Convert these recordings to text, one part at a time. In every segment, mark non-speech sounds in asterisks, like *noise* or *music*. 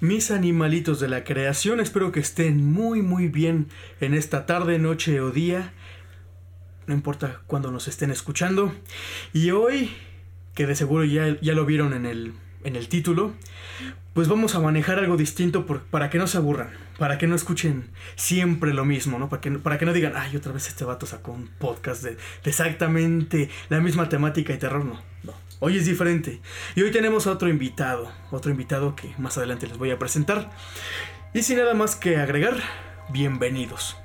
Mis animalitos de la creación, espero que estén muy muy bien en esta tarde, noche o día. No importa cuándo nos estén escuchando. Y hoy, que de seguro ya, ya lo vieron en el, en el título, pues vamos a manejar algo distinto para que no se aburran, para que no escuchen siempre lo mismo, ¿no? Para que, para que no digan, ay, otra vez este vato sacó un podcast de, de exactamente la misma temática y terror, no, no. Hoy es diferente. Y hoy tenemos a otro invitado. Otro invitado que más adelante les voy a presentar. Y sin nada más que agregar, bienvenidos.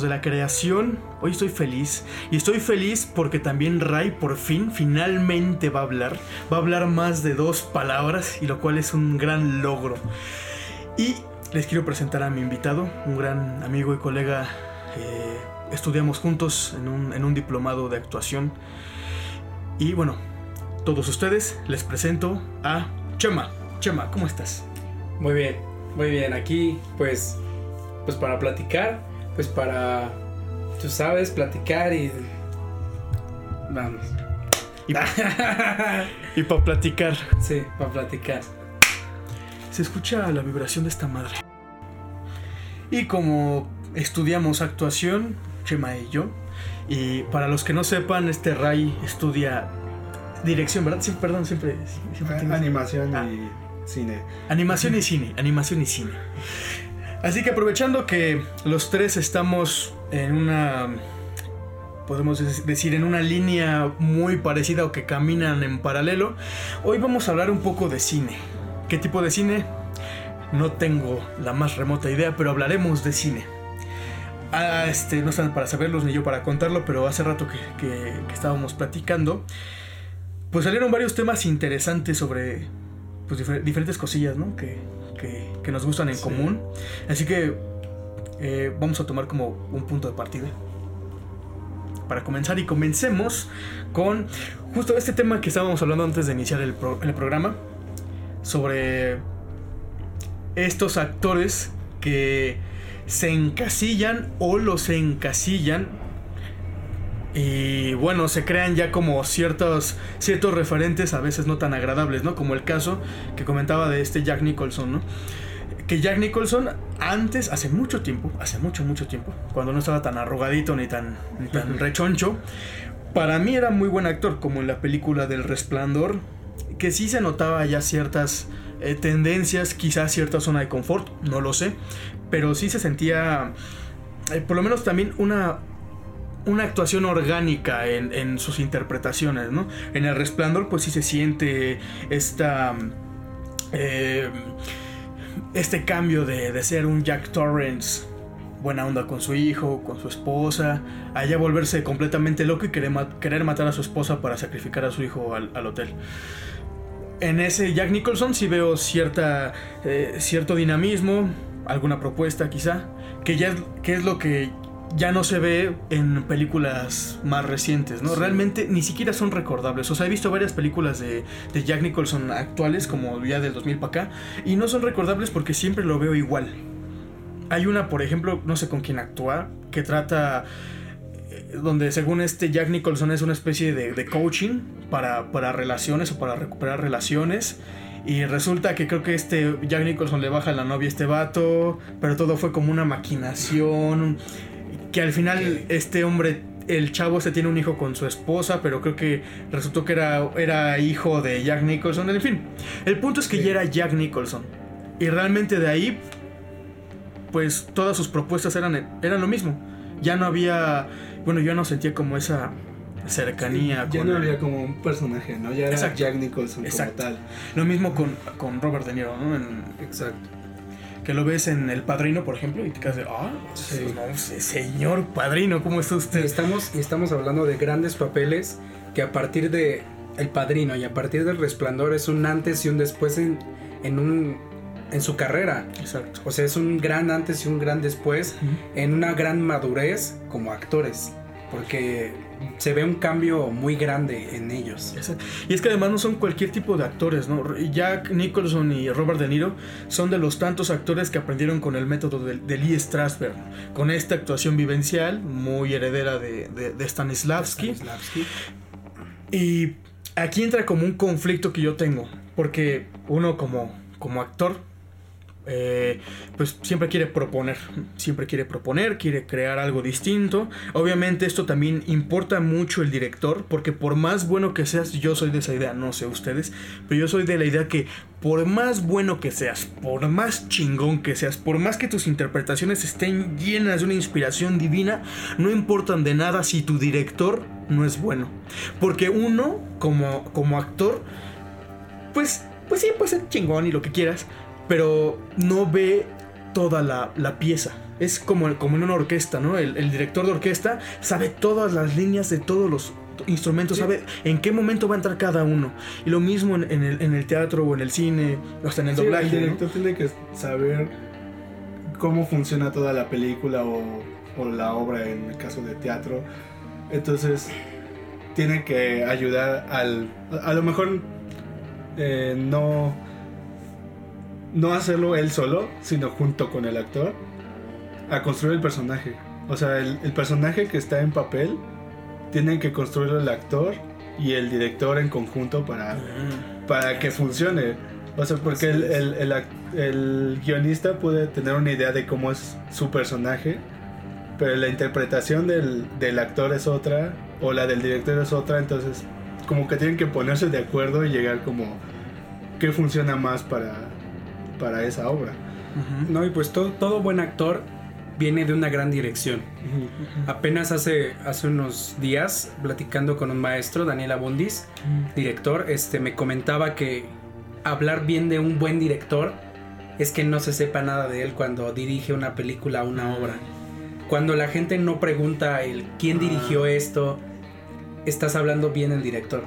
De la creación. Hoy estoy feliz. Y estoy feliz porque también Ray por fin, finalmente va a hablar. Va a hablar más de dos palabras y lo cual es un gran logro. Y les quiero presentar a mi invitado, un gran amigo y colega. Eh, estudiamos juntos en un, en un diplomado de actuación. Y bueno, todos ustedes les presento a Chema. Chema, ¿cómo estás? Muy bien, muy bien. Aquí pues pues para platicar pues para, tú sabes, platicar y... Vamos. Y, para *laughs* platicar. Sí, para platicar. Se escucha la vibración de esta madre. Y como estudiamos actuación, Chema y yo, y para los que no sepan, este Ray estudia dirección, ¿verdad? Sí, perdón, siempre... Animación y ah. cine. Animación y cine, animación y cine. Así que aprovechando que los tres estamos en una, podemos decir, en una línea muy parecida o que caminan en paralelo, hoy vamos a hablar un poco de cine. ¿Qué tipo de cine? No tengo la más remota idea, pero hablaremos de cine. Ah, este, no están para saberlos ni yo para contarlo, pero hace rato que, estábamos platicando, pues salieron varios temas interesantes sobre pues, diferentes cosillas, ¿no? Que, que, nos gustan en común. Así que eh, vamos a tomar como un punto de partida. Para comenzar y comencemos con justo este tema que estábamos hablando antes de iniciar el, el programa. Sobre estos actores que se encasillan o los encasillan y bueno, se crean ya como ciertos, ciertos referentes a veces no tan agradables, ¿no? Como el caso que comentaba de este Jack Nicholson, ¿no? Que Jack Nicholson antes, hace mucho tiempo, hace mucho, mucho tiempo, cuando no estaba tan arrugadito ni tan, tan rechoncho, para mí era muy buen actor, como en la película del Resplandor, que sí se notaba ya ciertas eh, tendencias, quizás cierta zona de confort, no lo sé, pero sí se sentía, eh, por lo menos también una, una actuación orgánica en, sus interpretaciones, ¿no? En El Resplandor, pues sí se siente esta... Eh, este cambio de, ser un Jack Torrance buena onda con su hijo, con su esposa, allá volverse completamente loco y querer, querer matar a su esposa para sacrificar a su hijo al, hotel. En ese Jack Nicholson sí veo cierta, eh, cierto dinamismo, alguna propuesta quizá, que ya que es lo que ya no se ve en películas más recientes, ¿no? Realmente ni siquiera son recordables. O sea, he visto varias películas de, Jack Nicholson actuales, como ya del 2000 para acá, y no son recordables porque siempre lo veo igual. Hay una, por ejemplo, no sé con quién actúa, que trata eh, donde según este Jack Nicholson es una especie de, coaching para, para, relaciones o para recuperar relaciones. Y resulta que creo que este Jack Nicholson le baja a la novia a este vato, pero todo fue como una maquinación que al final este hombre el chavo se tiene un hijo con su esposa, pero creo que resultó que era, era hijo de Jack Nicholson. En fin, el punto es que ya era Jack Nicholson. Y realmente de ahí, pues todas sus propuestas eran, eran lo mismo. Ya no había, bueno, yo no sentía como esa cercanía. ya no había como un personaje, ¿no? Ya era Jack Nicholson como tal. Lo mismo con, con Robert De Niro, ¿no? Exacto que lo ves en El Padrino, por ejemplo, y te quedas de, ah, señor Padrino, ¿cómo está usted? estamos, estamos hablando de grandes papeles que a partir de El Padrino y a partir del Resplandor es un antes y un después en, en un en su carrera. Exacto. O sea, es un gran antes y un gran después en una gran madurez como actores. porque se ve un cambio muy grande en ellos. Y es que además no son cualquier tipo de actores, ¿no? Jack Nicholson y Robert De Niro son de los tantos actores que aprendieron con el método de, Lee Strasberg, con esta actuación vivencial muy heredera de, de, Stanislavski. Y aquí entra como un conflicto que yo tengo, porque uno como, como actor eh, pues siempre quiere proponer, siempre quiere proponer, quiere crear algo distinto. Obviamente esto también importa mucho el director, porque por más bueno que seas, yo soy de esa idea, no sé ustedes, pero yo soy de la idea que por más bueno que seas, por más chingón que seas, por más que tus interpretaciones estén llenas de una inspiración divina, no importan de nada si tu director no es bueno. Porque uno, como, como actor, pues, pues sí, puede ser chingón y lo que quieras, pero no ve toda la, pieza. Es como, como en una orquesta, ¿no? El, director de orquesta sabe todas las líneas de todos los instrumentos, sabe en qué momento va a entrar cada uno. Y lo mismo en, el, teatro o en el cine, o hasta en el doblaje. El director tiene que saber cómo funciona toda la película o, la obra en el caso de teatro. Entonces, tiene que ayudar al. A lo mejor eh, no no hacerlo él solo, sino junto con el actor, a construir el personaje. O sea, el, personaje que está en papel, tienen que construirlo el actor y el director en conjunto para, para que funcione. O sea, porque el, guionista puede tener una idea de cómo es su personaje, pero la interpretación del, del actor es otra, o la del director es otra, entonces como que tienen que ponerse de acuerdo y llegar como qué funciona más para, para esa obra. No, y pues todo, todo buen actor viene de una gran dirección. Apenas hace, hace unos días, platicando con un maestro, Daniel Abundis, director, este, me comentaba que hablar bien de un buen director es que no se sepa nada de él cuando dirige una película o una obra. Cuando la gente no pregunta el quién dirigió ah. esto, estás hablando bien el director.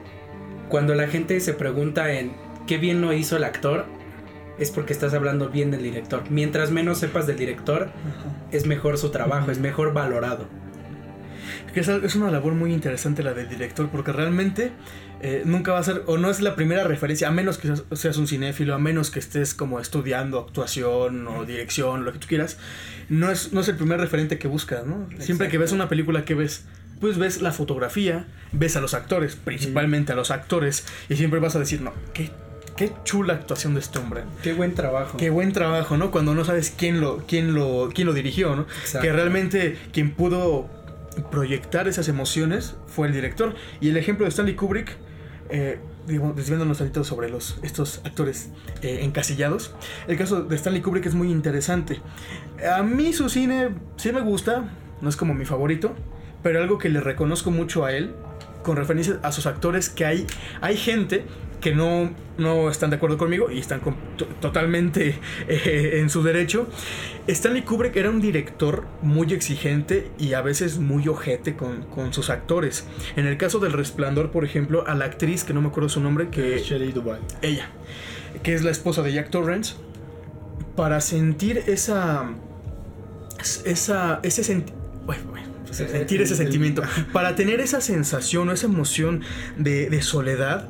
Cuando la gente se pregunta en qué bien lo hizo el actor, es porque estás hablando bien del director. Mientras menos sepas del director, es mejor su trabajo, es mejor valorado. Es, una labor muy interesante la del director, porque realmente eh, nunca va a ser, o no es la primera referencia, a menos que seas un cinéfilo, a menos que estés como estudiando actuación o dirección, lo que tú quieras, no es, no es el primer referente que buscas, ¿no? Siempre que ves una película, que ves? Pues ves la fotografía, ves a los actores, principalmente a los actores, y siempre vas a decir, no, qué qué chula actuación de este hombre. Qué buen trabajo. Qué buen trabajo, ¿no? Cuando no sabes quién lo, quién lo, quién lo dirigió, ¿no? Que realmente quien pudo proyectar esas emociones fue el director. Y el ejemplo de Stanley Kubrick, eh, desviándonos tantito sobre los, estos actores eh, encasillados, el caso de Stanley Kubrick es muy interesante. A mí su cine sí me gusta, no es como mi favorito, pero algo que le reconozco mucho a él, con referencia a sus actores, que hay, hay gente que no, no están de acuerdo conmigo y están totalmente eh, en su derecho. Stanley Kubrick era un director muy exigente y a veces muy ojete con, sus actores. En el caso del Resplandor, por ejemplo, a la actriz, que no me acuerdo su nombre, que... Shelley Ella, que es la esposa de Jack Torrance, para sentir esa... esa ese sentir ese sentimiento, para tener esa sensación o esa emoción de, de soledad,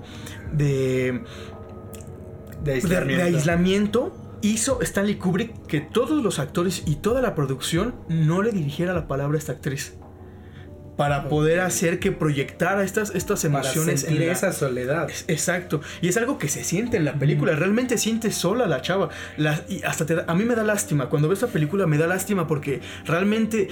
de, de, aislamiento. hizo Stanley Kubrick que todos los actores y toda la producción no le dirigiera la palabra a esta actriz. Para poder hacer que proyectara estas, estas emociones en esa soledad. Exacto. Y es algo que se siente en la película. Realmente siente sola la chava. y hasta a mí me da lástima. Cuando veo esta película me da lástima porque realmente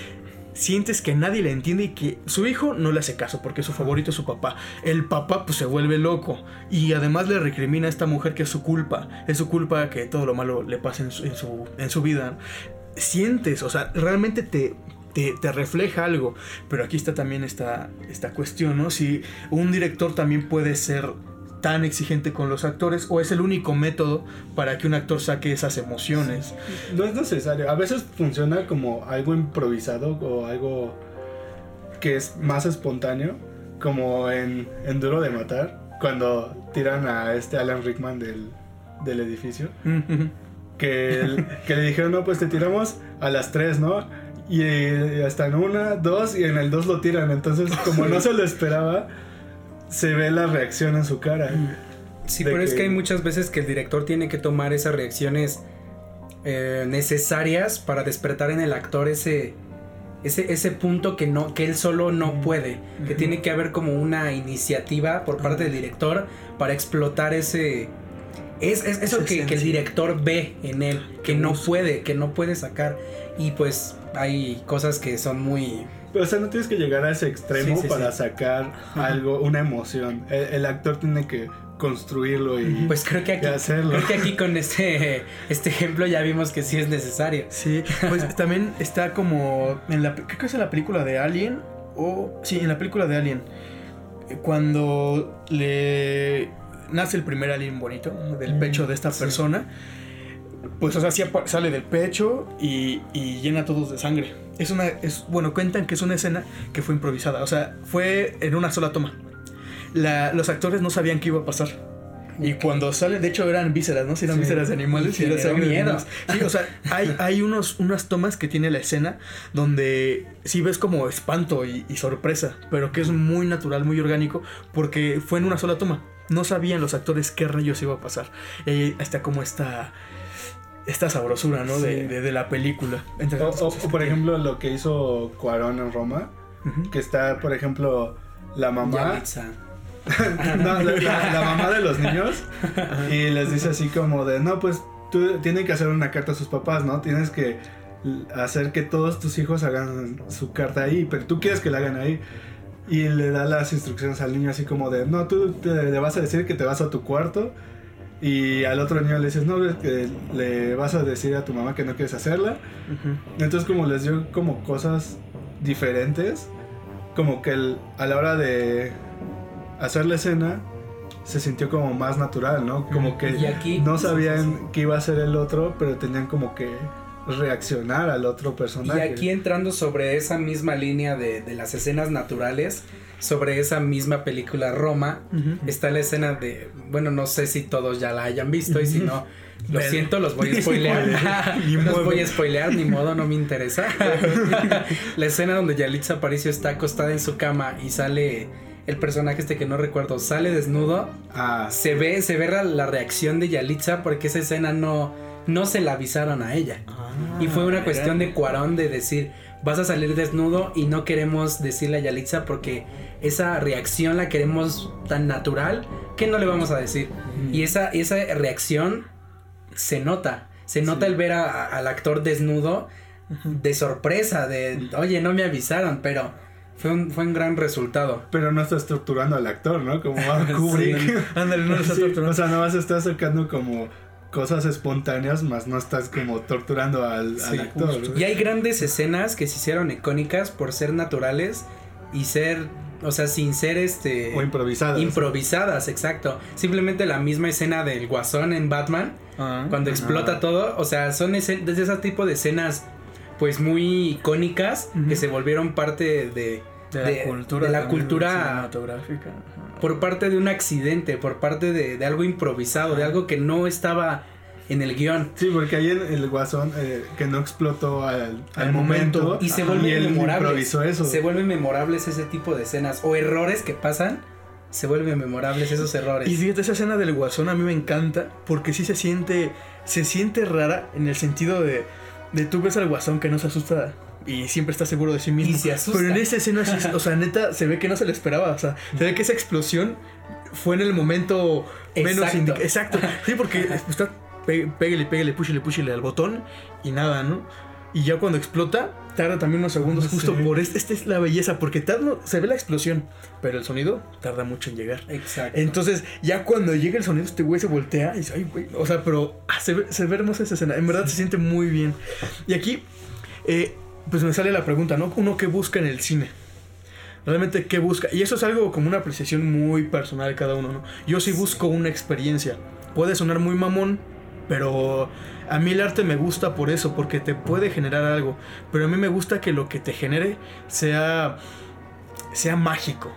sientes que nadie le entiende y que su hijo no le hace caso porque su favorito es su papá. El papá pues se vuelve loco y además le recrimina a esta mujer que es su culpa. Es su culpa que todo lo malo le pase en su, en su, vida. Sientes, o sea, realmente te, te, te, refleja algo. Pero aquí está también esta, esta cuestión, ¿no? Si un director también puede ser tan exigente con los actores o es el único método para que un actor saque esas emociones. No es necesario, a veces funciona como algo improvisado o algo que es más espontáneo, como en, en Duro de Matar, cuando tiran a este Alan Rickman del, del edificio. que, que le dijeron, no, pues te tiramos a las 3, ¿no? Y eh, hasta en una, dos, y en el dos lo tiran. Entonces, como no se lo esperaba, se ve la reacción en su cara. Sí, de pero es que- hay muchas veces que el director tiene que tomar esas reacciones eh, necesarias para despertar en el actor ese, ese, ese punto que, no, que él solo no puede. Que tiene que haber como una iniciativa por parte del director para explotar ese... Es, es eso que, que el director ve en él, que no puede, que no puede sacar. Y pues hay cosas que son muy... Pero, o sea, no tienes que llegar a ese extremo Sí, sí, para sí. sacar algo, una emoción. El, el actor tiene que construirlo y, Pues creo que aquí, y hacerlo. creo que aquí con este, este ejemplo ya vimos que sí es necesario. Sí, pues *laughs* también está como en la creo que es en la película de Alien o sí, en la película de Alien cuando le nace el primer alien bonito del Mm, pecho de esta sí. persona. Pues, o sea, sí sale del pecho y, y llena a todos de sangre. Es una, es, bueno, cuentan que es una escena que fue improvisada. O sea, fue en una sola toma. La- los actores no sabían qué iba a pasar. Y cuando sale, de hecho eran vísceras, ¿no? Si eran Sí. vísceras de animales y era Generó sangre de miedo. animales. Sí, o sea, hay, *laughs* hay unos, unas tomas que tiene la escena donde sí ves como espanto y, y sorpresa, pero que es muy natural, muy orgánico, porque fue en una sola toma. No sabían los actores qué rayos iba a pasar. Ahí está como esta, esta sabrosura, ¿no? De, Sí. de- de la película. Entre O, por ejemplo, lo que hizo Cuarón en Roma, que está, por ejemplo, la mamá, *laughs* no, la, la- la mamá de los niños, y les dice así como de, no, pues tú tienes que hacer una carta a sus papás, ¿no? Tienes que hacer que todos tus hijos hagan su carta ahí, pero tú quieres que la hagan ahí. Y le da las instrucciones al niño así como de, no, tú te, le vas a decir que te vas a tu cuarto. Y al otro niño le dices, no, es que le vas a decir a tu mamá que no quieres hacerla. Entonces como les dio como cosas diferentes, como que el- a la hora de hacer la escena se sintió como más natural, ¿no? Como que Y aquí- no sabían qué iba a ser el otro, pero tenían como que reaccionar al otro Y personaje. aquí entrando sobre esa misma línea de, de las escenas naturales, sobre esa misma película Roma, está la escena de, bueno, no sé si todos ya la hayan visto y si no, lo Ven. siento, los voy a *laughs* spoilear. *laughs* Ni los modo. voy a spoilear, ni modo, no me interesa. *laughs* la escena donde Yalitza Aparicio está acostada en su cama y sale el personaje este que no recuerdo, sale desnudo, Ah, se ve, se ve la, la reacción de Yalitza porque esa escena no, no se la avisaron a ella. Y fue una Ah, cuestión de Cuarón de decir, vas a salir desnudo y no queremos decirle a Yalitza porque esa reacción la queremos tan natural que no le vamos a decir. Y esa, esa reacción se nota. Se nota el ver a- a- al actor desnudo de sorpresa, de, oye, no me avisaron, pero fue un, fue un gran resultado. pero no estás torturando al actor, ¿no? Como a *laughs* Sí. Kubrick. Ándale, no lo estás Sí, torturando. O sea, nada más estás sacando como cosas espontáneas, más no estás como torturando al, al Sí, actor. justo. Y hay grandes escenas que se hicieron icónicas por ser naturales y ser, o sea, sin ser este... O improvisadas. improvisadas, exacto. Simplemente la misma escena del guasón en Batman, Ah. cuando explota todo, o sea, son desde ese tipo de escenas pues muy icónicas que se volvieron parte de, de la de- cultura, de la cultura cinematográfica. Por parte de un accidente, por parte de, de algo improvisado, de algo que no estaba en el guion. Sí, porque ahí en el guasón eh, que no explotó al, al Al momento. momento. Y se vuelven memorables. eso. Se vuelven memorables ese tipo de escenas o errores que pasan, se vuelven memorables esos errores. Y fíjate, esa escena del guasón a mí me encanta porque sí se siente, se siente rara en el sentido de, de tú ves al guasón que no se asusta y siempre está seguro de sí mismo. Y se asusta. Pero en esa escena, o sea, neta, se ve que no se le esperaba. O sea, se ve que esa explosión fue en el momento menos Exacto. indicado. Exacto. Sí, porque está pégale, pégale, púchale, púchale al botón y nada, ¿no? Y ya cuando explota, tarda también unos segundos justo Sí. por este, esta es la belleza, porque tarda, se ve la explosión, pero el sonido tarda mucho en llegar. Exacto. Entonces, ya cuando llega el sonido, este güey se voltea y dice, ay, güey. O sea, pero ah, se, ve, se ve hermosa esa escena. En verdad se siente muy bien. Y aquí, eh, pues me sale la pregunta, ¿no? Uno que busca en el cine. Realmente, ¿qué busca? Y eso es algo como una apreciación muy personal de cada uno, ¿no? Yo sí busco una experiencia. Puede sonar muy mamón, pero a mí el arte me gusta por eso, porque te puede generar algo. Pero a mí me gusta que lo que te genere sea, sea mágico.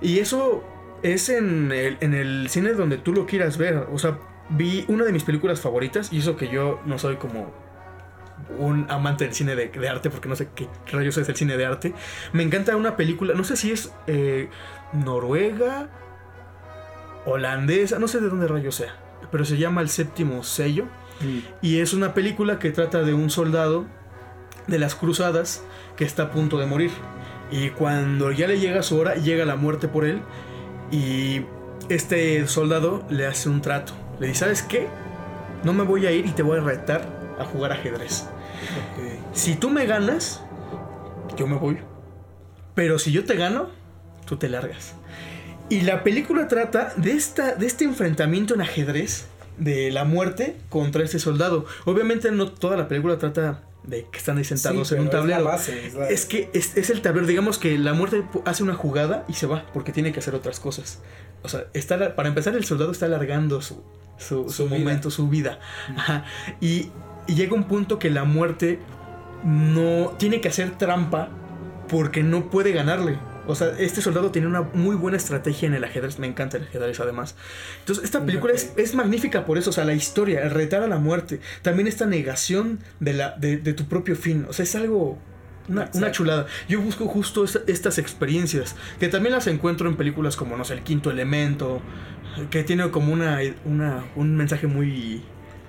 Y eso es en el, en el cine donde tú lo quieras ver. O sea, vi una de mis películas favoritas, y eso que yo no soy como un amante del cine de, arte, porque no sé qué rayos es el cine de arte, me encanta una película, no sé si es eh, noruega, holandesa, no sé de dónde rayos sea, pero se llama El séptimo sello. Y es una película que trata de un soldado de las cruzadas que está a punto de morir. Y cuando ya le llega su hora, llega la muerte por él. Y este soldado le hace un trato. Le dice, ¿sabes qué? No me voy a ir y te voy a retar a jugar ajedrez. Si tú me ganas, yo me voy. Pero si yo te gano, tú te largas. Y la película trata de, esta, de este enfrentamiento en ajedrez de la muerte contra este soldado. Obviamente no toda la película trata de que están ahí sentados Sí, en un pero es la tablero. base, es la- Es que es, es el tablero, digamos que la muerte hace una jugada y se va porque tiene que hacer otras cosas. O sea, está, para empezar el soldado está alargando su, su, su Su vida. momento, su vida. Ajá. Y, y llega un punto que la muerte no tiene que hacer trampa porque no puede ganarle. O sea, este soldado tiene una muy buena estrategia en el ajedrez. Me encanta el ajedrez, además. Entonces, esta película es, Ok. es magnífica por eso. O sea, la historia, el retar a la muerte. También esta negación de, la, de, de tu propio fin. O sea, es algo. Una, una chulada. Yo busco justo esta- estas experiencias. Que también las encuentro en películas como, no sé, El Quinto Elemento. Que tiene como una, una un mensaje muy.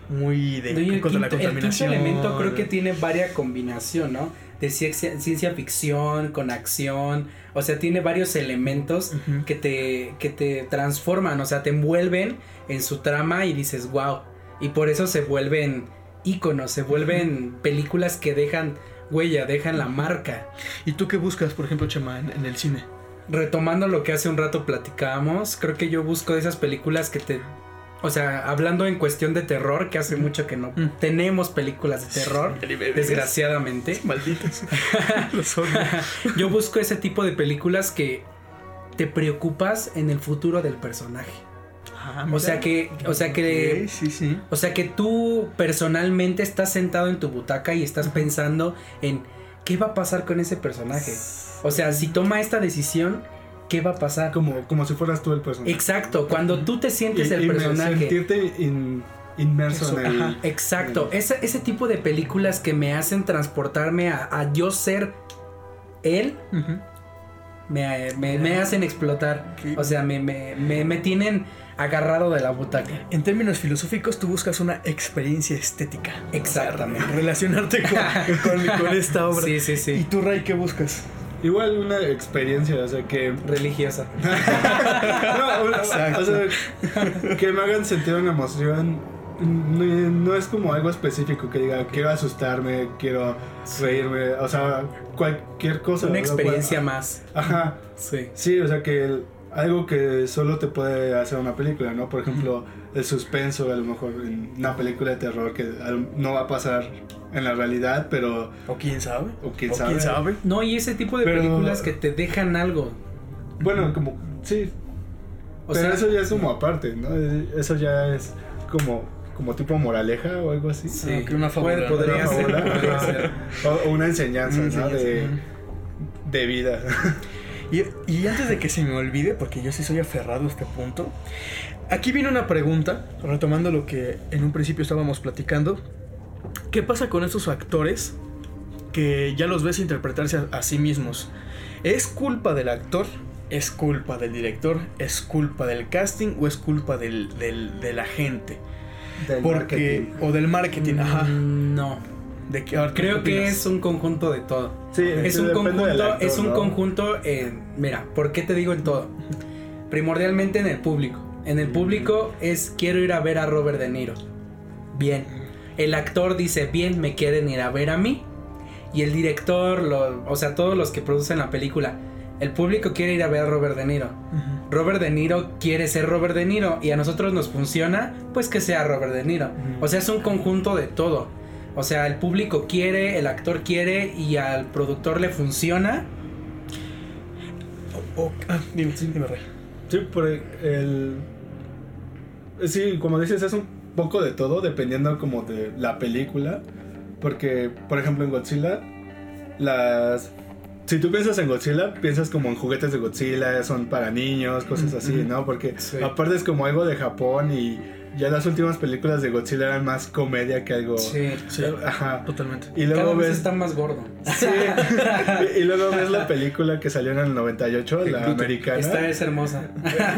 Muy de No, contra la quinto, el quinto contaminación. elemento creo que tiene varia combinación, ¿no? De ciencia, ciencia ficción, con acción. O sea, tiene varios elementos que te, que te transforman, o sea, te envuelven en su trama y dices, wow. Y por eso se vuelven íconos, se vuelven películas que dejan huella, dejan la marca. ¿Y tú qué buscas, por ejemplo, Chema, en, en el cine? Retomando lo que hace un rato platicábamos, creo que yo busco esas películas que te... O sea, hablando en cuestión de terror, que hace mucho que no Mm. tenemos películas de terror, desgraciadamente. *laughs* *laughs* Odio. Yo busco ese tipo de películas que te preocupas en el futuro del personaje. Ah, O sea que, o sea que, Ok, sí, sí. o sea que tú personalmente estás sentado en tu butaca y estás pensando en qué va a pasar con ese personaje. O sea, si toma esta decisión, ¿qué va a pasar? Como, como si fueras tú el personaje. Exacto, cuando tú te sientes Y- el y me- personaje. Sentirte in- inmerso Eso, en el. ajá. Exacto, ese, ese tipo de películas que me hacen transportarme a, a yo ser él, me, me- me hacen explotar. ¿Qué? O sea, me, me, me, me tienen agarrado de la butaca. En términos filosóficos, tú buscas una experiencia estética. Exactamente. O sea, relacionarte con, *laughs* con- con esta obra. Sí, sí, ¿Y sí. tú, Ray, qué buscas? Igual una experiencia, o sea, que. Religiosa. *laughs* no, una- Exacto. o sea, que me hagan sentir una emoción. No, no es como algo específico que diga quiero asustarme, quiero reírme, o sea, cualquier cosa. Una experiencia más. Ajá, Sí. sí, o sea que el- algo que solo te puede hacer una película, ¿no? Por ejemplo, el suspenso, a lo mejor en una película de terror que no va a pasar en la realidad, pero. ¿O quién sabe? O quién ¿O sabe. quién sabe? No, y ese tipo de Pero- películas que te dejan algo. Bueno, como. Sí, O pero sea, eso ya es como aparte, ¿no? Eso ya es como. Como tipo moraleja o algo así. Sí, Ah, que una puede- fábula, podría Una ser. fábula. *laughs* O, o una enseñanza, Una ¿no? enseñanza, De, ujú. de vida. *laughs* Y, y antes de que se me olvide, porque yo sí soy aferrado a este punto, aquí viene una pregunta, retomando lo que en un principio estábamos platicando. ¿Qué pasa con estos actores que ya los ves interpretarse a, a sí mismos? ¿Es culpa del actor? ¿Es culpa del director? ¿Es culpa del casting? ¿O es culpa del, del, de la gente? Del Porque, o del marketing, ajá. Mm, No. ¿De qué, a ver, ¿qué Creo que es un conjunto de todo. Sí, Es un conjunto, actor, es un ¿no? conjunto en, mira, ¿por qué te digo en todo? Primordialmente en el público. En el público es quiero ir a ver a Robert De Niro. Bien. El actor dice, bien, me quieren ir a ver a mí. Y el director, lo- o sea, todos los que producen la película, el público quiere ir a ver a Robert De Niro. Robert De Niro quiere ser Robert De Niro y a nosotros nos funciona, pues que sea Robert De Niro. O sea, es un conjunto de todo. O sea, el público quiere, el actor quiere y al productor le funciona. Ah, dime, dime, Ray. Sí, por el. Sí, como dices, es un poco de todo, dependiendo como de la película. Porque, por ejemplo, en Godzilla, las. Si tú piensas en Godzilla, piensas como en juguetes de Godzilla, son para niños, cosas así, Ujú. ¿no? Porque Sí. aparte es como algo de Japón y ya las últimas películas de Godzilla eran más comedia que algo. Sí. Sí, Ajá. totalmente. Y luego Cada vez ves. está más gordo. Sí. *laughs* y luego ves la película que salió en el 98, la americana. Esta es hermosa.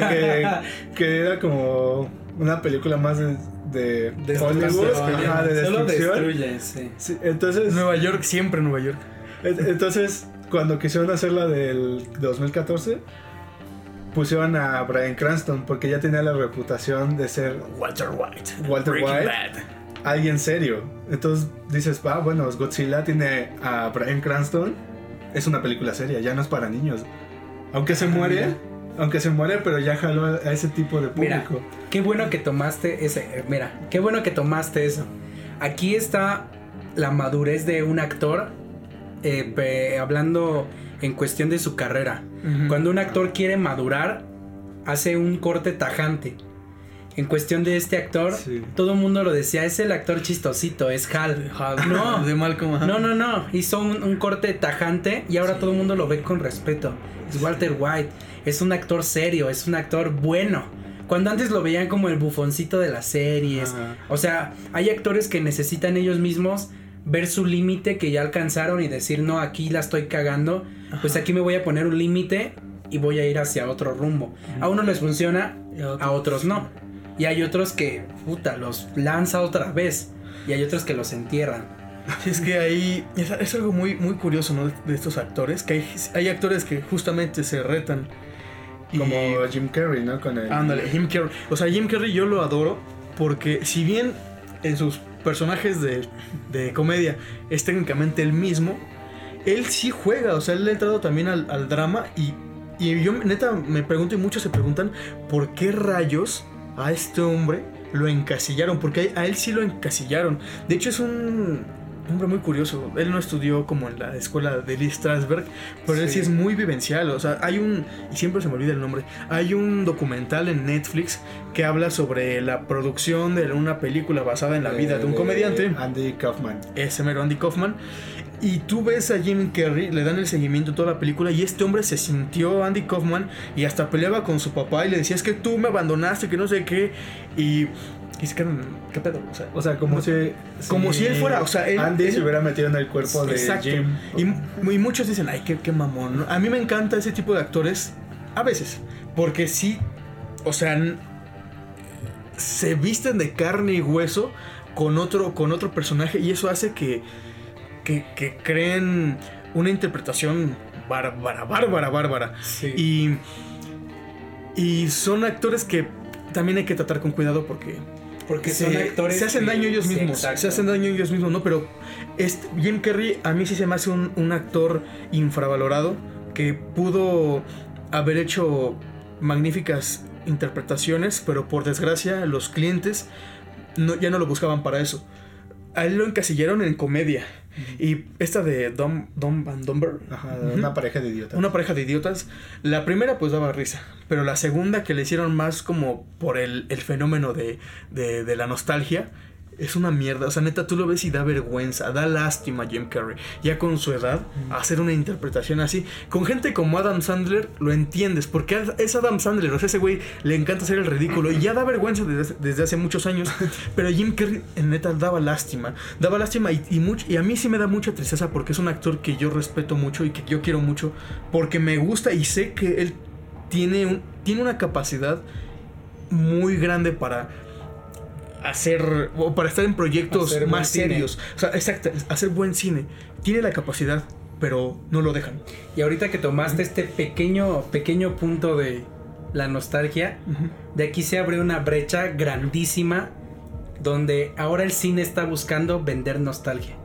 que, que era como una película más de, de Destrucción. Hollywood, ajá, de Solo destrucción. destruye, sí. Sí, entonces, Nueva York, siempre Nueva York. en- entonces, cuando quisieron hacer la del 2014, pusieron a Brian Cranston porque ya tenía la reputación de ser Walter White. Walter Breaking White. Bad. alguien serio. Entonces dices, ah, bueno, Godzilla tiene a Brian Cranston, es una película seria, ya no es para niños. Aunque se Ah, muere, mira. aunque se muere, pero ya jaló a ese tipo de Mira, público. qué bueno que tomaste ese. eh, Mira, qué bueno que tomaste eso. Aquí está la madurez de un actor eh, hablando en cuestión de su carrera. Ujú. Cuando un actor quiere madurar, hace un corte tajante. En cuestión de este actor, Sí. todo el mundo lo decía, es el actor chistosito, es Hal. No, *laughs* de Malcolm. no, no, no. Hizo un, un corte tajante y ahora todo el mundo lo ve con respeto. Es Walter White. Es un actor serio, es un actor bueno. Cuando antes lo veían como el bufoncito de las series. Ajá. O sea, hay actores que necesitan ellos mismos ver su límite que ya alcanzaron y decir, no, aquí la estoy cagando. Pues aquí me voy a poner un límite y voy a ir hacia otro rumbo. A unos les funciona, a otros- a otros no. Y hay otros que, puta, los lanza otra vez. Y hay otros que los entierran. Sí, *laughs* es que ahí es, es algo muy, muy curioso, ¿no? De, estos actores, que hay, hay actores que justamente se retan. Y- Como Jim Carrey, ¿no? Con el, Ándale, Jim Carrey. O sea, Jim Carrey yo lo adoro porque si bien en sus personajes de, de comedia es técnicamente el mismo, él sí juega, o sea, él ha entrado también al, al drama y, y yo neta me pregunto y muchos se preguntan por qué rayos a este hombre lo encasillaron, porque a él sí lo encasillaron. De hecho es un hombre muy curioso, él no estudió como en la escuela de Lee Strasberg, pero él sí Sí. es muy vivencial, o sea, hay un, y siempre se me olvida el nombre, hay un documental en Netflix que habla sobre la producción de una película basada en la vida de un comediante Andy Kaufman. ese mero Andy Kaufman. Y tú ves a Jim Carrey, le dan el seguimiento a toda la película y este hombre se sintió Andy Kaufman y hasta peleaba con su papá y le decía es que tú me abandonaste, que no sé qué. Y, y se quedan, ¿qué pedo? O sea, O sea, como si. Como si él fuera, o sea, él- Andy él- se hubiera metido en el cuerpo de Exacto. Jim. Y, y muchos dicen, ay, qué, qué mamón. A mí me encanta ese tipo de actores, a veces, porque sí, o sea, se visten de carne y hueso con otro, con otro personaje y eso hace que, que, que creen una interpretación bárbara, bárbara, bárbara. Sí. Y, y son actores que también hay que tratar con cuidado porque Porque se, son actores. se hacen daño ellos mismos. exacto. se hacen daño ellos mismos, ¿no? Pero este, Jim Carrey a mí sí se me hace un, un actor infravalorado que pudo haber hecho magníficas interpretaciones, pero por desgracia los clientes no, ya no lo buscaban para eso. A él lo encasillaron en comedia. Y esta de Dom, Dom Van Dumber, Ajá, una pareja de idiotas. una pareja de idiotas. La primera pues daba risa, pero la segunda que le hicieron más como por el, el fenómeno de, de, de la nostalgia, es una mierda. O sea, neta, tú lo ves y da vergüenza, da lástima a Jim Carrey. Ya con su edad, hacer una interpretación así. Con gente como Adam Sandler lo entiendes, porque es Adam Sandler, o sea, ese güey le encanta hacer el ridículo y ya da vergüenza desde, desde hace muchos años. *laughs* Pero Jim Carrey, en neta, daba lástima. Daba lástima y, y, much- y a mí sí me da mucha tristeza porque es un actor que yo respeto mucho y que yo quiero mucho, porque me gusta y sé que él tiene, un, tiene una capacidad muy grande para hacer o para estar en proyectos Hacer más cine. serios. O sea, exacto, hacer buen cine. Tiene la capacidad, pero no lo dejan. Y ahorita que tomaste este pequeño, pequeño punto de la nostalgia, de aquí se abre una brecha grandísima donde ahora el cine está buscando vender nostalgia.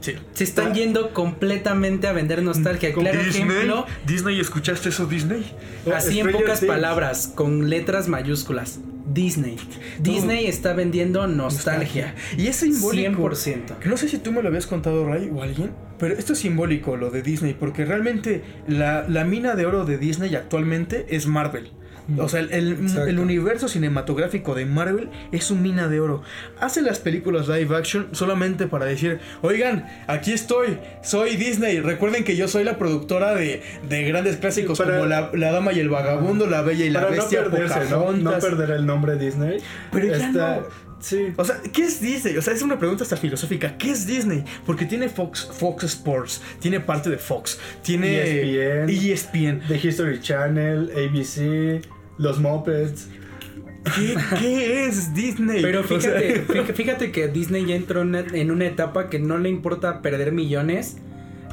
Sí. Se están yendo completamente a vender nostalgia. Claro ejemplo, Disney, ¿escuchaste eso Disney? así en pocas Things. palabras, con letras mayúsculas. Disney. Disney está vendiendo nostalgia. Y es simbólico. 100%. Que no sé si tú me lo habías contado, Ray, o alguien, pero esto es simbólico, lo de Disney, porque realmente la, la mina de oro de Disney actualmente es Marvel. O sea, el, el- universo cinematográfico de Marvel es un mina de oro. Hace las películas live action solamente para decir, oigan, aquí estoy, soy Disney. Recuerden que yo soy la productora de, de grandes clásicos Para- como la, La Dama y el Vagabundo, La Bella y la Para no Bestia, perderse, ¿no? No perder el nombre Disney. Pero ya no. Sí. O sea, ¿qué es Disney? O sea, es una pregunta hasta filosófica. ¿Qué es Disney? Porque tiene Fox, Fox Sports, tiene parte de Fox, tiene ESPN. ESPN. The History Channel, ABC, Los Muppets. ¿Qué, qué es Disney? Pero *laughs* fíjate, fíjate, que Disney ya entró en una- etapa que no le importa perder millones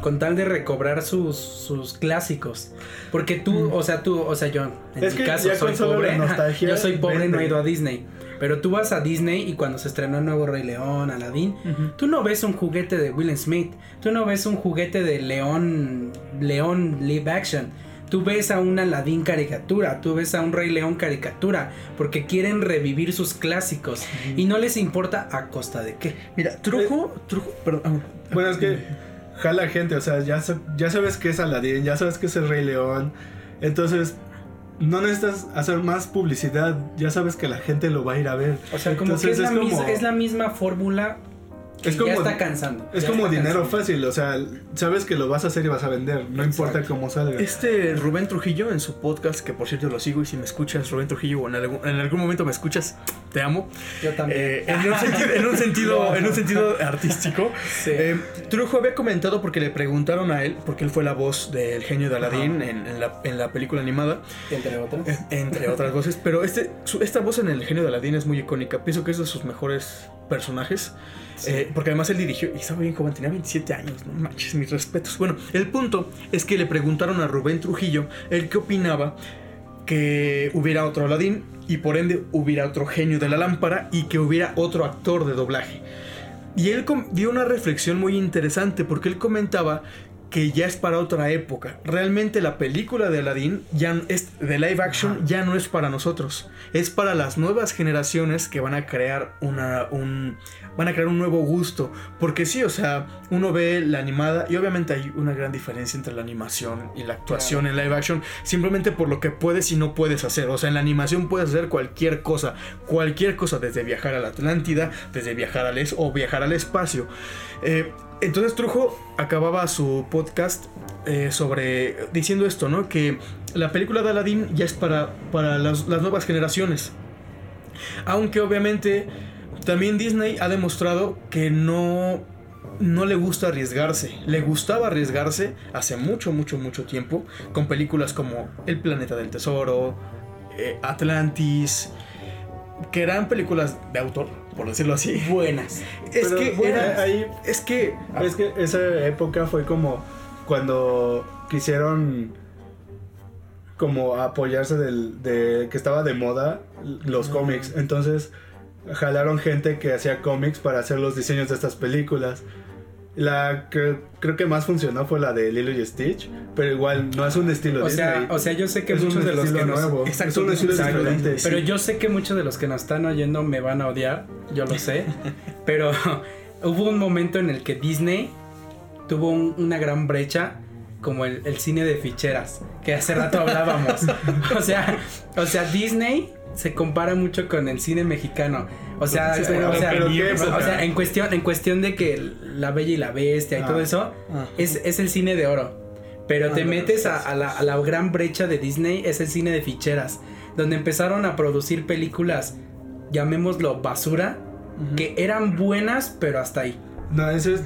con tal de recobrar sus, sus clásicos. Porque tú, o sea, tú, o sea, yo, en Es mi caso, soy pobre. *laughs* yo soy pobre, no vende. he ido a Disney. Pero tú vas a Disney y cuando se estrenó el nuevo Rey León, Aladdin, tú no ves un juguete de Will Smith, tú no ves un juguete de León, León live action. Tú ves a un Aladdin caricatura, tú ves a un Rey León caricatura, porque quieren revivir sus clásicos y no les importa a costa de qué. Mira, truco, truco, perdón. Bueno, es que jala gente, o sea, ya, ya sabes que es Aladdin, ya sabes que es el Rey León. Entonces, no necesitas hacer más publicidad, ya sabes que la gente lo va a ir a ver. O sea, como Entonces, que es, la, es como- mis- es la misma fórmula Es como- ya está cansando. Es como dinero cansando. fácil, o sea, sabes que lo vas a hacer y vas a vender, no importa Exacto. cómo salga. Este Rubén Trujillo en su podcast, que por cierto lo sigo y si me escuchas, Rubén Trujillo, o en algún, en algún momento me escuchas, te amo. Yo también. Eh, en, un sentido, en, un sentido, *laughs* en un sentido artístico. Sí. Eh, Trujo había comentado porque le preguntaron a él, porque él fue la voz del genio de Aladdin en, en la, en la película animada, entre otras. eh, entre otras voces. Pero este, su- esta voz en el genio de Aladdin es muy icónica. Pienso que es de sus mejores personajes. Eh, porque además él dirigió y estaba bien joven, tenía 27 años, no manches, mis respetos. Bueno, el punto es que le preguntaron a Rubén Trujillo el qué opinaba que hubiera otro Aladdin y por ende hubiera otro genio de la lámpara y que hubiera otro actor de doblaje. Y él dio una reflexión muy interesante porque él comentaba que ya es para otra época. Realmente la película de Aladdin ya es de live action ya no es para nosotros, es para las nuevas generaciones que van a crear una un van a crear un nuevo gusto, porque sí, o sea, uno ve la animada y obviamente hay una gran diferencia entre la animación y la actuación en live action, simplemente por lo que puedes y no puedes hacer. O sea, en la animación puedes hacer cualquier cosa, cualquier cosa, desde viajar a la Atlántida, desde viajar al es o viajar al espacio. Eh, entonces Trujo acababa su podcast eh, sobre diciendo esto, ¿no? Que la película de Aladdin ya es para, para las, las nuevas generaciones. Aunque obviamente también Disney ha demostrado que no, no le gusta arriesgarse. Le gustaba arriesgarse hace mucho, mucho, mucho tiempo con películas como El Planeta del Tesoro, eh, Atlantis, que eran películas de autor, por decirlo así. Buenas. Es Pero, que era- ahí es que Es que esa época fue como cuando quisieron como apoyarse del, de que estaba de moda los Ah. cómics. Entonces jalaron gente que hacía cómics para hacer los diseños de estas películas. La que creo que más funcionó fue la de Lilo y Stitch, pero igual no es un estilo O sea, Disney. o sea, yo sé que es muchos de los estilo que nos, nuevo. Exacto, es un estilo Exacto. diferente. Pero sí. yo sé que muchos de los que nos están oyendo me van a odiar, yo lo sé. *laughs* pero *laughs* hubo un momento en el que Disney tuvo un- una gran brecha como el, el cine de ficheras, que hace rato hablábamos. *laughs* o sea, o sea, Disney se compara mucho con el cine mexicano. O sea, Sí, o pero- sea, pero ¿qué o sea, en cuestión, en cuestión de que La Bella y la Bestia y Ah. todo eso, Ah. es, es el cine de oro. Pero te Ah, metes a, a la, a la gran brecha de Disney, es el cine de ficheras, donde empezaron a producir películas, llamémoslo basura, que eran buenas, pero hasta ahí. No, ese es.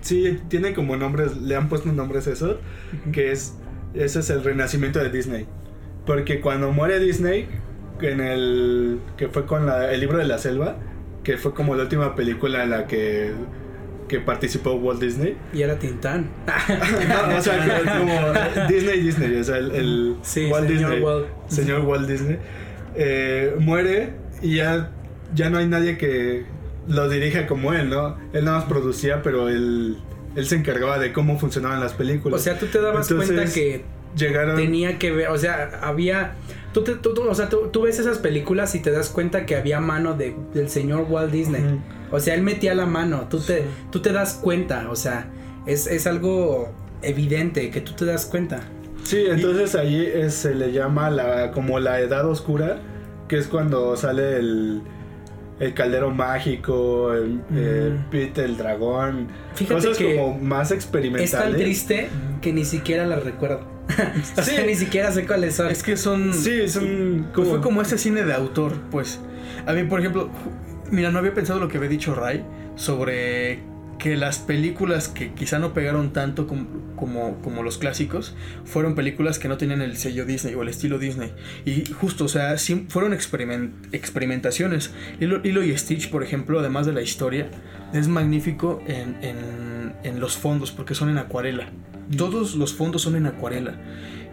Sí, tiene como nombres, le han puesto nombres eso, que es. Ese es el renacimiento de Disney. Porque cuando muere Disney, en el. que fue con la- el libro de la selva, que fue como la última película en la que. que participó Walt Disney. Y era Tintán. *laughs* No, o sea, que como Disney, Disney, o sea, el, el Sí, Walt señor Disney. Walt. Señor Walt Disney. eh, muere y ya, ya no hay nadie que lo dirija como él, ¿no? Él nada más producía, pero él, él se encargaba de cómo funcionaban las O películas. sea, tú te dabas Entonces, cuenta que llegaron. tenía que ver, o sea, había... Tú, te- tú- tú- o sea, tú, tú ves esas películas y te das cuenta que había mano de, del señor Walt Disney. O sea, él metía la mano, tú te, tú te das cuenta, o sea, es, es algo evidente que tú te das cuenta. Sí, entonces ahí es- se le llama la como la edad oscura, que es cuando sale el, el caldero mágico, el, el Pete el dragón, Fíjate cosas que como más experimentales. Es tan triste que ni siquiera la recuerdo. *laughs* o sea, Sí. ni siquiera sé cuáles son. Es que son. Sí, son Pues como, fue como ese cine de autor, pues. A mí, por ejemplo, mira, no había pensado lo que había dicho Ray sobre que las películas que quizá no pegaron tanto como, como, los clásicos fueron películas que no tenían el sello Disney o el estilo Disney. Y justo, o sea, fueron experiment- experimentaciones. Lilo, Lilo y Stitch, por ejemplo, además de la historia, es magnífico en- en los fondos porque son en acuarela. Todos los fondos son en acuarela.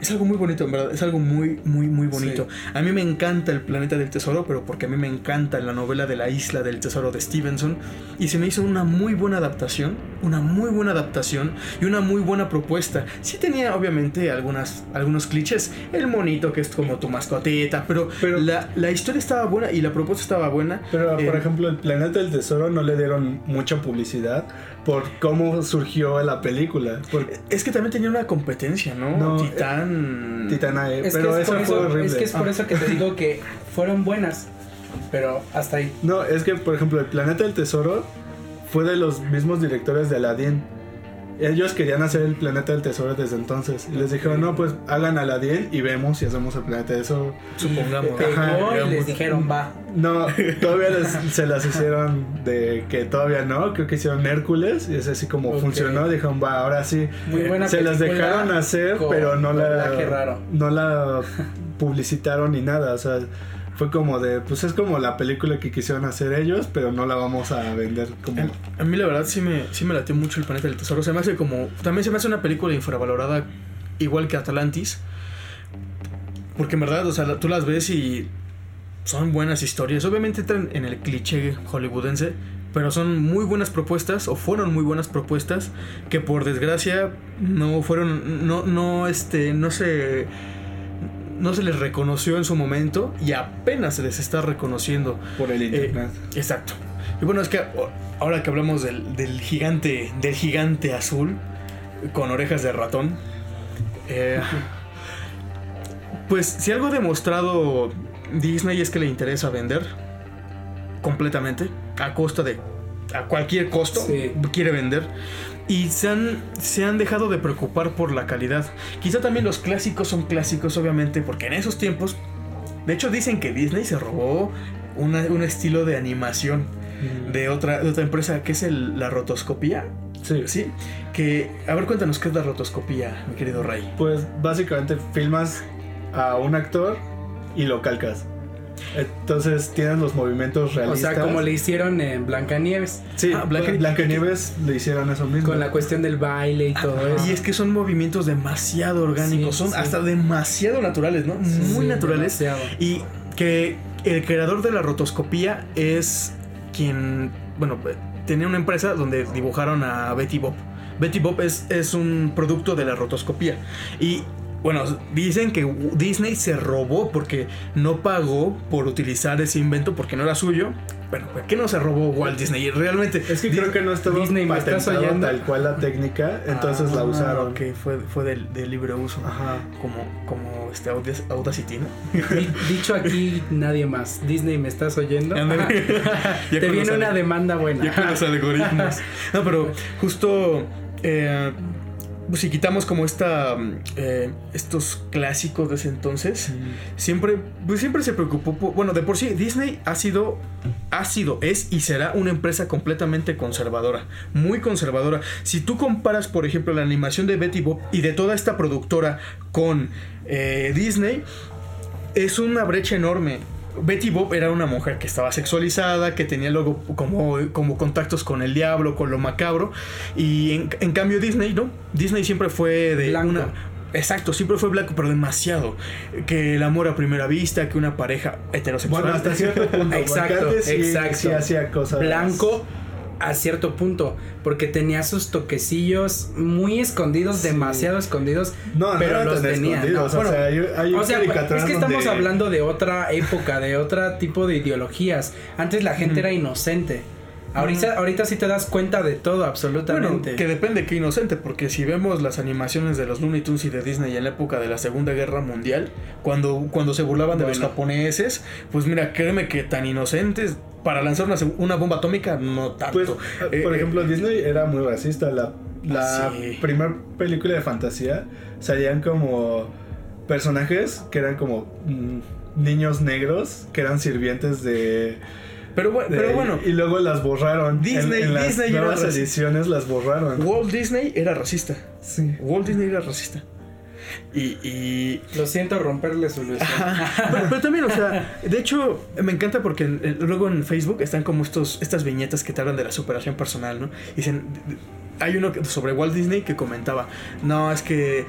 Es algo muy bonito, en verdad. Es algo muy, muy, muy bonito. A mí me encanta el planeta del tesoro, pero porque a mí me encanta la novela de la isla del tesoro de Stevenson. Y se me hizo una muy buena adaptación. Una muy buena adaptación y una muy buena propuesta. Sí tenía, obviamente, algunas, algunos clichés. El monito que es como tu mascotita, pero, Pero- la, la historia estaba buena y la propuesta estaba buena. Pero, Eh, por ejemplo, el Planeta del Tesoro no le dieron mucha publicidad por cómo surgió la película. Por Es que también tenía una competencia, ¿no? No, Titán. Titanae, Es pero que es, esa por fue eso, horrible. es que es por Ah. eso que te digo que fueron buenas. Pero hasta ahí. No, es que, por ejemplo, el Planeta del Tesoro fue de los mismos directores de Aladdin. Ellos querían hacer el Planeta del Tesoro desde entonces. Y les dijeron, no, pues hagan Aladdin y vemos si hacemos el Planeta del Tesoro. Supongamos. Ajá, y les dijeron, va. No, todavía les- *laughs* se las hicieron de que todavía no. Creo que hicieron Hércules y es así como funcionó. Dijeron, va, ahora sí. Muy buena se las dejaron hacer, con pero no la, raro. no la *laughs* publicitaron ni nada. O sea, fue como de, pues es como la película que quisieron hacer ellos, pero no la vamos a vender como... A mí la verdad sí me, sí me latió mucho el planeta del tesoro. Se me hace como. También se me hace una película infravalorada, igual que Atlantis. Porque en verdad, o sea, tú las ves y son buenas historias. Obviamente entran en el cliché hollywoodense, pero son muy buenas propuestas, o fueron muy buenas propuestas, que por desgracia no fueron. No, no, este, no se. No se les reconoció en su momento y apenas se les está reconociendo. por el internet. Exacto. Y bueno, es que ahora que hablamos del, del gigante, del gigante azul con orejas de ratón, eh, pues si algo ha demostrado Disney es que le interesa vender completamente a costa de a cualquier costo Sí. quiere vender y se han, se han dejado de preocupar por la calidad. Quizá también los clásicos son clásicos, obviamente, porque en esos tiempos, de hecho dicen que Disney se robó una- un estilo de animación de otra, de otra empresa que es el- la rotoscopía. Sí. Sí, que a ver cuéntanos qué es la rotoscopía, mi querido Ray. Pues básicamente filmas a un actor y lo calcas. Entonces tienes los movimientos O realistas. sea, como le hicieron en Blancanieves. Sí, Ah, Blanca- Blancanieves le hicieron eso mismo. Con la cuestión del baile y todo eso. Y es que son movimientos demasiado orgánicos, Sí, son sí. hasta demasiado naturales, ¿no? Muy Sí, naturales. demasiado. Y que el creador de la rotoscopía es quien, bueno, tenía una empresa donde dibujaron a Betty Bob. Betty Bob es, es un producto de la rotoscopía. Y bueno, dicen que Disney se robó porque no pagó por utilizar ese invento porque no era suyo. Bueno, ¿por qué no se robó Walt Disney? Realmente. Es que creo que no estaba Disney, ¿me estás patentado oyendo? tal cual la técnica, entonces la Ah, usaron. ok, fue, fue de, de libre uso. Ajá. Como, como este Audac- Audacity, ¿no? Di- Dicho aquí, nadie más. Disney, ¿me estás oyendo? *laughs* Te viene una demanda buena. Ya con los *laughs* algoritmos. No, pero justo. eh, pues si quitamos como esta. mm, eh, estos clásicos de ese entonces. Siempre. Pues siempre se preocupó. por- bueno, de por sí, Disney ha sido. Ha sido, es y será una empresa completamente conservadora. Muy conservadora. Si tú comparas, por ejemplo, la animación de Betty Bob y de toda esta productora con eh, Disney es una brecha enorme. Betty Bob era una mujer que estaba sexualizada, que tenía luego como, como contactos con el diablo, con lo macabro. Y en, en cambio Disney, ¿no? Disney siempre fue de Blanco. una... Exacto, siempre fue blanco, pero demasiado. Que el amor a primera vista, que una pareja heterosexual. Bueno, hasta cierto punto. *laughs* Exacto, sí- exacto. Sí hacía cosas. Blanco a cierto punto, porque tenía sus toquecillos muy escondidos, demasiado escondidos, No, no pero eran los tenía. No, o bueno, sea, hay, hay o sea, es que estamos donde- hablando de otra época, de otro tipo de ideologías. Antes la gente era inocente. Ahorita, ahorita sí te das cuenta de todo, Bueno, absolutamente. que depende que inocente, porque si vemos las animaciones de los Looney Tunes y de Disney en la época de la Segunda Guerra Mundial, cuando, cuando se burlaban de los japoneses, pues mira, créeme que tan inocentes para lanzar una, una bomba atómica, no tanto. Pues, Eh, por eh, ejemplo, Disney era muy racista. La, la Sí. primera película de fantasía salían como personajes que eran como mm, niños negros, que eran sirvientes de... pero, bu- de- pero bueno, Y luego las borraron. Disney- en, en las Disney era nuevas racista. ediciones las borraron. Walt Disney era racista. Sí. Walt Disney era racista. Y, y, Lo siento romperle su ilusión. *laughs* pero, pero también, o sea, de hecho, me encanta porque en- en- luego en Facebook están como estos, estas viñetas que te hablan de la superación personal, ¿no? Y dicen, hay uno sobre Walt Disney que comentaba, no, es que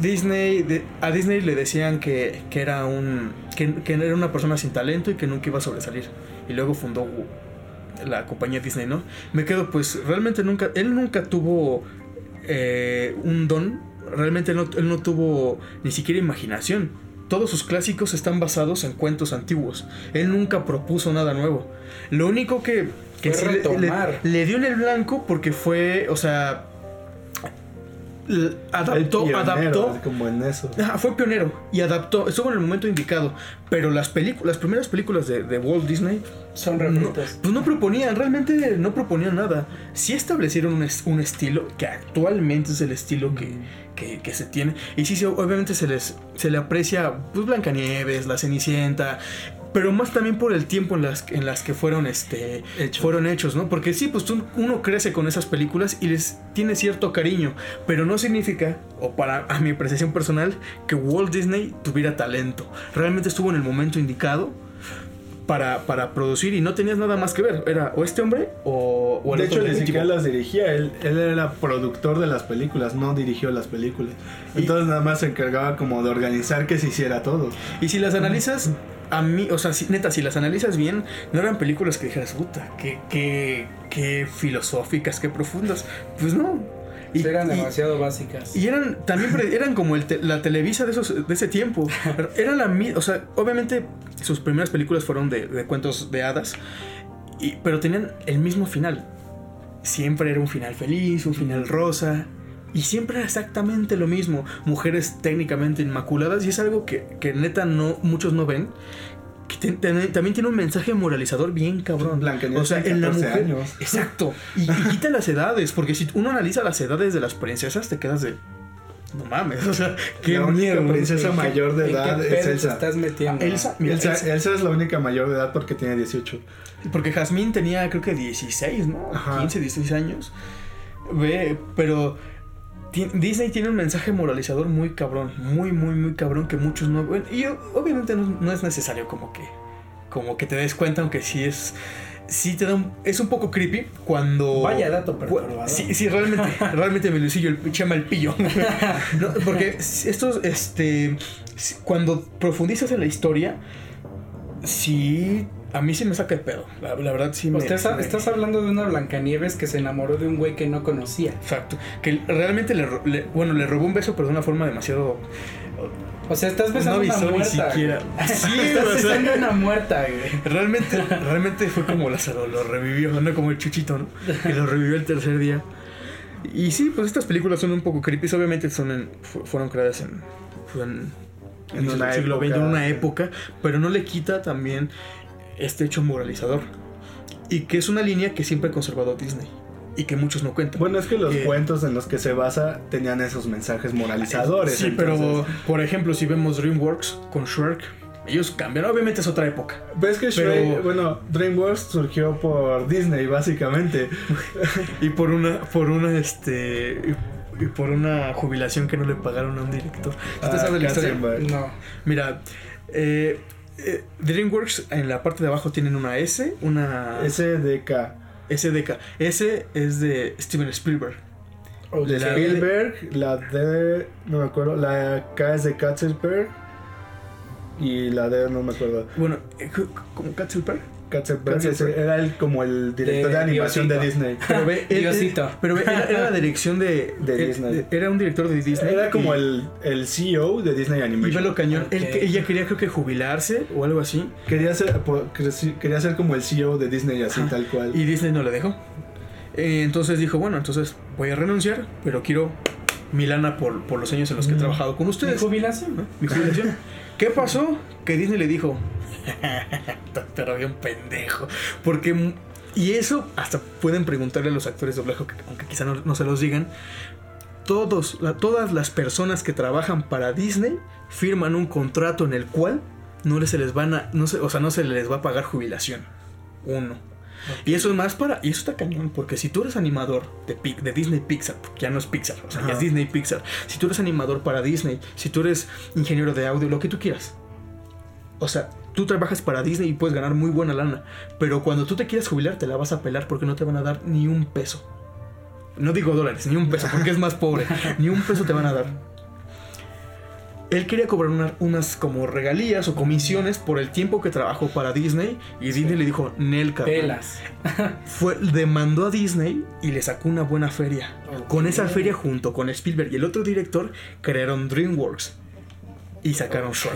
Disney, de- a Disney le decían que, que era un, que, que era una persona sin talento y que nunca iba a sobresalir. Y luego fundó la compañía Disney, ¿no? Me quedo, pues, realmente nunca, él nunca tuvo eh, un don, realmente no, él no tuvo ni siquiera imaginación. Todos sus clásicos están basados en cuentos antiguos. Él nunca propuso nada nuevo. Lo único que, que sí le- le, le dio en el blanco porque fue, o sea, adaptó, pionero, adaptó Como en eso. Ajá, fue pionero y adaptó, estuvo en el momento indicado. Pero las películas, las primeras películas de, de Walt Disney, Son no, pues no proponían, realmente no proponían nada. Sí establecieron un, es- un estilo que actualmente es el estilo que, que, que se tiene. Y sí, sí, obviamente se les se le aprecia, pues Blancanieves, La Cenicienta. Pero más también por el tiempo en las, en las que fueron, este, Hecho. fueron hechos, ¿no? Porque sí, pues tú- uno crece con esas películas y les tiene cierto cariño, pero no significa, o para a mi apreciación personal, que Walt Disney tuviera talento. Realmente estuvo en el momento indicado para, para producir y no tenías nada más que ver. Era o este hombre o, o el de otro hecho, ni siquiera las dirigía. Él, él era productor de las películas, no dirigió las películas. Y- Entonces, nada más se encargaba como de organizar que se hiciera todo. Y si las analizas, a mí, o sea, si- neta, si las analizas bien, no eran películas que dijeras, puta, qué, qué, qué filosóficas, qué profundas. Pues no. Y, Eran y- demasiado básicas. y eran también eran como el te- la Televisa de esos de ese tiempo. Era la o sea, obviamente sus primeras películas fueron de, de cuentos de hadas, y, pero tenían el mismo final. Siempre era un final feliz, un final rosa. Y siempre era exactamente lo mismo. Mujeres técnicamente inmaculadas. Y es algo que, que neta no, muchos no ven. Que también tiene un mensaje moralizador bien cabrón. Blancanieves o sea, en la 14 mujer. años. *laughs* Exacto. Y, y quita las edades. Porque si uno analiza las edades de las princesas, te quedas de. No mames. O sea, qué la única miedo. princesa ¿En qué- mayor de qué edad es Elsa. estás metiendo? Elsa, mira, Elsa, Elsa- Elsa es la única mayor de edad porque tiene 18. Porque Jasmine tenía creo que 16, ¿no? Ajá. 15, 16 años. Ve, pero Disney tiene un mensaje moralizador muy cabrón, muy, muy, muy cabrón que muchos no ven. Y obviamente no, no es necesario como que, como que te des cuenta, aunque sí es, sí te da un, es un poco creepy cuando... Vaya dato perturbador. Sí, sí, realmente, *laughs* realmente me lucillo el chama el pillo. *laughs* No, porque estos, este, cuando profundizas en la historia, sí, a mí sí me saca de pedo. La, la verdad sí me... Usted sí sa- me- estás hablando de una Blancanieves que se enamoró de un güey que no conocía. Exacto. Que realmente le, bueno, le robó un beso, pero de una forma demasiado. O sea, estás besando no una avisó ni muerta. siquiera. Sí, estás besando una muerta, güey. realmente, realmente fue como Lázaro, lo revivió, no como el chuchito, ¿no? Que lo revivió el tercer día. Y sí, pues estas películas son un poco creepy, obviamente son en- fu- fueron creadas en, fue en, En en el siglo XX, en una época, pero no le quita también este hecho moralizador. Y que es una línea que siempre ha conservado Disney y que muchos no cuentan. Bueno, es que los Eh, cuentos en los que se basa tenían esos mensajes moralizadores. Sí, entonces- pero por ejemplo, si vemos DreamWorks con Shrek, ellos cambian. Obviamente es otra época. Ves que pero- Shrek, bueno, DreamWorks surgió por Disney, básicamente. *laughs* Y por una, por una, este. Y por una jubilación que no le pagaron a un director. ¿Sí ¿Te Ah, la historia? No. Mira, eh, eh, DreamWorks en la parte de abajo tienen una S, una SDK. SDK. S es de Steven Spielberg. De La- Spielberg, la D, no me acuerdo, la K es de Katzenberg y la D no me acuerdo. Bueno, eh, ¿cómo Katzenberg? Katzenberg, Katzenberg. era el, como el director de, De animación de Diosito. Disney. Pero ve, él- *laughs* Diosito. él- pero ve, era, era la dirección de, De él- Disney. Era un director de Disney. Era como y- el, el CEO de Disney Y Animation. velo cañón. Él- Ok. ella quería, creo que jubilarse o algo así. Quería ser, quería ser como el CEO de Disney, así Ajá. tal cual. Y Disney no le dejó. Eh, entonces dijo, bueno, entonces voy a renunciar, pero quiero mi lana por, por los años en los que he Mm. trabajado con ¿De ustedes. jubilación? ¿no? Mi jubilación. *laughs* ¿Qué pasó? Que Disney le dijo, *laughs* pero bien pendejo. Porque, y eso hasta pueden preguntarle a los actores de doblaje, que- aunque quizá no, se los digan. Todos, la- todas las personas que trabajan para Disney firman un contrato en el cual no se les van a, no se, o sea, no se les va a pagar jubilación. Uno. Y eso es más para. Y eso está cañón, porque si tú eres animador de, de Disney Pixar, porque ya no es Pixar, o sea, ya es Disney Pixar. Si tú eres animador para Disney, si tú eres ingeniero de audio, lo que tú quieras. O sea, tú trabajas para Disney y puedes ganar muy buena lana. Pero cuando tú te quieras jubilar, te la vas a pelar porque no te van a dar ni un peso. No digo dólares, ni un peso, porque es más pobre. *laughs* ni un peso te van a dar. Él quería cobrar una- unas como regalías o comisiones por el tiempo que trabajó para Disney. Y Disney le dijo, Nel, cabrón". Pelas. *laughs* Fue, demandó a Disney y le sacó una buena feria. Con esa feria, junto con Spielberg y el otro director, crearon DreamWorks. Y sacaron Shrek.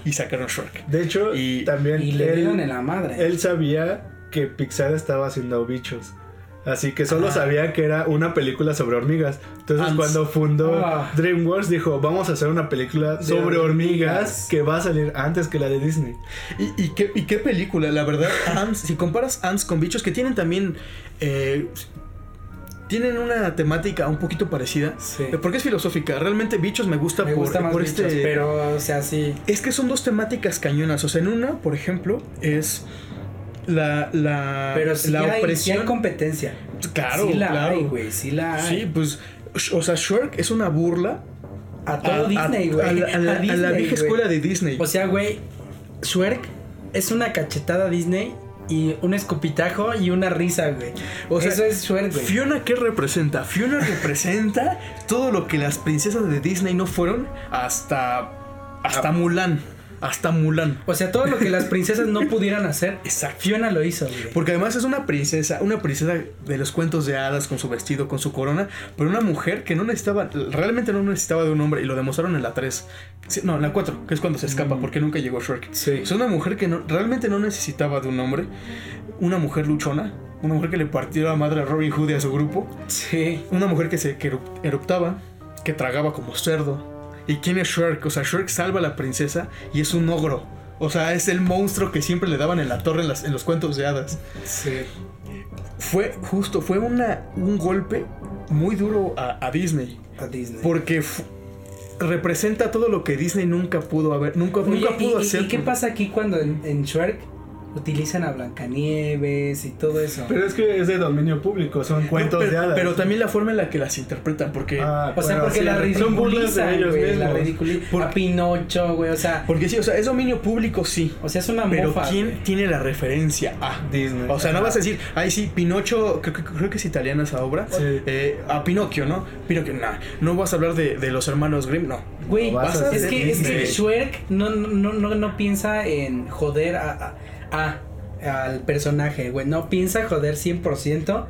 Ok. Y sacaron Shrek. De hecho, Y- también Y le dieron en la madre. él sabía que Pixar estaba haciendo bichos. Así que solo Ah. sabía que era una película sobre hormigas. Entonces Ants. cuando fundó Ah. DreamWorks dijo, vamos a hacer una película De sobre hormigas. hormigas. que va a salir antes que la de Disney. ¿Y, y qué, y qué película, la verdad. *laughs* Ants, si comparas Ants con bichos que tienen también. eh, tienen una temática un poquito parecida. Sí. eh, Porque es filosófica. Realmente bichos me gusta Me por, gusta más por bichos, este. pero, o sea, sí. Es que son dos temáticas cañonas. O sea, en una, por ejemplo, es la, la, Pero sí, la hay, sí opresión. hay competencia. claro, sí la claro. hay, güey. Sí la hay. Sí, pues, o sea, Shrek es una burla a todo Disney, güey. a la, a la- a la Disney, vieja escuela de Disney. O sea, güey, Shrek es una cachetada Disney y un escupitajo y una risa, güey. O sea, Eso es Shrek, güey. Fiona, ¿qué representa? Fiona representa *laughs* todo lo que las princesas de Disney no fueron hasta, hasta Ah. Mulan. Hasta Mulan. O sea, todo lo que las princesas no *laughs* pudieran hacer, Exacto. Fiona lo hizo, güey. Porque además es una princesa, una princesa de los cuentos de hadas con su vestido, con su corona, pero una mujer que no necesitaba, realmente no necesitaba de un hombre y lo demostraron en la 3. Sí, no, en la 4, que es cuando se escapa Mm. porque nunca llegó Shrek. Sí. Es una mujer que no, realmente no necesitaba de un hombre, una mujer luchona, una mujer que le partió la madre a Robin Hood y a su grupo, Sí. una mujer que se que eru- eruptaba, que tragaba como cerdo. ¿Y quién es Shrek? O sea, Shrek salva a la princesa y es un ogro. O sea, es el monstruo que siempre le daban en la torre en, las- en los cuentos de hadas. Sí. Fue justo, fue una, un golpe muy duro a, a Disney. A Disney. Porque representa todo lo que Disney nunca pudo haber, nunca, Oye, nunca pudo ¿y, y- hacer. y qué pasa aquí cuando en, en Shrek utilizan a Blancanieves y todo eso? Pero es que es de dominio público, son cuentos pero, de hadas. pero también la forma en la que las interpretan, porque... Ah, o sea, bueno, porque sí, la son burlas de ridiculizan, güey, la ridiculizan. Por- A Pinocho, güey, o sea, Porque sí, o sea, es dominio público, sí. o sea, es una Pero mofa. ¿quién tiene la referencia a? Disney. O sea, no vas a decir, ay, sí, Pinocho, creo, que- creo que es italiana esa obra. Sí. Eh, a Pinocchio, ¿no? Pinocchio, nah. No vas a hablar de, de los hermanos Grimm, no. Güey, a es que, es que. Shrek no, no, no, no piensa en joder a, a- a- al personaje, güey. No piensa joder 100%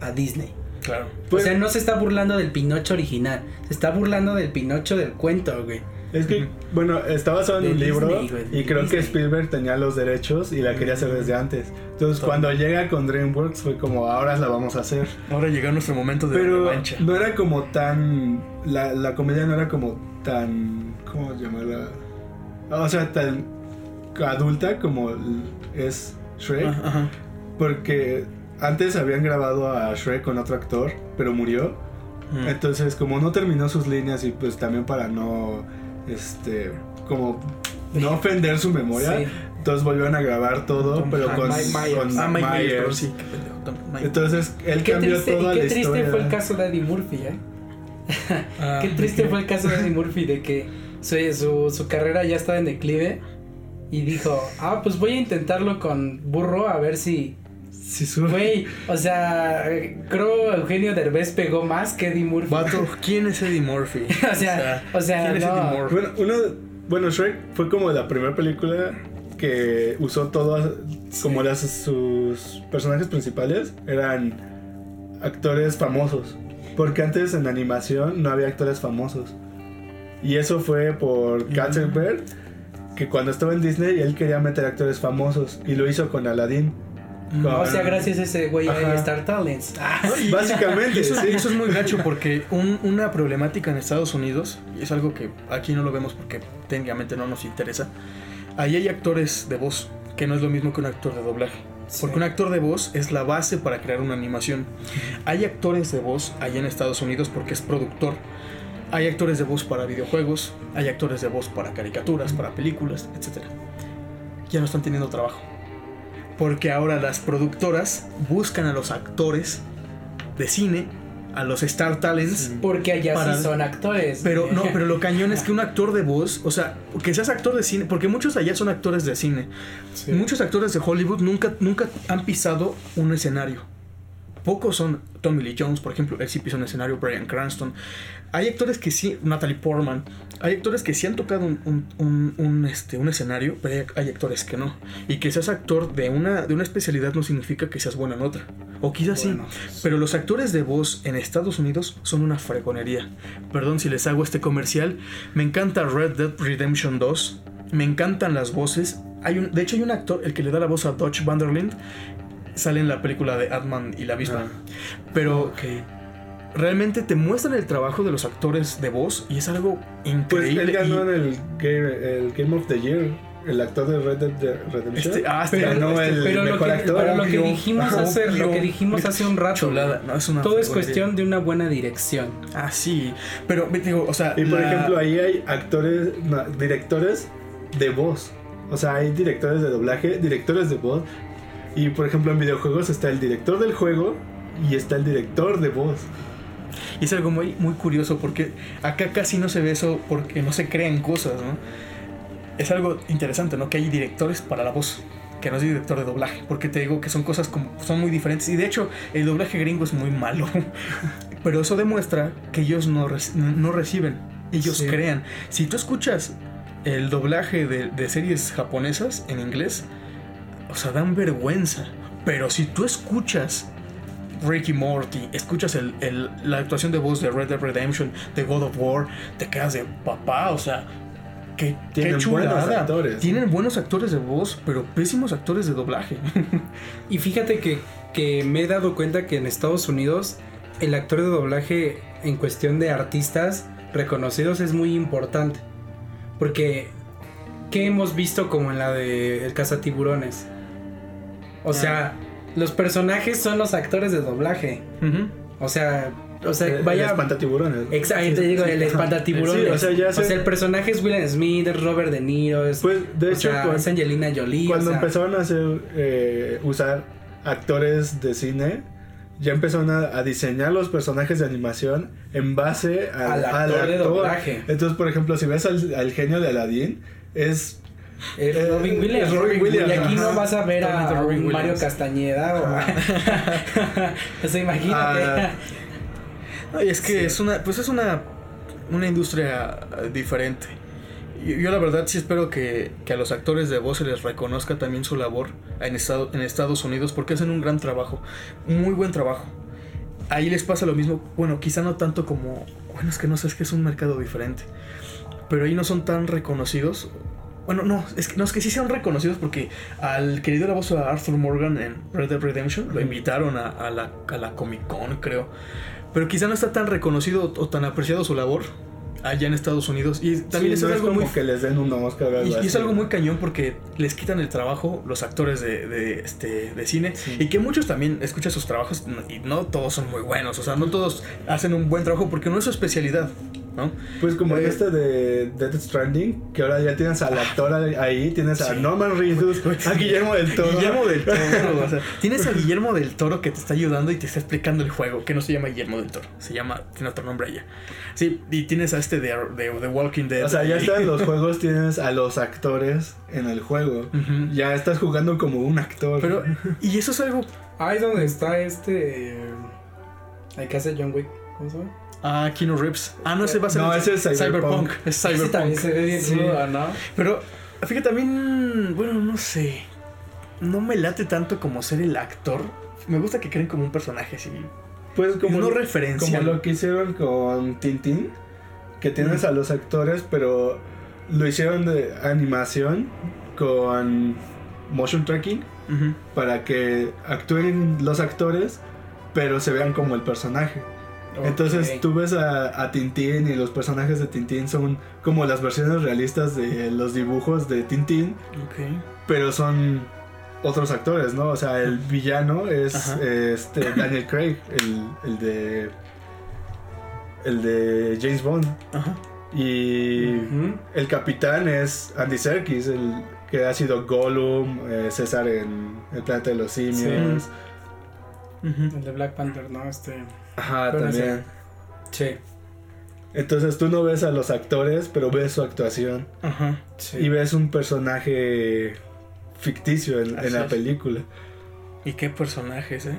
a Disney. Claro. Pues- o sea, no se está burlando del Pinocho original. Se está burlando del Pinocho del cuento, güey. Es que, bueno, está basado en De un libro güey, y creo que. Spielberg tenía los derechos y la quería hacer desde antes. Entonces, Todo. cuando llega con DreamWorks fue como, ahora la vamos a hacer. Ahora llegó nuestro momento de Pero revancha. no era como tan. La, la comedia no era como tan. ¿Cómo llamarla? O sea, tan adulta como es Shrek. Ajá. Porque antes habían grabado a Shrek con otro actor, pero murió. Mm. Entonces, como no terminó sus líneas y pues también para no. Este. Como. No *laughs* ofender su memoria. Sí. Entonces volvieron a grabar todo, Tom pero con, Myers. con Ah, Myers, Myers. sí. Tom-. Entonces, él Qué cambió triste, toda y qué la triste historia. fue el caso de Eddie Murphy, ¿eh? Ah, *laughs* Qué triste fue el caso de Eddie Murphy de que su, su, su carrera ya estaba en declive y dijo, ah, pues voy a intentarlo con burro a ver si... Sí, su- Güey, o sea, creo Eugenio Derbez pegó más que Eddie Murphy. Vato, ¿quién es Eddie Murphy? *laughs* O sea, o sea, ¿quién es. Eddie Murphy? Bueno, uno, bueno, Shrek fue como la primera película que usó todos, como las, sus personajes principales, eran actores famosos. Porque antes en animación no había actores famosos. Y eso fue por Mm. Katzenberg, que cuando estaba en Disney él quería meter actores famosos y lo hizo con Aladdin. Mm. Con- O sea, gracias a ese güey Ajá. Star Talents. Ah, Básicamente, eso, *laughs* sí. eso es muy gacho porque un- una problemática en Estados Unidos, y es algo que aquí no lo vemos porque técnicamente no nos interesa, ahí hay actores de voz, que no es lo mismo que un actor de doblaje. Porque un actor de voz es la base para crear una animación. Hay actores de voz allá en Estados Unidos porque es productor. Hay actores de voz para videojuegos, hay actores de voz para caricaturas, para películas, etc. Ya no están teniendo trabajo. Porque ahora las productoras buscan a los actores de cine, a los Star Talents. Porque allá Para- sí son actores. Pero no, pero lo cañón es *laughs* que un actor de voz, o sea, que seas actor de cine, porque muchos allá son actores de cine. Sí. Muchos actores de Hollywood nunca, nunca han pisado un escenario. Pocos son Tommy Lee Jones, por ejemplo, él sí pisó un escenario, Brian Cranston. Hay actores que sí, Natalie Portman, hay actores que sí han tocado un, un- este, un escenario, pero hay, hay actores que no. Y que seas actor de una, de una especialidad no significa que seas bueno en otra. O quizás Bueno, sí. Pero los actores de voz en Estados Unidos son una fregonería. Perdón si les hago este comercial. Me encanta Red Dead Redemption 2. Me encantan las voces. Hay un, de hecho, hay un actor, el que le da la voz a Dutch Vanderlind, sale en la película de Ant-Man y la avispa. Ah. Pero Ok. realmente te muestran el trabajo de los actores de voz y es algo Pues increíble. él ganó y- en el game, el game of the Year, el actor de Red Dead Redemption. Este- ah, este- Pero, ganó este- el pero lo mejor que, actor. pero lo que dijimos hace, lo que dijimos hace un rato. chulada, no, es una Todo es cuestión de una buena dirección. Ah, sí. Pero digo, o sea. Y por la- ejemplo, ahí hay actores, no, directores de voz. O sea, hay directores de doblaje, directores de voz. Y por ejemplo, en videojuegos está el director del juego y está el director de voz. Y es algo muy, muy curioso porque acá casi no se ve eso porque no se crean cosas, ¿no? Es algo interesante, ¿no? Que hay directores para la voz, que no es director de doblaje, porque te digo que son cosas como, son muy diferentes. Y de hecho, el doblaje gringo es muy malo. *laughs* Pero eso demuestra que ellos no, reci- no reciben, ellos Sí. crean. Si tú escuchas el doblaje de, de series japonesas en inglés, o sea, dan vergüenza. Pero si tú escuchas Ricky Morty, escuchas el, el- la actuación de voz de Red Dead Redemption, de God of War, te quedas de papá, o sea, qué, qué Tienen chulada. buenos actores. Tienen buenos actores de voz, pero pésimos actores de doblaje. Y fíjate que, que me he dado cuenta que en Estados Unidos el actor de doblaje en cuestión de artistas reconocidos es muy importante. Porque, ¿qué hemos visto como en la de El Cazatiburones? O sea, los personajes son los actores de doblaje. O sea, o sea, El- vaya... El espantatiburones. Exacto, te digo, el espantatiburones. Sí, o sea, ya sé- el personaje es Will Smith, es Robert De Niro, es, Pues, de o hecho, sea, cuando- es Angelina Jolie. Cuando o sea, empezaron a hacer, eh, usar actores de cine, ya empezaron a, a diseñar los personajes de animación en base al, Al actor de doblaje. Entonces, por ejemplo, si ves al, al genio de Aladdin, es Es Eh, Robin Williams. es Robin Williams, Y aquí no vas a ver a, un Mario. Castañeda o *laughs* sea, imagínate. Ah, No, y es que es una, pues es una, una industria diferente. Yo la verdad sí espero que, que a los actores de voz se les reconozca también su labor en, estado, en Estados Unidos porque hacen un gran trabajo, muy buen trabajo. Ahí les pasa lo mismo, bueno, quizá no tanto como, bueno, es que no sé, es que es un mercado diferente, pero ahí no son tan reconocidos. Bueno, no, es que, no, es que sí sean reconocidos porque al querido la voz a Arthur Morgan en Red Dead Redemption lo invitaron a, a la, a la Comic Con, creo. Pero quizá no está tan reconocido o tan apreciado su labor allá en Estados Unidos. Y también sí, eso no es algo como muy que les den un Oscar y, y es algo muy cañón porque les quitan el trabajo los actores de, de, este, de cine Sí. y que muchos también escuchan sus trabajos y no todos son muy buenos, o sea, no todos hacen un buen trabajo porque no es su especialidad, ¿no? Pues como Eh, este de Death Stranding, que ahora ya tienes al actor ahí, tienes a Sí. Norman Reedus, *laughs* a Guillermo del Toro. Guillermo del Toro, *laughs* o sea, tienes a Guillermo del Toro que te está ayudando y te está explicando el juego, que no se llama Guillermo del Toro, se llama, tiene otro nombre ella. Sí, y tienes a este de, de, de Walking Dead. O sea, ya ahí. está en los *laughs* juegos, tienes a los actores en el juego. Ya estás jugando como un actor. Pero, y eso es algo Ahí donde está este. Hay que hacer John Wick. ¿Cómo se llama? Ah, Kino Reeves. Ah, no, ese va a ser No, ese es Cyberpunk. Es Ese Cyberpunk. se ve bien Sí. crudo, ¿no? Pero Fíjate, también, bueno, no sé. No me late tanto como ser el actor. Me gusta que creen como un personaje así. Pues como, no referencia. como lo que hicieron con Tintín, que tienes a los actores, pero lo hicieron de animación con motion tracking para que actúen los actores, pero se vean como el personaje. Entonces tú ves a, a Tintín y los personajes de Tintín son como las versiones realistas de los dibujos de Tintín, pero son otros actores, ¿no? O sea, el villano es este *coughs* Daniel Craig, el, el de el de James Bond Ajá. y el capitán es Andy Serkis, el que ha sido Gollum, eh, César en El planeta de los simios. El de Black Panther, ¿no? Este. Ajá, Bueno, también. Sí. Entonces tú no ves a los actores, pero ves su actuación Ajá. sí. y ves un personaje ficticio en, la película. Y qué personajes, eh.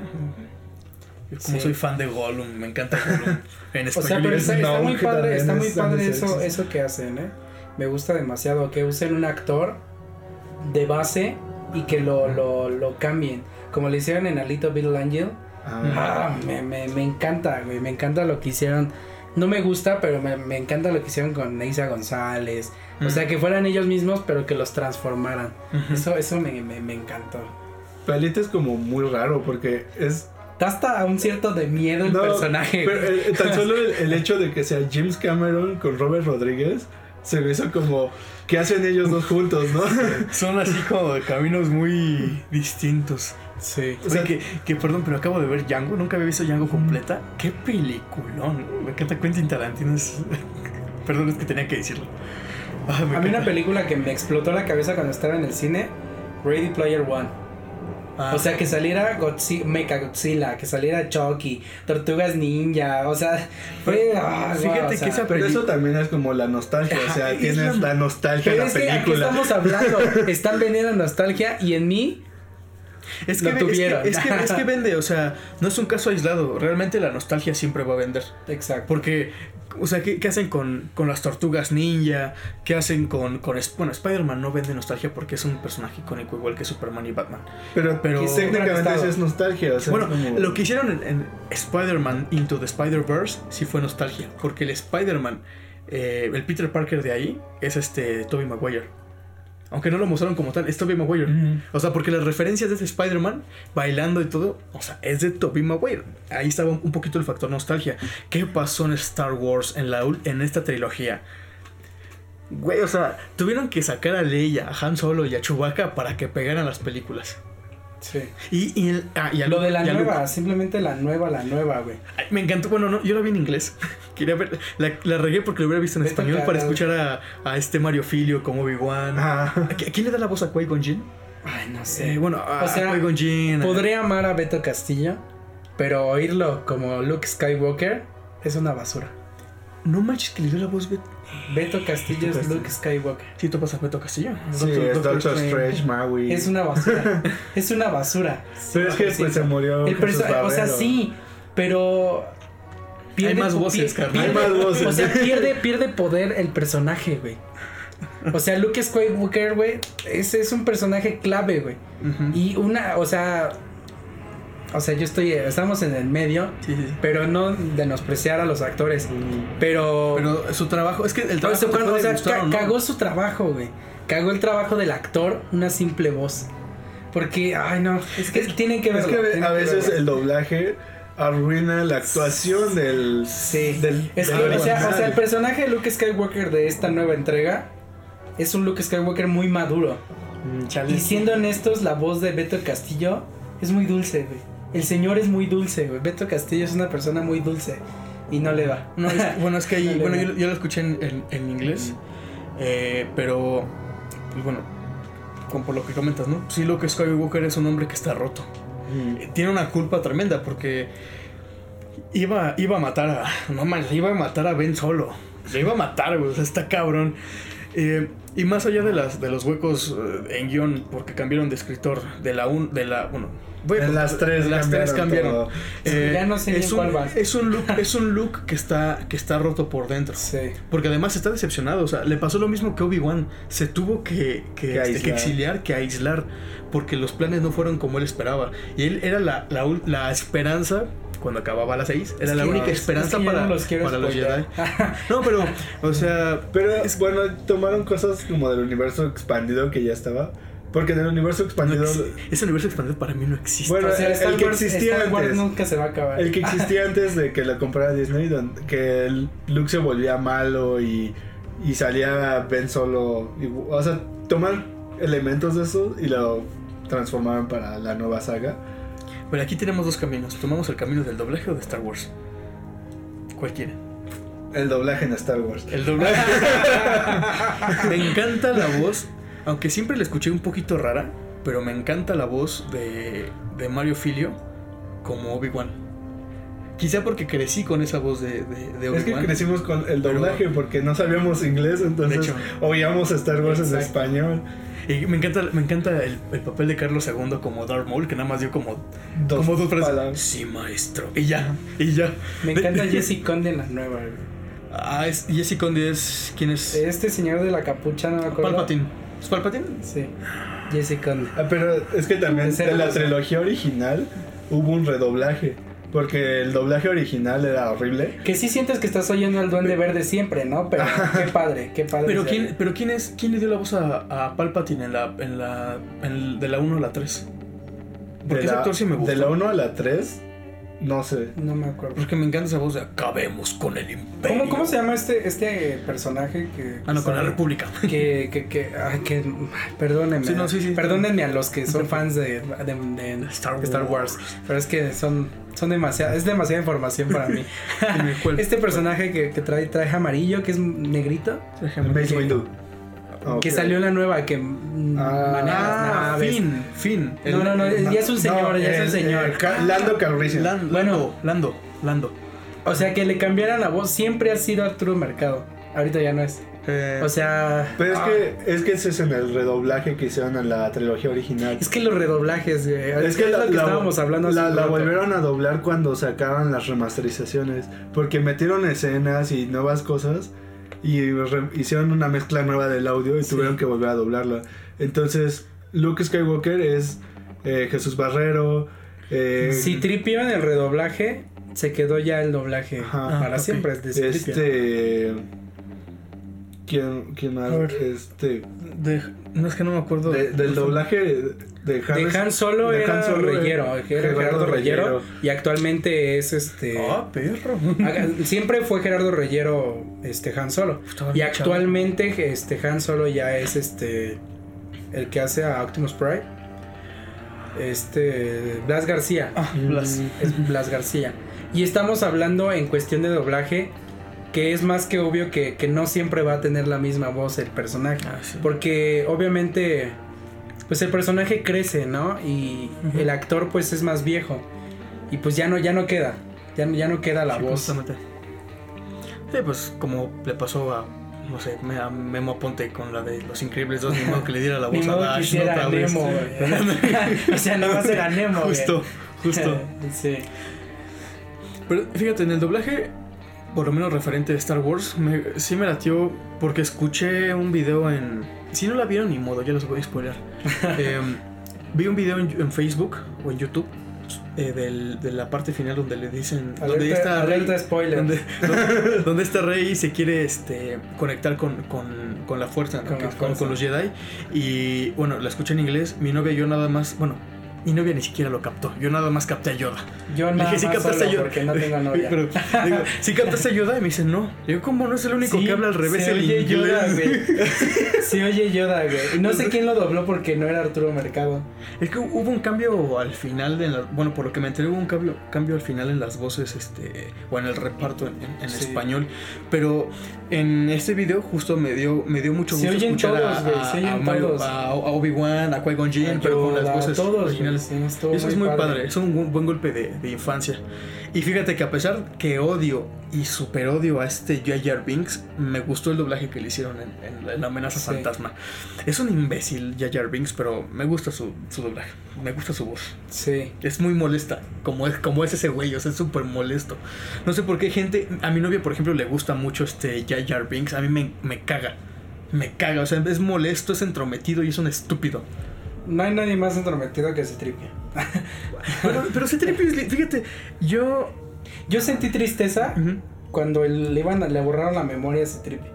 Yo como Sí. soy fan de Gollum, me encanta Gollum. *laughs* En O sea, español pero es- está, está no, muy padre, está muy padre eso, eso que hacen, ¿eh? Me gusta demasiado que usen un actor de base y que lo, lo, lo cambien. Como le hicieron en Alito Little Angel. Ah, me, me, me encanta, güey. Me encanta lo que hicieron. No me gusta, pero me, me encanta lo que hicieron con Neisa González. O Mm. sea, que fueran ellos mismos, pero que los transformaran. Eso, eso me, me, me encantó. Palito es como muy raro porque es... Da hasta un cierto de miedo el No, personaje. Pero eh, tan *laughs* solo el, el hecho de que sea James Cameron con Robert Rodríguez se me hizo como... ¿Qué hacen ellos dos juntos, no? *laughs* Son así como de caminos muy distintos. Sí. O sea, que, que, perdón, pero acabo de ver Django. Nunca había visto Django completa. Qué peliculón. Me encanta Quentin Tarantino. Es... *laughs* perdón, es que tenía que decirlo. Ah, me A mí una película que me explotó la cabeza cuando estaba en el cine, Ready Player One. Ah, O sea, que saliera Godzilla, Mecha Godzilla, que saliera Chucky, Tortugas Ninja, o sea, fue... ah, Fíjate o sea, que esa Pero eso también es como la nostalgia, o sea, tienes la- la nostalgia de la es que aquí película. estamos hablando, *laughs* están vendiendo nostalgia y en mí, es lo que, es que- tuvieron. Es que, es que *laughs* vende, o sea, no es un caso aislado. Realmente la nostalgia siempre va a vender. exacto. Porque, o sea, ¿qué, qué hacen con, con las tortugas ninja? ¿Qué hacen con, con bueno, Spider-Man no vende nostalgia porque es un personaje icónico igual que Superman y Batman. Pero, Pero- técnicamente eso es nostalgia, o sea, bueno, como- lo que hicieron en, en Spider-Man Into the Spider-Verse sí fue nostalgia. Porque el Spider-Man, eh, el Peter Parker de ahí, es este Tobey Maguire. Aunque no lo mostraron como tal, es Tobey Maguire. O sea, porque las referencias de ese Spider-Man bailando y todo, o sea, es de Tobey Maguire. Ahí estaba un poquito el factor nostalgia. ¿Qué pasó en Star Wars en, la, en esta trilogía? Güey, o sea, tuvieron que sacar a Leia, a Han Solo y a Chewbacca para que pegaran las películas. Sí. Y, y, el- ah, y Lo de la y nueva, simplemente la nueva, la nueva, güey. Ay, me encantó, bueno, no, yo la vi en inglés. *laughs* Quería ver, la, la regué porque lo hubiera visto en Vete español para escuchar a, a este Mario Filio como Obi-Wan. Ah. ¿A, qui- quién le da la voz a Qui-Gon Jinn? Ay, no Eh, sé. bueno, a, O sea, a Qui-Gon Jinn. a- Podré amar a Beto Castillo, pero oírlo como Luke Skywalker es una basura. No manches que le dio la voz, Beto. Beto Castillo es. Luke Skywalker. Sí, tú pasas Beto Castillo. Sí, es Doctor Strange, Maui. Es una basura. *laughs* es una basura. Pero es que Sí. pues se murió. El Jesús o sea, sí, pero Hay más voces, carnal. pierde- Hay más *laughs* voces. O sea, pierde, pierde poder el personaje, güey. O sea, Luke Skywalker, güey, ese es un personaje clave, güey. Y una, o sea, o sea, yo estoy, estamos en el medio, Sí, sí, sí. pero no de menospreciar a los actores. Pero, Pero su trabajo, es que el trabajo puede o sea, gustar ca- o no. cagó su trabajo, güey. Cagó el trabajo del actor, una simple voz. Porque, ay, no, es que tienen que Es verlo. que a veces el doblaje arruina la actuación del. Sí. del Es que, del o sea, o sea, el personaje de Luke Skywalker de esta nueva entrega es un Luke Skywalker muy maduro. Mm. Y siendo honestos, la voz de Beto Castillo es muy dulce, güey. El señor es muy dulce, güey. Beto Castillo es una persona muy dulce. Y no le va. No, es- *laughs* bueno, es que ahí, No bueno, yo, yo lo escuché en, en- en inglés, eh, pero, pues bueno, como por lo que comentas, ¿no? Sí, Luke Skywalker es un hombre que está roto. Eh, Tiene una culpa tremenda porque iba, iba a matar a, no mames, iba a matar a Ben Solo. Le iba a matar, güey, o sea, está cabrón. Eh, y más allá de las de los huecos eh, en guion, porque cambiaron de escritor, de la un, de la bueno, En las tres las tres cambiaron cambiaron. todo. Eh, Ya no sé es un, cuál vas. es un look, es un look que está que está roto por dentro. Sí. Porque además está decepcionado, o sea, le pasó lo mismo que Obi-Wan, se tuvo que, que, Que este, que exiliar, que aislar, porque los planes no fueron como él esperaba. Y él era la, la, la esperanza, cuando acababa a las 6, era Es la única es- esperanza es que para, no los para los Jedi. *laughs* No, pero, o sea, Pero bueno, tomaron cosas como del universo expandido que ya estaba. Porque en el universo no expandido. exi- ese universo expandido para mí no existe. Bueno, O sea, el- el que Wars- existía Star Wars antes. nunca se va a acabar. El que *laughs* existía antes de que la comprara Disney, donde, que el Luke se volvía malo y, y salía Ben solo. y- o sea, toman elementos de eso y lo transformaron para la nueva saga. Pero aquí tenemos dos caminos. Tomamos el camino del doblaje o de Star Wars. Cualquiera. El doblaje en Star Wars. El doblaje. *laughs* me encanta la voz, aunque siempre la escuché un poquito rara, pero me encanta la voz de, de Mario Filio como Obi-Wan. Quizá porque crecí con esa voz de, de, de Es que Obi-Wan. crecimos con el doblaje porque no sabíamos inglés, entonces De hecho. oíamos Star Wars en español. Y me encanta, me encanta el, el papel de Carlos II como Darth Maul, que nada más dio como Dos como dos frases. palabras. Sí, maestro. Y ya, y ya. Me encanta Jesse Conde en la nueva. Ah, es Jesse Conde es. ¿Quién es? Este señor de la capucha, no me acuerdo. Palpatine. ¿Es Palpatine? Sí. Jesse Conde. Ah, pero es que también en la trilogía original hubo un redoblaje. Porque el doblaje original era horrible. Que sí sientes que estás oyendo al duende verde siempre, ¿no? Pero qué padre, qué padre. Pero quién, pero quién es, quién le dio la voz a, a Palpatine en la, en la, en- de la 1 a la 3? Porque de ese la, actor sí me gusta. De la 1 a la 3, no sé. No me acuerdo. Porque me encanta esa voz de acabemos con el imperio. ¿Cómo, ¿Cómo se llama este, este personaje que. Ah, no, con la? República. Que, que, que, ay, que, perdónenme. Sí, no, sí, sí. Perdónenme a los que son *laughs* fans de, de, de Star Star, Wars. Pero es que son, son demasiada, es demasiada información para mí. *laughs* Este personaje que, que trae traje amarillo, que es negrito, Mace Windu. Ah, que salió la nueva, que mm, Ah, maneja Ah, naves. Finn, Finn. No, no, no, ya es un señor, ya es un señor. Lando Calrissian. Lan- Bueno. Lando, Lando, Lando. O sea, que le cambiaran la voz siempre ha sido Arturo Mercado. Ahorita ya no es. Eh, O sea. Pero es ah, que, es que ese es en el redoblaje que hicieron en la trilogía original. Es que los redoblajes, güey. Es, que es lo que estábamos hablando hace la, un la volvieron a doblar cuando sacaban las remasterizaciones. Porque metieron escenas y nuevas cosas. Y hicieron una mezcla nueva del audio y Sí. tuvieron que volver a doblarla. Entonces, Luke Skywalker es eh, Jesús Barrero. Eh, Si tripio en el redoblaje, se quedó ya el doblaje Ajá. para Ah, siempre. Es de este. ¿Quién, quién más? Ver. Este. de- no es que no me acuerdo. de- del doblaje de Han Solo de era Han Solo, eh, era Gerardo Gerardo Reyero, Reyero. y actualmente es este Ah, perro. siempre fue Gerardo Reyero este Han Solo Estaba y actualmente este Han Solo ya es este el que hace a Optimus Prime este Blas García Ah, Blas. es Blas García y estamos hablando en cuestión de doblaje que es más que obvio que, que no siempre va a tener la misma voz el personaje Ah, sí. porque obviamente, pues el personaje crece, ¿no? Y el actor pues es más viejo. Y pues ya no, ya no queda. Ya, no- ya no queda la Sí, voz. Sí, pues como le pasó a, no sé, me- a Memo Ponte con la de Los Increíbles 2, ni modo que le diera la *laughs* voz a Dash otra vez. Nemo, *laughs* o sea, nada más era Nemo, güey. Justo, justo. *laughs* sí. Pero fíjate, en el doblaje, por lo menos referente de Star Wars, me, sí me latió porque escuché un video en... Si no la vieron, ni modo, ya los voy a spoiler. Em, vi un video en, en Facebook o en YouTube eh, del- de la parte final donde le dicen... donde Alerta, está Rey, spoiler. donde, *laughs* donde, donde está Rey se quiere este, conectar con, con, con la fuerza, ¿no? Con la fuerza. con los Jedi. Y bueno, la escuché en inglés. Mi novia y yo nada más... Bueno, mi novia ni siquiera lo captó. Yo nada más capté a Yoda. Yo nada dije, ¿sí más captaste solo ayuda? porque no tengo *laughs* novia. Pero, digo, ¿sí captaste ayuda? Y me dice, no. Digo, ¿cómo no es el único Sí, que habla al revés se el oye inglés? Yoda, güey. *laughs* Se oye Yoda, güey. Y no sé quién lo dobló porque no era Arturo Mercado. Es que hubo un cambio al final, de la- bueno, por lo que me enteré, hubo un cambio, cambio al final en las voces, este, o en el reparto en, en- en Sí. español. Pero en este video justo me dio, me dio mucho Se gusto oyen escuchar todos, a, a- se oyen a Mario- todos. a- a Obi-Wan, a Qui-Gon Jinn, pero con las voces todos, originales. sí, Eso es muy padre. padre, es un bu- buen golpe de, de infancia. Y fíjate que a pesar que odio y super odio a este Jar Binks, me gustó el doblaje que le hicieron en, en, en La amenaza Sí. fantasma. Es un imbécil Jar Binks, pero me gusta su, su doblaje, me gusta su voz. Sí. Es muy molesta, como es, como es ese güey, o sea, es súper molesto. No sé por qué gente, a mi novia, por ejemplo, le gusta mucho este Jar Binks, a mí me, me caga. Me caga, o sea, es molesto, es entrometido y es un estúpido. No hay nadie más entrometido que Citripio. Pero, pero fíjate, yo... Yo sentí tristeza cuando le iban a- le borraron la memoria a Citripio.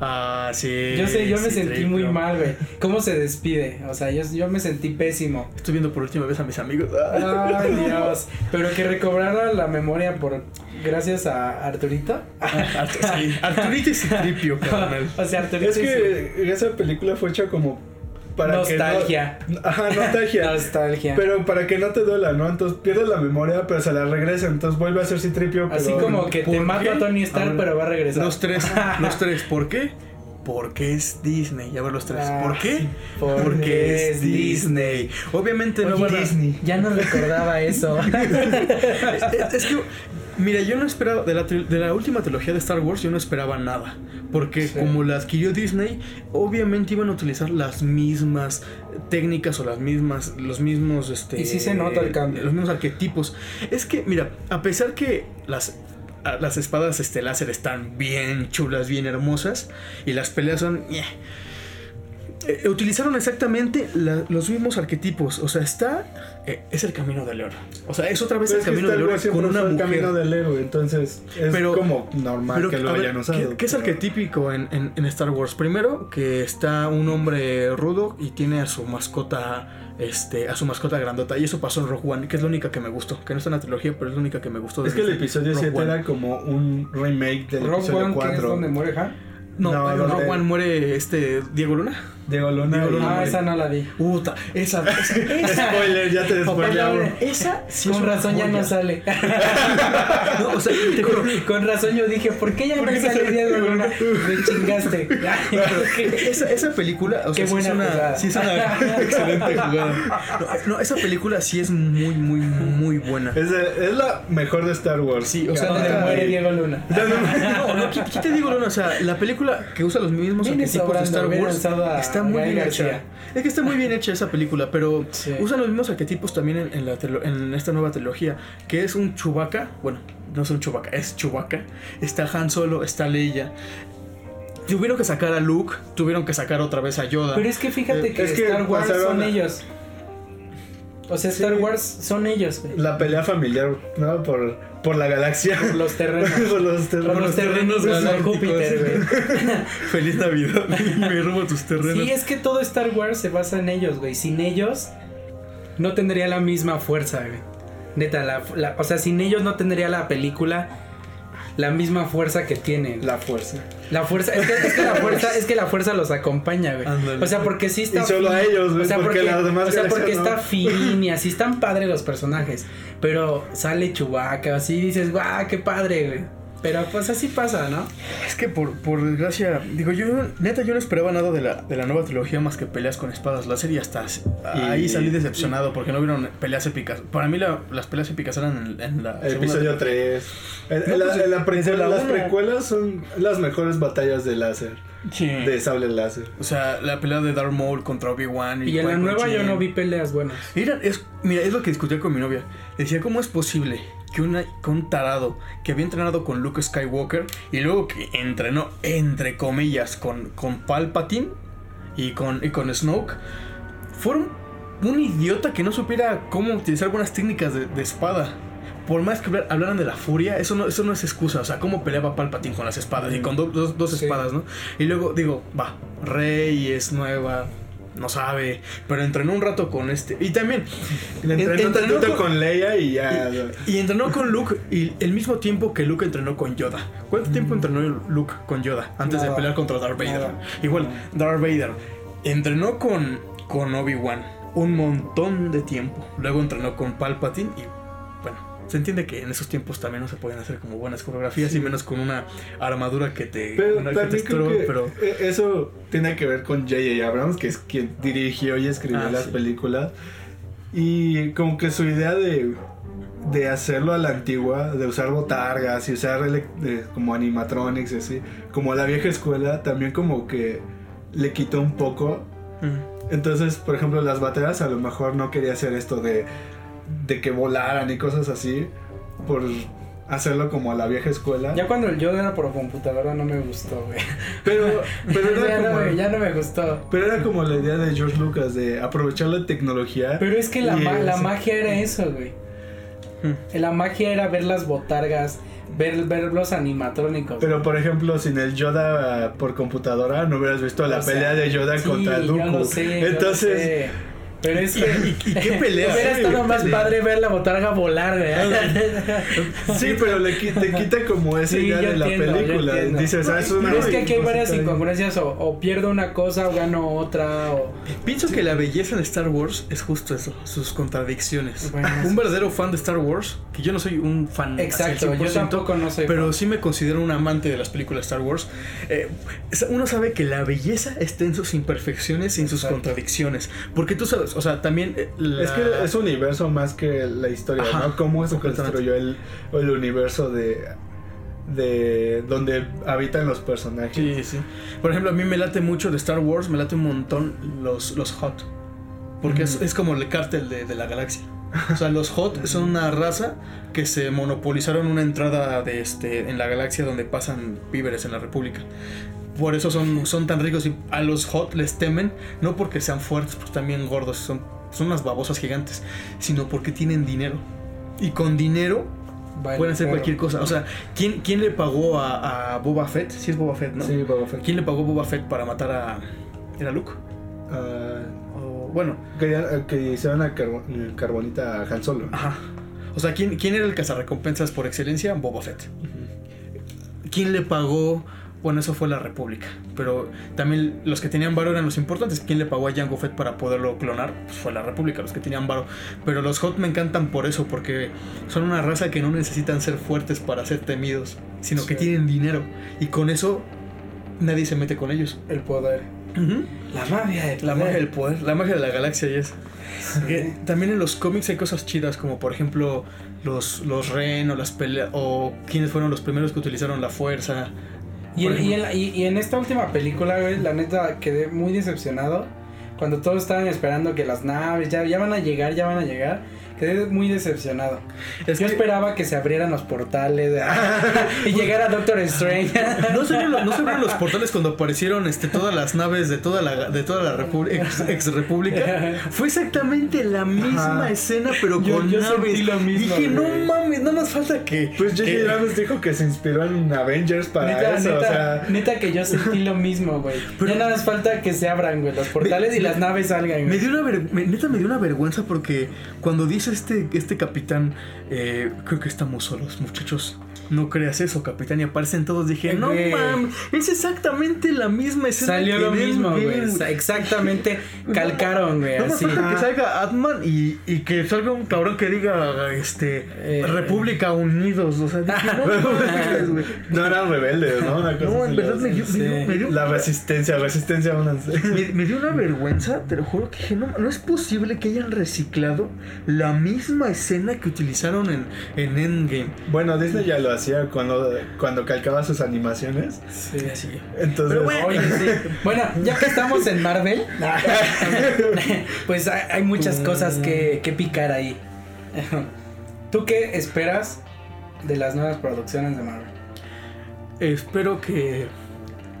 Ah, sí. Yo sé, yo me sentí muy mal, güey. ¿Cómo se despide? O sea, yo, yo me sentí pésimo. Estoy viendo por última vez a mis amigos. Ah. Ay, *laughs* Dios. Pero que recobrara la memoria por gracias a Arturito. Artu- sí, Arturito y Citripio, *laughs* carnal. o sea, Arturito Es que esa película fue hecha como para Nostalgia. que no, *laughs* Ajá, nostalgia. Nostalgia. Pero para que no te duela, ¿no? Entonces pierdes la memoria, pero se la regresa, entonces vuelve a ser Citripio, Así como que te ¿por mata qué? a Tony Stark, Ahora, pero va a regresar. Los tres, *laughs* los tres, ¿por qué? Porque es Disney. Ya ver los tres. Ah, ¿Por qué? porque es Disney. Obviamente no Oye, van a- Disney. Ya no recordaba eso. *laughs* es, es que, mira, yo no esperaba, de la, de la última trilogía de Star Wars, yo no esperaba nada. Porque Sí. como la adquirió Disney, obviamente iban a utilizar las mismas técnicas o las mismas, los mismos, este... Y sí se nota el cambio. Los mismos arquetipos. Es que, mira, a pesar que las... Las espadas este, láser están bien chulas, bien hermosas. Y las peleas son. ñe. Eh, utilizaron exactamente la- los mismos arquetipos. O sea, está. eh, es el camino del héroe. O sea, es otra vez Pero el camino del héroe con una mujer. camino del héroe, entonces es Pero- como normal Pero, que lo ver, hayan usado. ¿qué, qué es arquetípico en, en- en Star Wars? Primero, que está un hombre rudo y tiene a su mascota, este, a su mascota grandota. Y eso pasó en Rogue One, que es la única que me gustó. Que no está en la trilogía, pero es la única que me gustó. de Es que el episodio Rogue 7 One. era como un remake del Rogue episodio One, que es 4. donde muere Han. No, No, en donde- Rogue One muere este Diego Luna. Y- Luna Ah, esa no la vi. Puta, esa, *laughs* esa, esa- Spoiler, ya te Papá, spoileamos. esa sí Con razón ya no sale. *laughs* No, o sea, te juro, Con razón yo dije, ¿por qué ya ¿Por no no sale Diego Luna? *laughs* Me chingaste. Esa, esa película, o sea, Qué sí es buena una, jugada. sí es una excelente jugada. No, no, esa película sí es muy, muy, muy buena. Es, es la mejor de Star Wars. Sí, o sea, Donde muere eh, Diego Luna. No, no, ¿qué, qué te digo, Luna? O sea, la película que usa los mismos arquetipos de Star Wars está muy Gael bien García. hecha. Es que está muy bien hecha esa película, pero Sí. usan los mismos arquetipos también en, en la trilo- en esta nueva trilogía, que es un Chewbacca, bueno, no es un Chewbacca, es Chewbacca. Está Han Solo, está Leia. Tuvieron que sacar a Luke, tuvieron que sacar otra vez a Yoda. Pero es que fíjate Eh, que es que Star Wars pasaron son ellos. O sea, Star Sí. Wars son ellos, güey. La pelea familiar, ¿no? Por, por la galaxia. Por los terrenos. *laughs* por los Por terrenos. los terrenos galácticos. Júpiter, *laughs* güey. Feliz Navidad, *laughs* me robo tus terrenos. Sí, es que todo Star Wars se basa en ellos, güey. Sin ellos, no tendría la misma fuerza, güey. Neta, la, la- o sea, sin ellos no tendría la película la misma fuerza que tienen. La fuerza. La fuerza, es que, es que la *laughs* fuerza, es que la fuerza los acompaña, güey. O sea, porque sí está Y solo a ellos, güey, o sea, porque porque, las demás o sea, porque no. está *laughs* fin y así están padres los personajes. Pero sale Chewbacca, así dices, guau, qué padre, güey. Pero pues así pasa, ¿no? Es que por, por desgracia, digo, yo neta yo no esperaba nada de la, de la nueva trilogía más que peleas con espadas láser y hasta ahí Y- salí decepcionado porque no vieron peleas épicas. Para mí la- las peleas épicas eran en, en la El episodio trilogía. 3. No, pues, la las precuelas son las mejores batallas de láser. Sí. De sable láser. O sea, la pelea de Darth Maul contra Obi-Wan. Y en la nueva yo no vi peleas buenas. Mira, es, mira, es lo que discutía con mi novia. Decía, ¿cómo es posible que, una, que un tarado que había entrenado con Luke Skywalker y luego que entrenó, entre comillas, con, con Palpatine y con, y con Snoke, fuera un, idiota que no supiera cómo utilizar buenas técnicas de, de espada? Por más que hablar- hablaran de la furia, eso no, eso no es excusa. O sea, cómo peleaba Palpatine con las espadas y con do- dos, dos Sí. espadas, ¿no? Y luego digo, va, Rey es nueva, no sabe, pero entrenó un rato con este. Y también, Entrenó con- con Leia y ya. y entrenó con Luke y el mismo tiempo que Luke entrenó con Yoda. ¿Cuánto tiempo entrenó Luke con Yoda antes de pelear contra Darth Vader? Nada. Igual, Darth Vader entrenó con, con Obi-Wan un montón de tiempo. Luego entrenó con Palpatine y. Se entiende que en esos tiempos también no se pueden hacer como buenas coreografías y menos con una armadura que te, Pero una que te también creo estorba, que pero e- eso tiene que ver con J.J. Abrams, que es quien dirigió y escribió Ah, las sí. películas. Y como que su idea de de hacerlo a la antigua, de usar botargas y usar de- como animatronics y así, como a la vieja escuela, también como que le quitó un poco. Mm. Entonces, por ejemplo, las bateras a lo mejor no quería hacer esto de, de que volaran y cosas así, por hacerlo como a la vieja escuela. Ya cuando el Yoda era por computadora no me gustó, güey. Pero, pero *laughs* ya, era no, como... me- ya no me gustó. Pero era como la idea de George Lucas de aprovechar la tecnología. Pero es que la, ma- la magia era eso, güey. Mm. La magia era ver las botargas, ver, ver los animatrónicos. Pero por ejemplo, sin el Yoda por computadora, no hubieras visto la O sea, pelea de Yoda sí, contra yo Dooku. yo Entonces, sé. Pero es que. ¿Y, y qué *laughs* pelea? Hubiera estado más Pelea. padre ver la botarga volar, güey. *laughs* sí, pero le qui- te quita como esa Sí, idea de la entiendo, película. Dices, ah, es una Pero es que aquí hay varias incongruencias. O, o pierdo una cosa o gano otra. O... Pienso que la belleza de Star Wars es justo eso, sus contradicciones. Bueno, un verdadero fan de Star Wars, que yo no soy un fan Exacto, yo 100%, tampoco no soy. Pero sí me considero un amante de las películas de Star Wars. Eh, uno sabe que la belleza está en sus imperfecciones y en sus contradicciones. Porque tú sabes, o sea, también... eh, la- Es que es un universo más que la historia, Ajá, ¿no? Cómo se construyó el, el universo de, de donde habitan los personajes. Sí, sí. Por ejemplo, a mí me late mucho de Star Wars, me late un montón los, los Hot. Porque es, es como el cártel de, de la galaxia. O sea, los Hot son una raza que se monopolizaron una entrada de este en la galaxia donde pasan víveres en la República. Por eso son, son tan ricos y a los Hot les temen, no porque sean fuertes, porque están bien gordos, son, son unas babosas gigantes, sino porque tienen dinero. Y con dinero Vale, pueden hacer cualquier cosa. O sea, ¿quién, quién le pagó a, a Boba Fett? Sí es Boba Fett, ¿no? Sí, Boba Fett. ¿Quién le pagó Boba Fett para matar a. ¿Era Luke? O, bueno, querían que hicieran a Carbo- Carbonita a Han Solo. ajá. O sea, ¿quién, ¿quién era el cazarrecompensas por excelencia? Boba Fett. ¿Quién le pagó? Bueno, eso fue la República. Pero también los que tenían varo eran los importantes. ¿Quién le pagó a Jango Fett para poderlo clonar? Pues fue la República, los que tenían varo. Pero los Hot me encantan por eso, porque son una raza que no necesitan ser fuertes para ser temidos, sino que Sí. tienen dinero. Y con eso nadie se mete con ellos. El poder. La magia de La magia del poder, la magia de la galaxia y eso. Que también en los cómics hay cosas chidas como por ejemplo los, los Ren o las peleas o quienes fueron los primeros que utilizaron la fuerza. Y, en, y, en, y- y en esta última película, güey, la neta quedé muy decepcionado. Cuando todos estaban esperando que las naves ya, ya van a llegar, ya van a llegar. Quedé muy decepcionado. Es Yo que esperaba que se abrieran los portales *laughs* y llegara Doctor Strange. no se, abrieron, no se abrieron los *laughs* portales cuando aparecieron este, todas las naves de toda la, de toda la ex, ex república. *laughs* Fue exactamente la misma Ajá. escena, pero Yo- con yo naves. sentí lo mismo, Dije, no güey. mames, no más falta que. Pues J.J. que- Abrams dijo que se inspiró en Avengers para neta, eso, neta, o sea... neta que yo sentí lo mismo, güey. Pero- ya nada más falta que se abran, güey, los portales Me- y las naves salgan, Me güey. dio una ver- me- neta me dio una vergüenza porque cuando dice este, este capitán, eh, creo que estamos solos, muchachos. No creas eso, capitán. Y aparecen todos. Dije, no Güey. mames, es exactamente la misma escena. Salió que lo mismo, güey. Exactamente *laughs* calcaron, güey, No me así. falta que salga Atman y, y que salga un cabrón que diga este Eh, República Unidos. O sea, dije, no *laughs* güey. No eran rebeldes, ¿no? Una cosa No, en verdad me dio, me dio- Sí. me dio- La resistencia, resistencia. *laughs* Me, me dio una vergüenza, te lo juro que dije, no, no es posible que hayan reciclado la misma escena que utilizaron en, en Endgame. Bueno, Disney ya lo hacía cuando, cuando calcaba sus animaciones. Sí. Entonces, Pero bueno. Oye, sí. Bueno, ya que estamos en Marvel, *laughs* pues hay, hay muchas cosas que, que picar ahí. ¿Tú qué esperas de las nuevas producciones de Marvel? Espero que,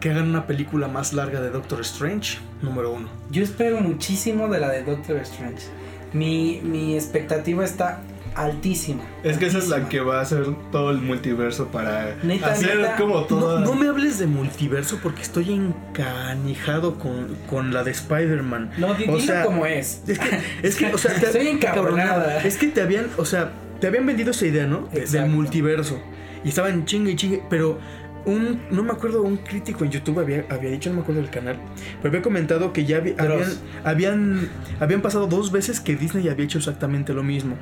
que hagan una película más larga de Doctor Strange, número uno. Yo espero muchísimo de la de Doctor Strange. Mi, mi expectativa está altísima. es que esa es la que va a hacer todo el multiverso para Neta, hacer neta. como todo. no me hables de multiverso porque estoy encanijado con, con la de Spider-Man. No, di- O dilo sea, como es. Es que, es que, o sea, *laughs* te- Estoy encabronada. Es que te habían, o sea, te habían vendido esa idea, ¿no? Exacto. Del multiverso. Y estaban chingue y chingue, pero un, no me acuerdo, un crítico en YouTube había, había dicho, no me acuerdo del canal, pero había comentado que ya había- habían, habían, habían pasado dos veces que Disney había hecho exactamente lo mismo.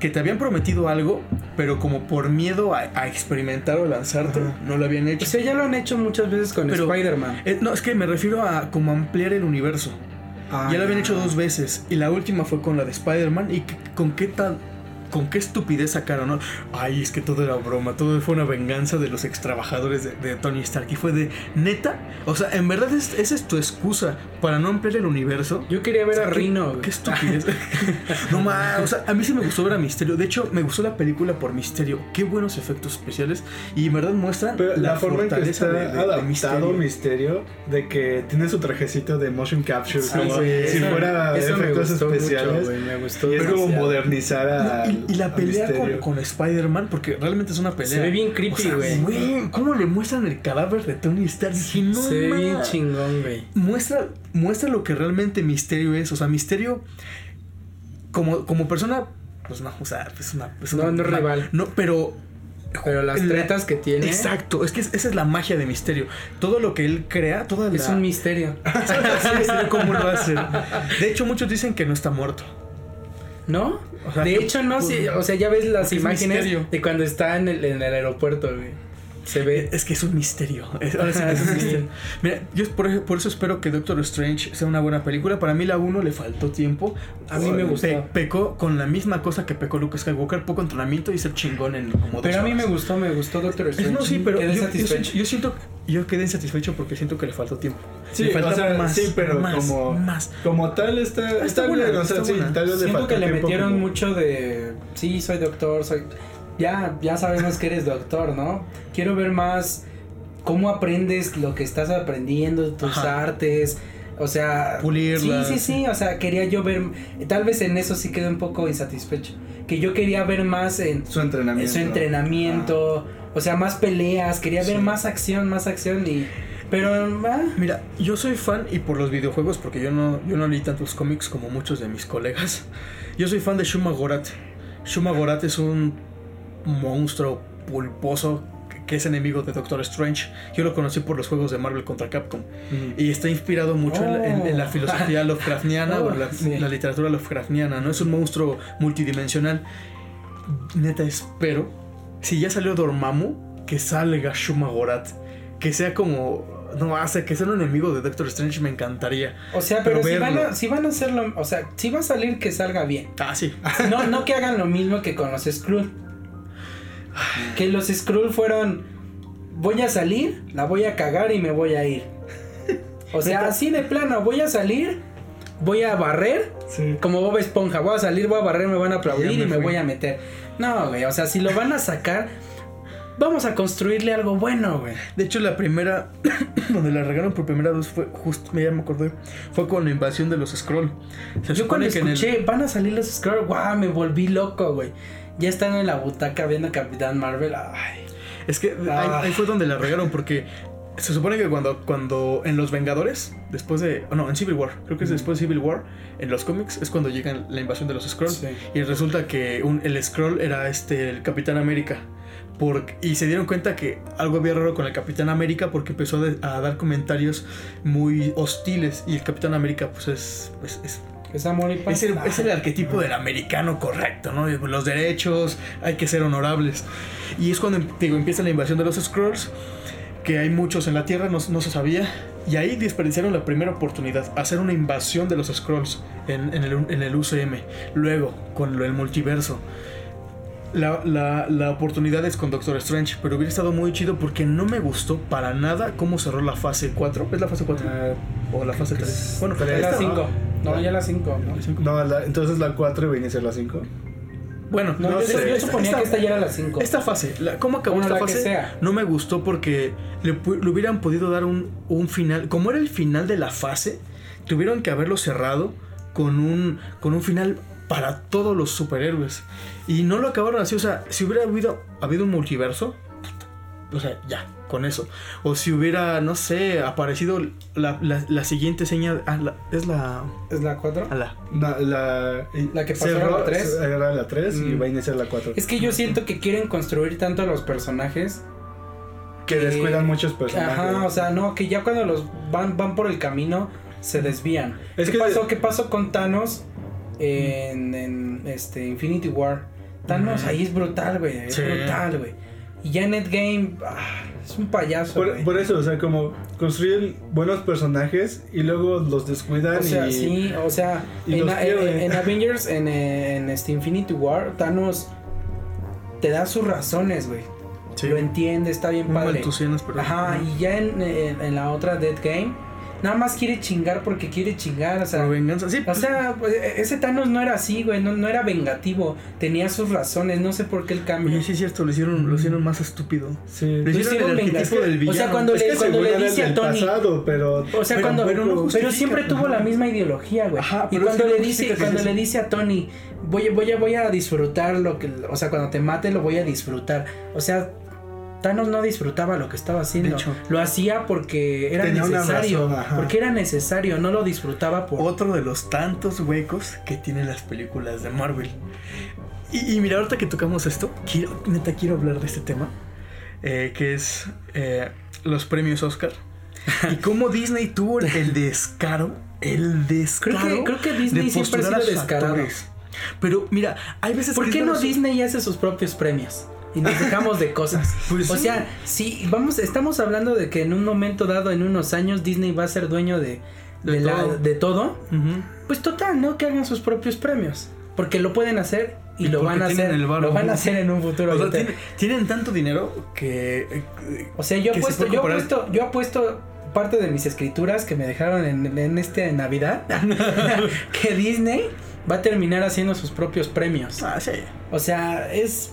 Que te habían prometido algo, pero como por miedo a, a experimentar o lanzarte, Ajá. no lo habían hecho. O sea, ya lo han hecho muchas veces con Spider-Man. Eh, no, es que me refiero a como ampliar el universo. Ah, ya lo habían hecho dos veces. Y la última fue con la de Spider-Man. ¿Y con qué tal? Con qué estupidez sacaron, ¿no? Ay, es que todo era broma, todo fue una venganza de los extrabajadores de, de Tony Stark. Y fue de, neta, o sea, en verdad es- esa es tu excusa para no ampliar el universo. Yo quería ver O sea, a qué- Rino. Qué estupidez. *laughs* no más, o sea, a mí sí me gustó ver a Misterio. De hecho, me gustó la película por Misterio. Qué buenos efectos especiales. Y en verdad muestran Pero la, la, forma en que fortaleza está de, de- de adaptado Misterio. Misterio. de que tiene su trajecito de motion capture, Sí, como sí, si eso- fuera eso me efectos mucho, especiales. me gustó y es como modernizar a. Y, y la pelea con, con Spider-Man, porque realmente es una pelea. Se ve bien creepy, O sea, güey. ¿Cómo le muestran el cadáver de Tony Stark? Dije, no Se ve bien chingón, güey. muestra, muestra lo que realmente Misterio es. O sea, Misterio, como, como persona, pues no, o sea, es una. es No, una- no es rival. No, pero. Pero las la- tretas que tiene. Exacto, es que es- esa es la magia de Misterio. Todo lo que él crea, toda la. Es un misterio. *laughs* Sí, sí, ¿Cómo lo hace? De hecho, muchos dicen que no está muerto. ¿No? De hecho, no, pues, sí. O sea, ya ves las imágenes misterio. de cuando está en el, en el aeropuerto, güey. Se ve. Es que es un misterio. *laughs* Es- ahora sí que es un misterio. Mira, yo por, por eso espero que Doctor Strange sea una buena película. Para mí la 1 le faltó tiempo. A mí me Pe- gustó. pecó con la misma cosa que pecó Luke Skywalker, poco entrenamiento y ser chingón en como dos Pero a mí me gustó, me gustó Doctor Es- Strange. No, sí, pero Quedé yo, yo yo siento, yo quedé insatisfecho porque siento que le faltó tiempo. Sí, le o sea, más, sí, pero más, como, más. como tal está, está, Está bien, buena, o sea, está sí, buena. tal vez le Siento faltó que le metieron como- mucho de. Sí, soy doctor, soy. Ya, ya sabemos que eres doctor, ¿no? Quiero ver más cómo aprendes lo que estás aprendiendo, tus Ajá. artes. O sea. Pulirlas. Sí, sí, sí. O sea, quería yo ver. Tal vez en eso sí quedé un poco insatisfecho. Que yo quería ver más en su entrenamiento. su entrenamiento. O sea, más peleas. Quería ver más acción, más acción. y Pero. ah, Mira, yo soy fan y por los videojuegos, porque yo no, yo no leí tantos cómics como muchos de mis colegas. Yo soy fan de Shuma Gorath. Shuma Gorath es un monstruo pulposo que- es enemigo de Doctor Strange. Yo lo conocí por los juegos de Marvel contra Capcom. Y está inspirado mucho en, la- en- en la Oh. filosofía *laughs* Lovecraftiana Oh, o la, sí. la literatura Lovecraftiana, ¿no? Es un monstruo multidimensional. Neta, espero, si ya salió Dormammu, que salga Shuma Gorath. Que sea como. No, hace que sea un enemigo de Doctor Strange me encantaría. O sea, pero, Pero si, van a, si van a hacerlo. O sea, si va a salir que salga bien. Ah, sí. No, no que hagan lo mismo que con los Skrull. Que los Skrull fueron. Voy a salir, la voy a cagar y me voy a ir. O sea, así de plano, voy a salir, voy a barrer, Sí. como Bob Esponja, voy a salir, voy a barrer, me van a aplaudir Ya y me me fui. voy a meter. No, güey, o sea, si lo van a sacar, vamos a construirle algo bueno, güey. De hecho, la primera *clears throat* donde la regaron por primera vez fue justo, me ya me acordé, fue con la invasión de los Scroll. Se Yo cuando que el- escuché, van a salir los Skrull, guau, me volví loco, güey. Ya están en la butaca viendo a Capitán Marvel. Ay. Es que ahí, Ah. ahí fue donde la regaron porque se supone que cuando, cuando en Los Vengadores, después de... oh, no, en Civil War, creo que es después de Civil War, en los cómics es cuando llega la invasión de los Skrulls. Sí. Y resulta que un- el Skrull era este, el Capitán América. Y se dieron cuenta que algo había raro con el Capitán América porque empezó a, de- a dar comentarios muy hostiles. Y el Capitán América, pues es- es- es Es amor y paz. es el, es el arquetipo del americano correcto, ¿no? Los derechos, hay que ser honorables. Y es cuando digo, empieza la invasión de los Skrulls, que hay muchos en la Tierra, no, no se sabía. Y ahí desperdiciaron la primera oportunidad, hacer una invasión de los Skrulls en, en el, en el UCM. Luego, con del multiverso. La, la- la oportunidad es con Doctor Strange, pero hubiera estado muy chido porque no me gustó para nada cómo cerró la fase 4. ¿Es la fase 4? Ah, ¿O la fase 3? Bueno, tres, ya la esta, 5. No, ya la 5. ¿no? No, la- entonces la 4 iba a iniciar la 5. Bueno, No, No yo, sé. yo suponía Esta- que esta ya era la 5. Esta fase, la- ¿cómo acabó Bueno, esta fase? No me gustó porque le, le hubieran podido dar un, un final. Como era el final de la fase, tuvieron que haberlo cerrado con un, con un final para todos los superhéroes. Y no lo acabaron así. O sea, si hubiera habido, habido un multiverso, o sea, ya, con eso. O si hubiera, no sé, aparecido la, la- la siguiente señal. ah, la- es la. ¿Es la 4? ah, la- La, la, La que pasó era la tres. Era la 3 y Mm. va a iniciar la 4. Es que yo siento que quieren construir tanto a los personajes. que descuidan muchos personajes. Ajá, o sea, no, que ya cuando los van, van por el camino se desvían. Es ¿Qué, que- pasó, ¿Qué pasó con Thanos en, en, este Infinity War? Thanos ahí es brutal, güey. Es Sí. brutal, güey. Y ya en Endgame. ah, Es un payaso. Por, güey. por eso, o sea, como construyen buenos personajes y luego los descuidan O sea, y... sí, o sea, y en, los a- pierden. en- en Avengers, en, en este Infinity War, Thanos te da sus razones, güey. Sí. Lo entiende, está bien Muy padre. Ajá, y ya en, en- en la otra Dead Game, nada más quiere chingar porque quiere chingar, o sea. Por venganza. Sí, O sea, pues, ese Thanos no era así, güey, no, no era vengativo, tenía sus razones, no sé por qué el cambio. Oye, sí es cierto, lo hicieron, lo hicieron más estúpido. Sí. Lo Lo hicieron hicieron el vengativo. del villano. O sea, cuando Es le, cuando dice a Tony, pasado, pero... O sea, Pero- cuando. pero Pero, no justifica, siempre tuvo ajá. la misma ideología, güey. Ajá, y pero cuando le dice, que cuando le dice a Tony, voy, a- voy, a, voy a disfrutar lo que. O sea, cuando te mate, lo voy a disfrutar. O sea. Thanos no disfrutaba lo que estaba haciendo. Hecho. lo hacía porque era necesario. razón, porque era necesario, no lo disfrutaba por. Otro de los tantos huecos que tienen las películas de Marvel. Y, y mira, ahorita que tocamos esto, quiero, neta quiero hablar de este tema. eh, que es eh, los premios Oscar. y *laughs* cómo Disney tuvo el descaro. El descaro. Creo que- creo que Disney de siempre ha sido descarado. actores. Pero mira, hay veces ¿Por que qué no Disney hace sus propios premios? Y nos dejamos de cosas. *laughs* Pues o sí. sea, si vamos, estamos hablando de que en un momento dado, en unos años, Disney va a ser dueño de, de, De la- todo. de todo. Ujú. Pues total, ¿no? Que hagan sus propios premios. Porque lo pueden hacer y, Y lo van a hacer. Lo van a hacer en un futuro. O sea, tienen, tienen tanto dinero que. eh, o sea, yo se apuesto, puede yo apuesto, yo apuesto parte de mis escrituras que me dejaron en, en este Navidad. *laughs* *laughs* que Disney va a terminar haciendo sus propios premios. Ah, sí. O sea, es.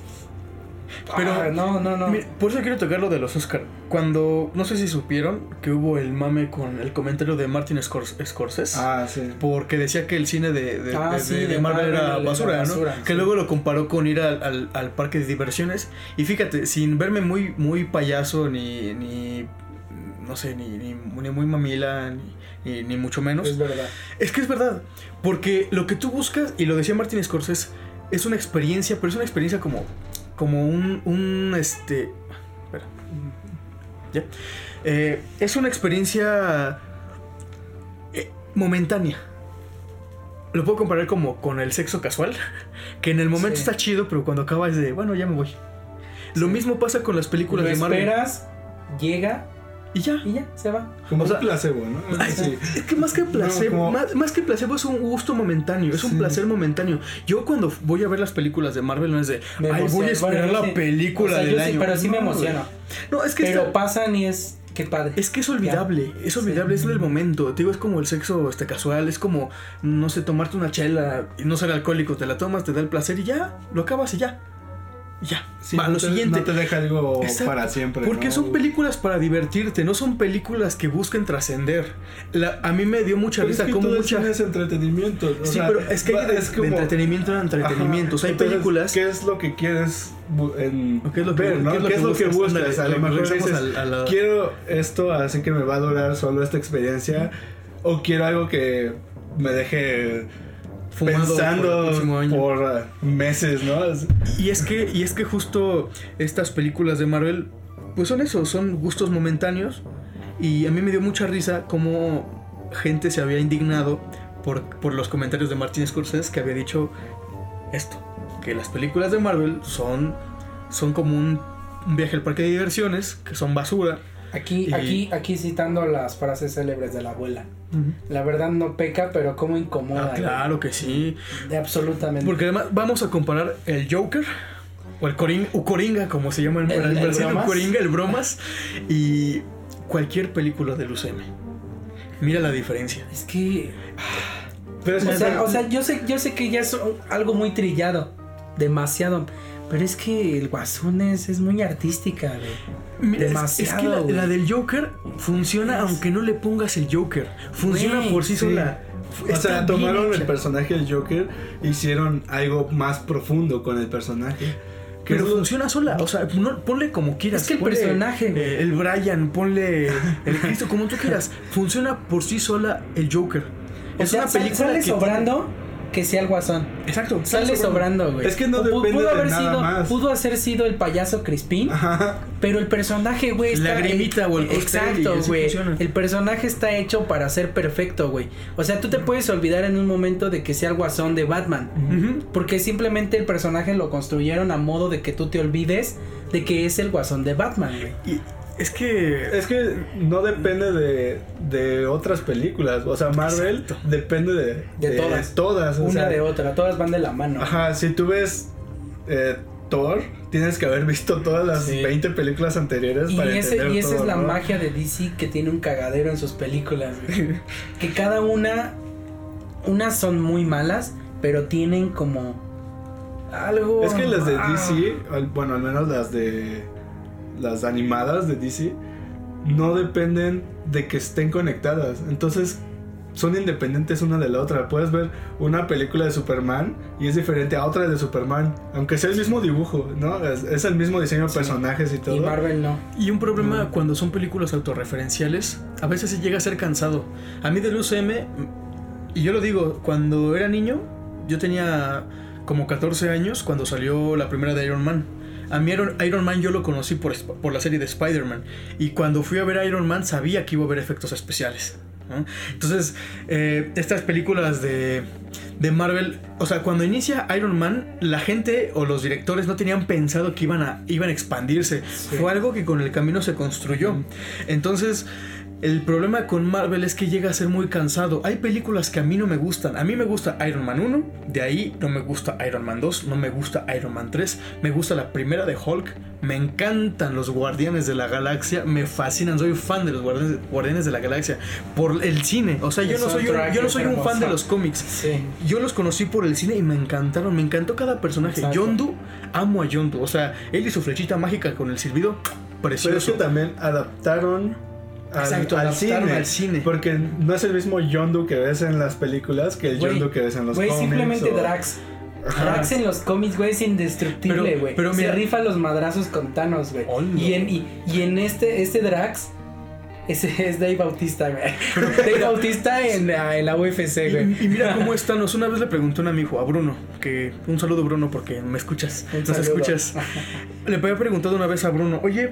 Pero- Ah, no, no, no. Mira, por eso quiero tocar lo de los Oscar. Cuando, no sé si supieron que hubo el mame con el comentario de Martin Scors- Scorsese. Ah, sí. Porque decía que el cine de, de- Ah, de- sí, de de Marvel Marvel era basura, ¿no? basura, Que sí. luego lo comparó con ir al, al- al parque de diversiones. Y fíjate, sin verme muy, muy payaso, ni, ni no sé, ni, ni, ni muy mamila, ni, ni- ni mucho menos. es verdad. Es que es verdad, porque lo que tú buscas, y lo decía Martin Scorsese, es una experiencia, pero es una experiencia como, como un, un, este, espera, ya, Eh, es una experiencia eh, momentánea. Lo puedo comparar como con el sexo casual, *laughs* que en el momento Sí. está chido, pero cuando acaba es de, bueno, ya me voy. Lo Sí. mismo pasa con las películas Lo de Marvel. esperas, llega Y ya. y ya, se va. Como O sea- un placebo, ¿no? *laughs* Ay, Sí. Es que más que placebo, como- más, más que placebo es un gusto momentáneo, es un Sí. placer momentáneo. Yo cuando voy a ver las películas de Marvel no es de, Me ay, voy a esperar Bueno, la sí. película O sea, del yo sí, año. pero sí me No, emociona. güey. No, es que Pero está- pasan y es. Qué padre. es que es olvidable, es olvidable, es el momento. Te digo, es como el sexo este, casual, es como, no sé, tomarte una chela y no ser alcohólico, te la tomas, te da el placer y ya, lo acabas y ya. Ya, Sí, no lo te- siguiente. No te deja algo Exacto, para siempre. Porque ¿no? son películas para divertirte, no son películas que busquen trascender. A mí me dio mucha Pero es risa que como todo el mucha... es entretenimiento. Sí, sea, pero es que hay de, es de como- entretenimiento a entretenimiento. O sea, hay Entonces, películas. ¿Qué es lo que quieres en ¿O qué es lo que- ver, no? qué es lo ¿Qué que es lo que buscas? buscas? A lo mejor dices, al- a la- quiero esto, así que me va a durar solo esta experiencia. O quiero algo que me deje Por pensando año. por, uh, meses, ¿no? Y es que, y es que justo estas películas de Marvel, pues son eso, son gustos momentáneos. Y a mí me dio mucha risa cómo gente se había indignado por, por los comentarios de Martin Scorsese que había dicho esto, que las películas de Marvel son, son como un, un viaje al parque de diversiones, que son basura. Aquí, Y- aquí, aquí citando las frases célebres de la abuela. La verdad no peca, pero como incomoda. Ah, güey. claro que sí. De absolutamente. Porque además vamos a comparar el Joker o el Coringa, o Coringa como se llama en El- el bromas. Coringa, el bromas y cualquier película del UCM. Mira la diferencia. Es que. Pero es O sea, o sea, yo sé, yo sé que ya es algo muy trillado. Demasiado. Pero es que el guasón es, es muy artística, güey. Mira, es- es, que la, Demasiado, del Joker funciona Es- aunque no le pongas el Joker. Funciona Güey, por sí, sí. sola. O sea, tomaron el personaje del Joker e hicieron algo más profundo con el personaje. Que Pero es funciona sola, o sea, no- ponle como quieras. Es que el ponle, personaje, eh, el Brian, ponle el Cristo, como tú quieras. Funciona por sí sola el Joker. O es sea, una película sale que sobrando que sea el guasón. Exacto. Sale sobrando, güey. Es que no depende pudo de haber nada sido, más. Pudo haber sido el payaso Crispín, Ajá. pero el personaje, güey, está. Lagrimita o el Exacto, güey. El personaje está hecho para ser perfecto, güey. O sea, tú te puedes olvidar en un momento de que sea el guasón de Batman. Porque simplemente el personaje lo construyeron a modo de que tú te olvides de que es el guasón de Batman, güey. Es que. Es que no depende de, de otras películas. O sea, Marvel Exacto. depende de, De todas. todas. o Una sea, de otra, todas van de la mano. Ajá, si tú ves eh, Thor, tienes que haber visto todas las Sí. 20 películas anteriores Y, para ese, entender y esa todo, es la ¿no? magia de DC que tiene un cagadero en sus películas. güey. *laughs* que cada una, unas son muy malas, pero tienen como algo. Es que las de DC, bueno, al menos las de las animadas de DC, no dependen de que estén conectadas. Entonces, son independientes una de la otra. Puedes ver una película de Superman y es diferente a otra de Superman, aunque sea el mismo dibujo, ¿no? Es, es el mismo diseño de Sí. personajes y todo. Y Marvel no. Y un problema No. cuando son películas autorreferenciales, a veces se llega a ser cansado. A mí del UCM, y yo lo digo, cuando era niño, yo tenía como 14 años cuando salió la primera de Iron Man. A mí Iron, Iron Man yo lo conocí por, por la serie de Spider-Man. Y cuando fui a ver Iron Man sabía que iba a haber efectos especiales. ¿no? Entonces, eh, estas películas de, de Marvel, o sea, cuando inicia Iron Man, la gente o los directores no tenían pensado que iban a, iban a expandirse. Sí. Fue algo que con el camino se construyó. Entonces, el problema con Marvel es que llega a ser muy cansado. Hay películas que a mí no me gustan. A mí me gusta Iron Man 1, de ahí no me gusta Iron Man 2, no me gusta Iron Man 3, me gusta la primera de Hulk, me encantan los Guardianes de la Galaxia, me fascinan, soy fan de los Guardianes, de la Galaxia por el cine. O sea, yo no soy un, yo no soy un fan de los cómics. Sí. Yo los conocí por el cine y me encantaron, me encantó cada personaje. Exacto. Yondu, amo a Yondu, o sea, él y su flechita mágica con el silbido, Pero es precioso. que también adaptaron al, Exacto, al cine, al cine. Porque no es el mismo Yondu que ves en las películas que el Güey, Yondu que ves en los Güey, cómics. simplemente o- Drax. Ajá. Drax en los cómics, güey, es indestructible, Pero- güey. pero Se mira- rifa los madrazos con Thanos, güey. Y en, y, y en este, este Drax, ese *laughs* es Dave Bautista, güey. *laughs* Dave Bautista en, la- en la UFC, güey. Y, y mira cómo es *laughs* Thanos. Una vez le pregunté a un amigo, a Bruno, que un saludo Bruno porque me escuchas, Un nos saludo. escuchas. Le había preguntado una vez a Bruno, oye,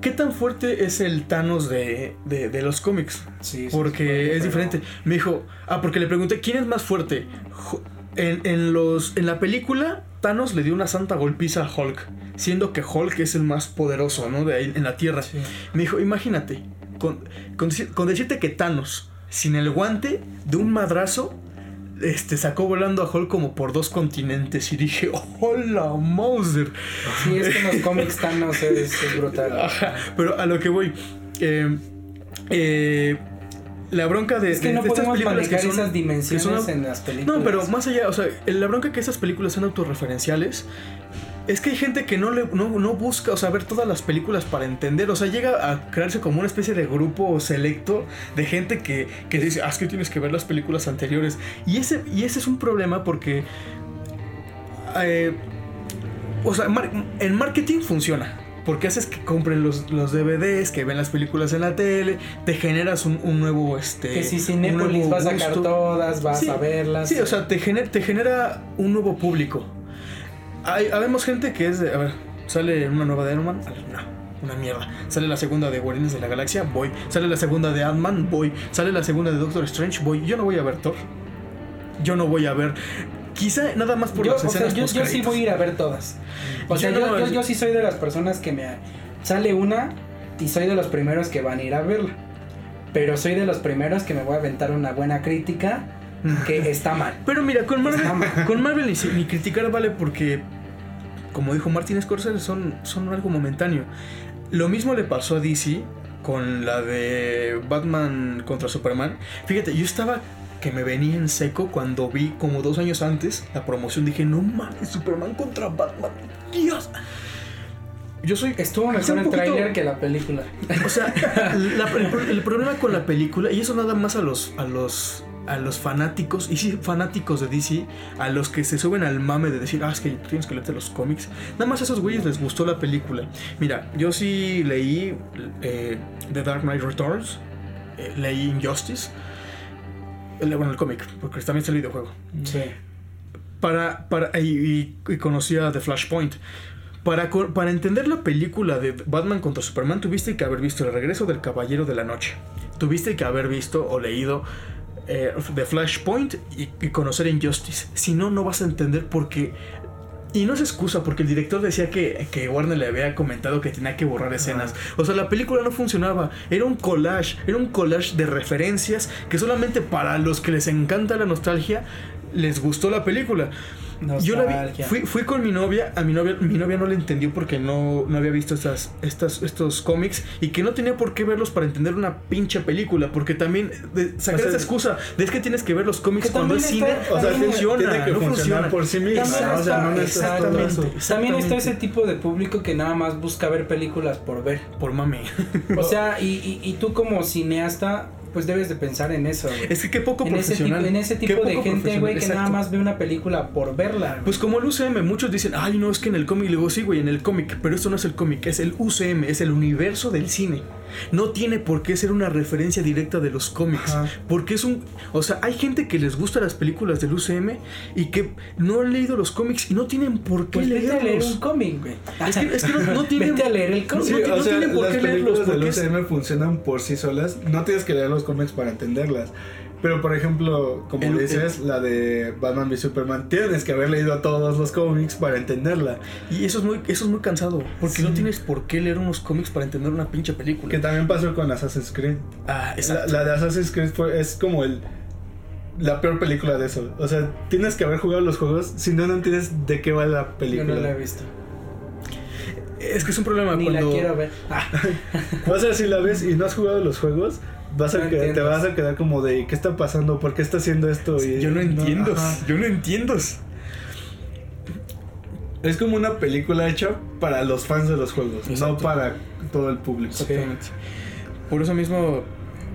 ¿qué tan fuerte es el Thanos de, de, de los cómics? Sí, sí, Porque sí, es pero- diferente. Me dijo, ah, porque le pregunté, ¿quién es más fuerte? En, en los, en la película, Thanos le dio una santa golpiza a Hulk, siendo que Hulk es el más poderoso, ¿no? De ahí en la Tierra. Sí. Me dijo, imagínate, con, con decirte que Thanos, sin el guante, de un madrazo, este, sacó volando a Hulk como por dos continentes. Y dije, hola, Mauser. Sí, es que en los cómics Thanos es, es brutal. Ajá, pero a lo que voy. eh, eh, la bronca de, Es que de- no de estas podemos películas que manejar son- esas dimensiones que son- en las películas. No, pero más allá, o sea, la bronca que estas películas sean autorreferenciales es que hay gente que no, le, no, no busca, o sea, ver todas las películas para entender, o sea, llega a crearse como una especie de grupo selecto de gente que, que dice, ah, es que tienes que ver las películas anteriores. Y ese, y ese es un problema porque, eh, o sea, mar- en marketing funciona. Porque haces que compren los, los DVDs, que ven las películas en la tele, te generas un, un nuevo, este... Que si Cinépolis nuevo va a sacar todas, vas Sí, a verlas. Sí, o sea, te genera, te genera un nuevo público. Hay, habemos gente que es de, a ver, sale una nueva de Iron Man, no, una mierda. Sale la segunda de Guardianes de la Galaxia, voy. Sale la segunda de Ant-Man, voy. Sale la segunda de Doctor Strange, voy. Yo no voy a ver Thor. Yo no voy a ver. Quizá nada más por yo, las o sea, escenas yo, yo sí voy a ir a ver todas. O Yo sea, no, yo, yo sí soy de las personas que me sale una y soy de los primeros que van a ir a verla. Pero soy de los primeros que me voy a aventar una buena crítica que está mal. Pero mira, con Marvel, con Marvel ni, criticar vale porque, como dijo Martin Scorsese, son, son algo momentáneo. Lo mismo le pasó a DC con la de Batman contra Superman. Fíjate, yo estaba que me venía en seco cuando vi como dos años antes la promoción. Dije, no mames, Superman contra Batman. Dios. Yo soy... Estuvo mejor el poquito- tráiler que la película. o sea, la- el, el problema con la película, y eso nada más a los, a los, a los fanáticos, y sí, fanáticos de DC, a los que se suben al mame de decir, ah, es que tienes que leerte los cómics, nada más a esos güeyes les gustó la película. Mira, yo sí leí eh, The Dark Knight Returns, eh, leí Injustice, el, bueno, el cómic, porque también está el videojuego Sí. para, para y, y- y conocía The Flashpoint. Para, para entender la película de Batman contra Superman, tuviste que haber visto El regreso del Caballero de la Noche. Tuviste que haber visto o leído eh, The Flashpoint y, y conocer Injustice. Si no, no vas a entender porque Y no es excusa, porque el director decía que, que Warner le había comentado que tenía que borrar escenas. O sea, la película no funcionaba. Era un collage, era un collage de referencias que solamente para los que les encanta la nostalgia les gustó la película. Yo la vi, Nostalgia. fui, fui con mi novia, a mi novia, mi novia no le entendió porque no, no había visto estas, estas, estos cómics y que no tenía por qué verlos para entender una pinche película, porque también de, sacar O sea, esa excusa de es que tienes que ver los cómics cuando es cine, está- O sea, funciona, tiene que no funciona. por sí misma. También ¿no? O sea, no exactamente. También está ese tipo de público que nada más busca ver películas por ver. Por mame. O sea, y, y, y tú como cineasta, pues debes de pensar en eso, güey. Es que qué poco en ese tipo, profesional. en ese tipo de gente, güey, que profesional, nada más ve una película por verla. Pues como el UCM, muchos dicen, ay, no, es que en el cómic, le digo, sí, güey, en el cómic, pero esto no es el cómic, es el UCM, es el universo del cine. No tiene por qué ser una referencia directa de los cómics, Ajá. porque es un... O sea, hay gente que les gusta las películas del UCM y que no han leído los cómics y no tienen por qué pues vete a leer leerlos. un cómic, güey. Es que, es que no, no *laughs* tienen... Vete a leer el cómic. Sí, No, no sea, tienen por las qué leerlos, películas del porque es- UCM funcionan por sí solas. No tienes que leer los cómics para entenderlas. Pero por ejemplo, como El- dices, la de Batman v Superman, tienes que haber leído todos los cómics para entenderla. Y eso es muy, eso es muy cansado, porque Sí. no tienes por qué leer unos cómics para entender una pinche película. Que también pasó con Assassin's Creed. Ah, La, exacto. la de Assassin's Creed fue, es como el la peor película de eso. O sea, tienes que haber jugado los juegos, si no, no entiendes de qué va la Yo película. no la he visto. Es que es un problema Ni cuando... la quiero ver. Ah, *laughs* O sea, si la ves y no has jugado los juegos, vas a No que- te vas a quedar como de ¿qué está pasando? ¿Por qué está haciendo esto? Y- Yo no entiendo, ajá. yo no entiendo. Es como una película hecha para los fans de los juegos, Exacto. no para todo el público. Exactamente. Por eso mismo,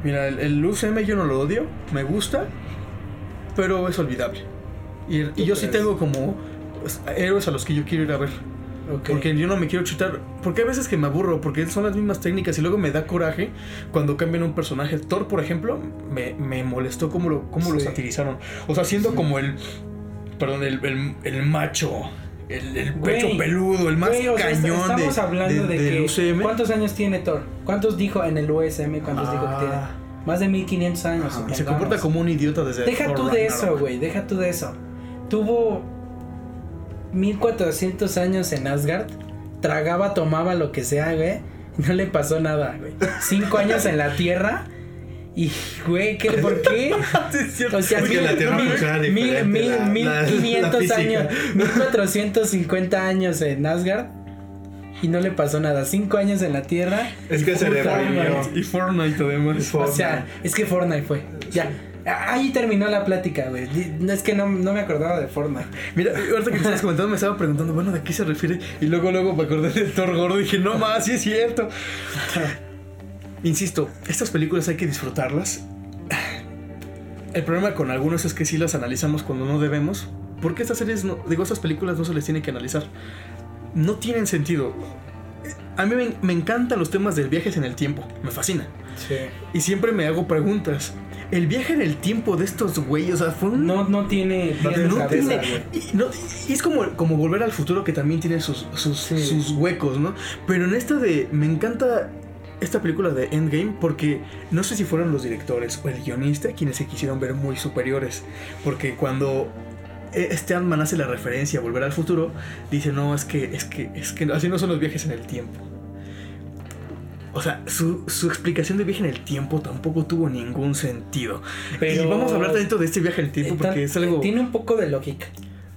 mira, el, el UCM yo no lo odio, me gusta, pero es olvidable. Y, y yo sí tengo como pues, héroes a los que yo quiero ir a ver. Ok. Porque yo no me quiero chutar. Porque hay veces que me aburro, porque son las mismas técnicas y luego me da coraje cuando cambian un personaje. Thor, por ejemplo, me, me molestó cómo lo, cómo lo Sí. satirizaron. O sea, siendo Sí. como el. Perdón, el, el, el macho. El, el pecho peludo, el más o sea, cañón estamos de, hablando de, del que UCM. ¿cuántos años tiene Thor? ¿Cuántos dijo en el USM? ¿Cuántos dijo que tiene? Ah. Más de 1500 años. Ajá. Y se comporta como un idiota desde. Deja Thor tú de Ragnarok. eso, güey, deja tú de eso. Tuvo 1400 años en Asgard, tragaba, tomaba lo que sea, güey, no le pasó nada, güey. Cinco años en la Tierra y, güey, ¿qué, ¿por qué? *laughs* Sí. O sea, mil, la Tierra mil- mil- mil- la- mil la- años, 1450 años en Asgard y no le pasó nada. Cinco años en la Tierra. Es que se deprimió. Y Fortnite además. O sea, es que Fortnite fue. Ya. Ahí terminó la plática, güey. Es que no, no me acordaba de Fortnite. Mira, ahorita que estabas comentando me estaba preguntando, bueno, ¿de qué se refiere? Y luego, luego me acordé del Thor gordo y dije, no más, sí es cierto. Insisto, estas películas hay que disfrutarlas. El problema con algunos es que sí las analizamos cuando no debemos. Porque estas series, no, digo, estas películas no se les tiene que analizar. No tienen sentido. A mí me, me encantan los temas del viajes en el tiempo. Me fascina. Sí. Y siempre me hago preguntas. El viaje en el tiempo de estos güeyes, o sea, fue un No, no tiene No pies de no tiene- y, no- y es como, como volver al futuro que también tiene sus, sus, Sí. sus huecos, ¿no? Pero en esta de. Me encanta esta película de Endgame porque no sé si fueron los directores o el guionista quienes se quisieron ver muy superiores. Porque cuando este Ant-Man hace la referencia a volver al futuro, dice: No, es que, es que, es que así no son los viajes en el tiempo. O sea, su, su explicación de viaje en el tiempo tampoco tuvo ningún sentido. Pero- y vamos a hablar dentro de este viaje en el tiempo Eh, porque es algo. Tiene un poco de lógica.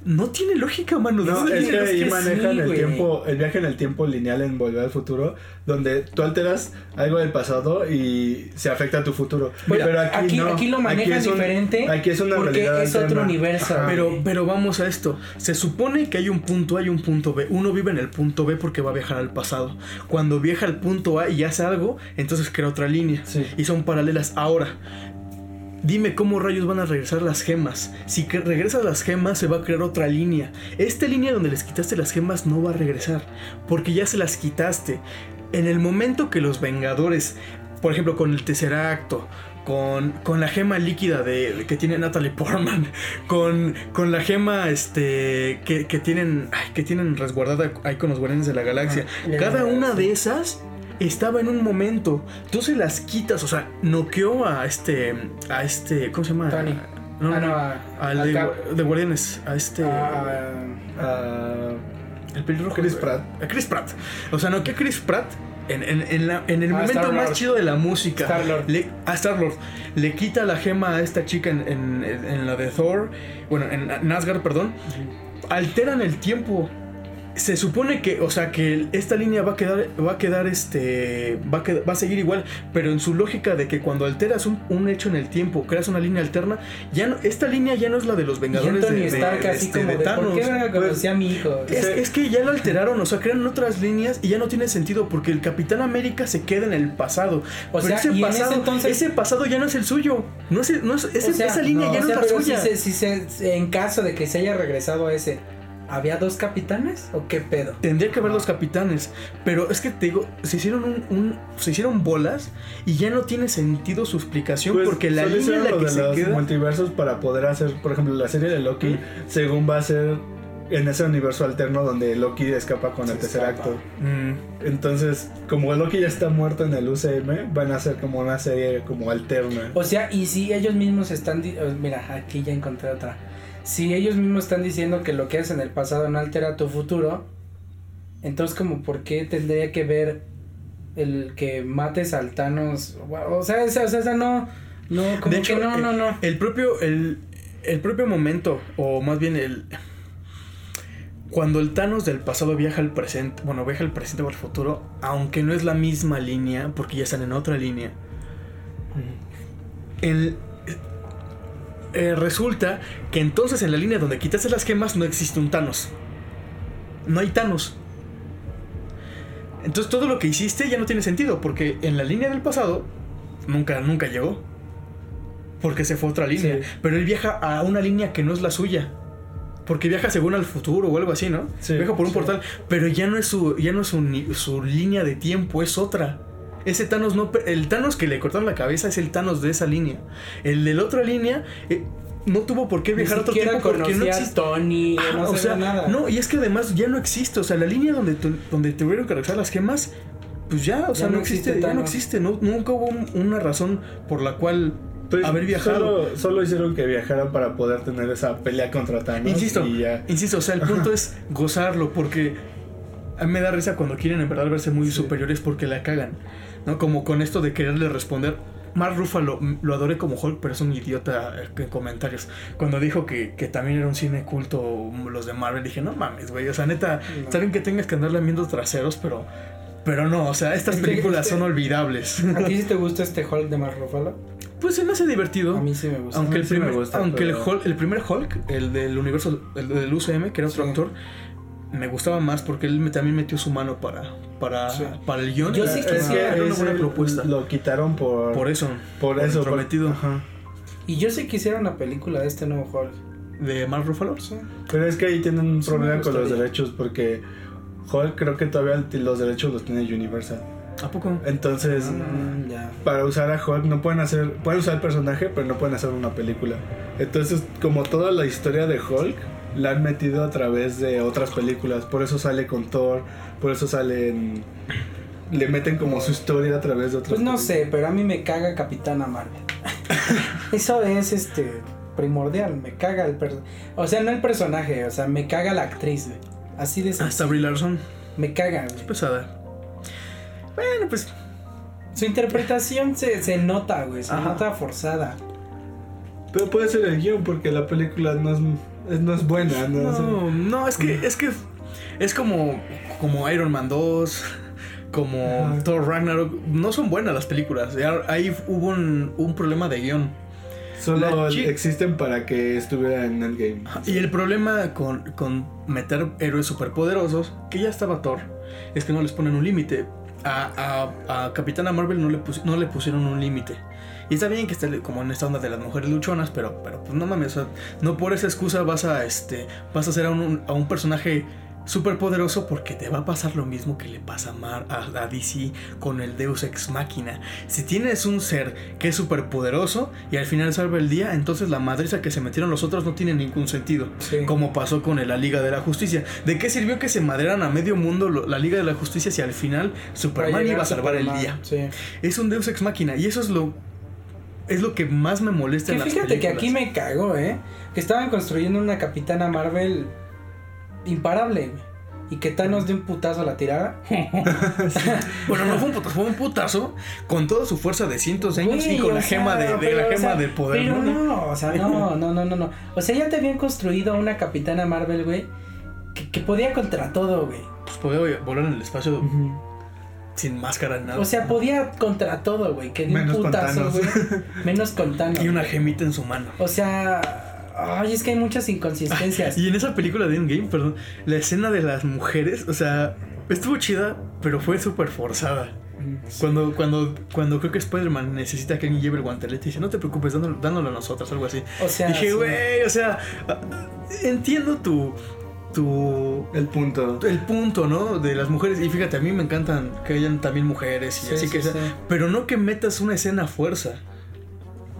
No tiene lógica, mano. No, ¿de dónde es que ahí que manejan sí, el tiempo, el viaje en el tiempo lineal en Volver al Futuro, donde tú alteras algo del pasado y se afecta a tu futuro. Pero aquí, aquí, no. aquí lo manejan es un- diferente Aquí es una porque realidad es otro universo. Ajá. Pero, pero vamos a esto. Se supone que hay un punto A y un punto B. Uno vive en el punto B porque va a viajar al pasado. Cuando viaja al punto A y hace algo, entonces crea otra línea. Sí. Y son paralelas. Ahora, dime cómo rayos van a regresar las gemas. Si que regresas las gemas, se va a crear otra línea. Esta línea donde les quitaste las gemas no va a regresar. Porque ya se las quitaste. En el momento que los Vengadores, por ejemplo, con el Tesseracto, con, con la gema líquida de, que tiene Natalie Portman, *laughs* con, con la gema este, que, que tienen, ay, que tienen resguardada ahí con los Guardianes de la Galaxia. Ah, Cada una de esas estaba en un momento. Tú se las quitas, o sea, noqueó a este, a este, ¿cómo se llama? Tony. No, Ah, no, no, a- al al de, de Guardianes, a este. Ah, Ah, el pelirrojo. Chris Pratt. A Chris Pratt. O sea, no, que Chris Pratt. En, en- en la- en el Ah, momento más chido de la música, Star-Lord. le, a Star-Lord, le quita la gema a esta chica en, en- en la de Thor, bueno, en Asgard, perdón, alteran el tiempo. Se supone que, o sea, que esta línea va a quedar, va a quedar, este, va a, qued- va a seguir igual, pero en su lógica de que cuando alteras un, un hecho en el tiempo, creas una línea alterna, ya no, esta línea ya no es la de los y Vengadores Anthony de, Stark de- así este, como de Thanos. ¿por qué verga conocí a mi hijo? Es, Sí. es que ya lo alteraron, o sea, crean otras líneas y ya no tiene sentido porque el Capitán América se queda en el pasado. O sea, ese y en pasado, ese entonces- ese pasado ya no es el suyo. No es, el- no es- ese- O sea, esa línea no, ya O no sea, es la pero si suya. se, si se- en caso de que se haya regresado a ese, ¿había dos capitanes o qué pedo? Tendría que haber los capitanes, pero es que te digo, se hicieron un, un- se hicieron bolas y ya no tiene sentido su explicación pues, porque la línea en la lo que de se los queda multiversos para poder hacer, por ejemplo, la serie de Loki, según va a ser en ese universo alterno donde Loki escapa con Se el tercer escapa. acto. Mm, Entonces, como Loki ya está muerto en el UCM, van a hacer como una serie como alterna. O sea, y si ellos mismos están... oh, Mira, aquí ya encontré otra. Si ellos mismos están diciendo que lo que haces en el pasado no altera tu futuro, entonces como por qué tendría que ver el que mates al Thanos? O sea, esa, o sea, esa no... No, como de hecho, que no, no, no. El propio, el, el propio momento, o más bien el. Cuando el Thanos del pasado viaja al presente, bueno, viaja al presente o al futuro, aunque no es la misma línea, porque ya están en otra línea, el, eh, resulta que entonces en la línea donde quitaste las gemas no existe un Thanos. No hay Thanos. Entonces todo lo que hiciste ya no tiene sentido, porque en la línea del pasado nunca, nunca llegó. Porque se fue a otra línea. Sí. Pero él viaja a una línea que no es la suya. Porque viaja según al futuro o algo así, ¿no? Sí, viaja por un sí. portal. Pero ya no es su, ya no es su, su línea de tiempo, es otra. Ese Thanos no. El Thanos que le cortaron la cabeza es el Thanos de esa línea. El de la otra línea eh, no tuvo por qué viajar a otro tiempo porque no existe. Tony, no o sabía sea, nada. no, y es que además ya no existe. O sea, la línea donde, tu- donde tuvieron que regresar las gemas, pues ya, o sea, Ya no, no existe, existe ya no existe. No, nunca hubo un- una razón por la cual Pues, haber viajado. Solo, solo hicieron que viajara para poder tener esa pelea contra Thanos. Insisto, Y ya. insisto, o sea, el punto es gozarlo porque a mí me da risa cuando quieren en verdad verse muy Sí. superiores porque la cagan, ¿no? Como con esto de quererle responder. Mark Ruffalo lo adoré como Hulk, pero es un idiota eh, en comentarios. Cuando dijo que, que también era un cine culto mm, los de Marvel, dije, no mames, güey. O sea, neta, No. bien que tengas que andarle viendo traseros, pero, pero no, o sea, estas películas es que- son olvidables. ¿A ti *laughs* sí te gusta este Hulk de Mark Ruffalo? pues se me hace divertido. A mí sí me gusta. Aunque, el sí primer, gusta, aunque el, pero- Hulk- el primer Hulk, el del universo, el del UCM, que era otro Sí. actor, me gustaba más porque él también metió su mano para, para, Sí. para el guion. Yo sí Es era quisiera- era una buena propuesta. Lo quitaron por, Por eso, por por eso. entrometido. ajá. Y yo sí quisiera una película de este nuevo Hulk. de Mark Ruffalo. Pero es que ahí tienen un Sí problema con los derechos porque Hulk creo que todavía los derechos los tiene Universal. ¿A poco? Entonces, Mm, ya. para usar a Hulk no pueden hacer, pueden usar el personaje, pero no pueden hacer una película. Entonces, como toda la historia de Hulk la han metido a través de otras películas, por eso sale con Thor, por eso salen le meten como su historia a través de otras Pues no películas. sé, pero a mí me caga Capitana *laughs* Marvel. Eso es este primordial, me caga el personaje. O sea, no el personaje, o sea, me caga la actriz, güey. Así de Hasta sencillo. Brie Larson. Me caga, güey. Pesada. Bueno, pues. Su interpretación se, se nota, güey. Se Ajá. nota forzada. Pero puede ser el guion porque la película no es, es- no es buena, ¿no? No, no, es que. Es que. Es como. Como Iron Man 2. Como Ajá. Thor Ragnarok. No son buenas las películas. Ahí hubo un, un problema de guion. Solo existen para que estuviera en Endgame. Y el problema con, con meter héroes superpoderosos, que ya estaba Thor, es que no les ponen un límite. A, a, a Capitana Marvel no le, pus- no le pusieron un límite. Y está bien que esté como en esta onda de las mujeres luchonas, pero, pero pues no mames, o sea, no por esa excusa vas a este vas a hacer a un, a un personaje superpoderoso porque te va a pasar lo mismo que le pasa a, Mar, a, a DC con el Deus Ex Machina. Si tienes un ser que es superpoderoso y al final salva el día, entonces la madriza que se metieron los otros no tiene ningún sentido. Sí. Como pasó con la Liga de la Justicia. ¿De qué sirvió que se madrearan a medio mundo la Liga de la Justicia si al final Superman iba a salvar el día? Sí. Es un Deus Ex Máquina y eso es lo es lo que más me molesta Que en las fíjate que aquí me cagó, ¿eh? Que estaban construyendo una capitana Marvel imparable, güey. Y que Thanos de un putazo la tirara. *laughs* Bueno, no fue un putazo, fue un putazo con toda su fuerza de cientos de años y con o la sea, gema de, de pero, la o gema sea, del poder, Pero ¿no? no, o sea, no, no, no, no, no. O sea, ya te habían construido una capitana Marvel, güey, que, que podía contra todo, güey. Pues podía volar en el espacio sin máscara ni nada. O sea, podía contra todo, güey. Que de un putazo, güey. Menos con Thanos. *laughs* y una gemita en su mano. O sea, ay, es que hay muchas inconsistencias. *laughs* Y en esa película de Endgame, perdón, la escena de las mujeres, o sea, estuvo chida, pero fue súper forzada. Cuando, cuando, cuando creo que Spider-Man necesita que alguien lleve el guantelete y dice, no te preocupes, dándolo, dándolo a nosotros, algo así. O sea, Dije, sí. güey, o sea, entiendo tu, tu, El punto. el punto, ¿no? De las mujeres. Y fíjate, a mí me encantan que hayan también mujeres y Sí, así sí, que sea. sí. Pero no que metas una escena a fuerza.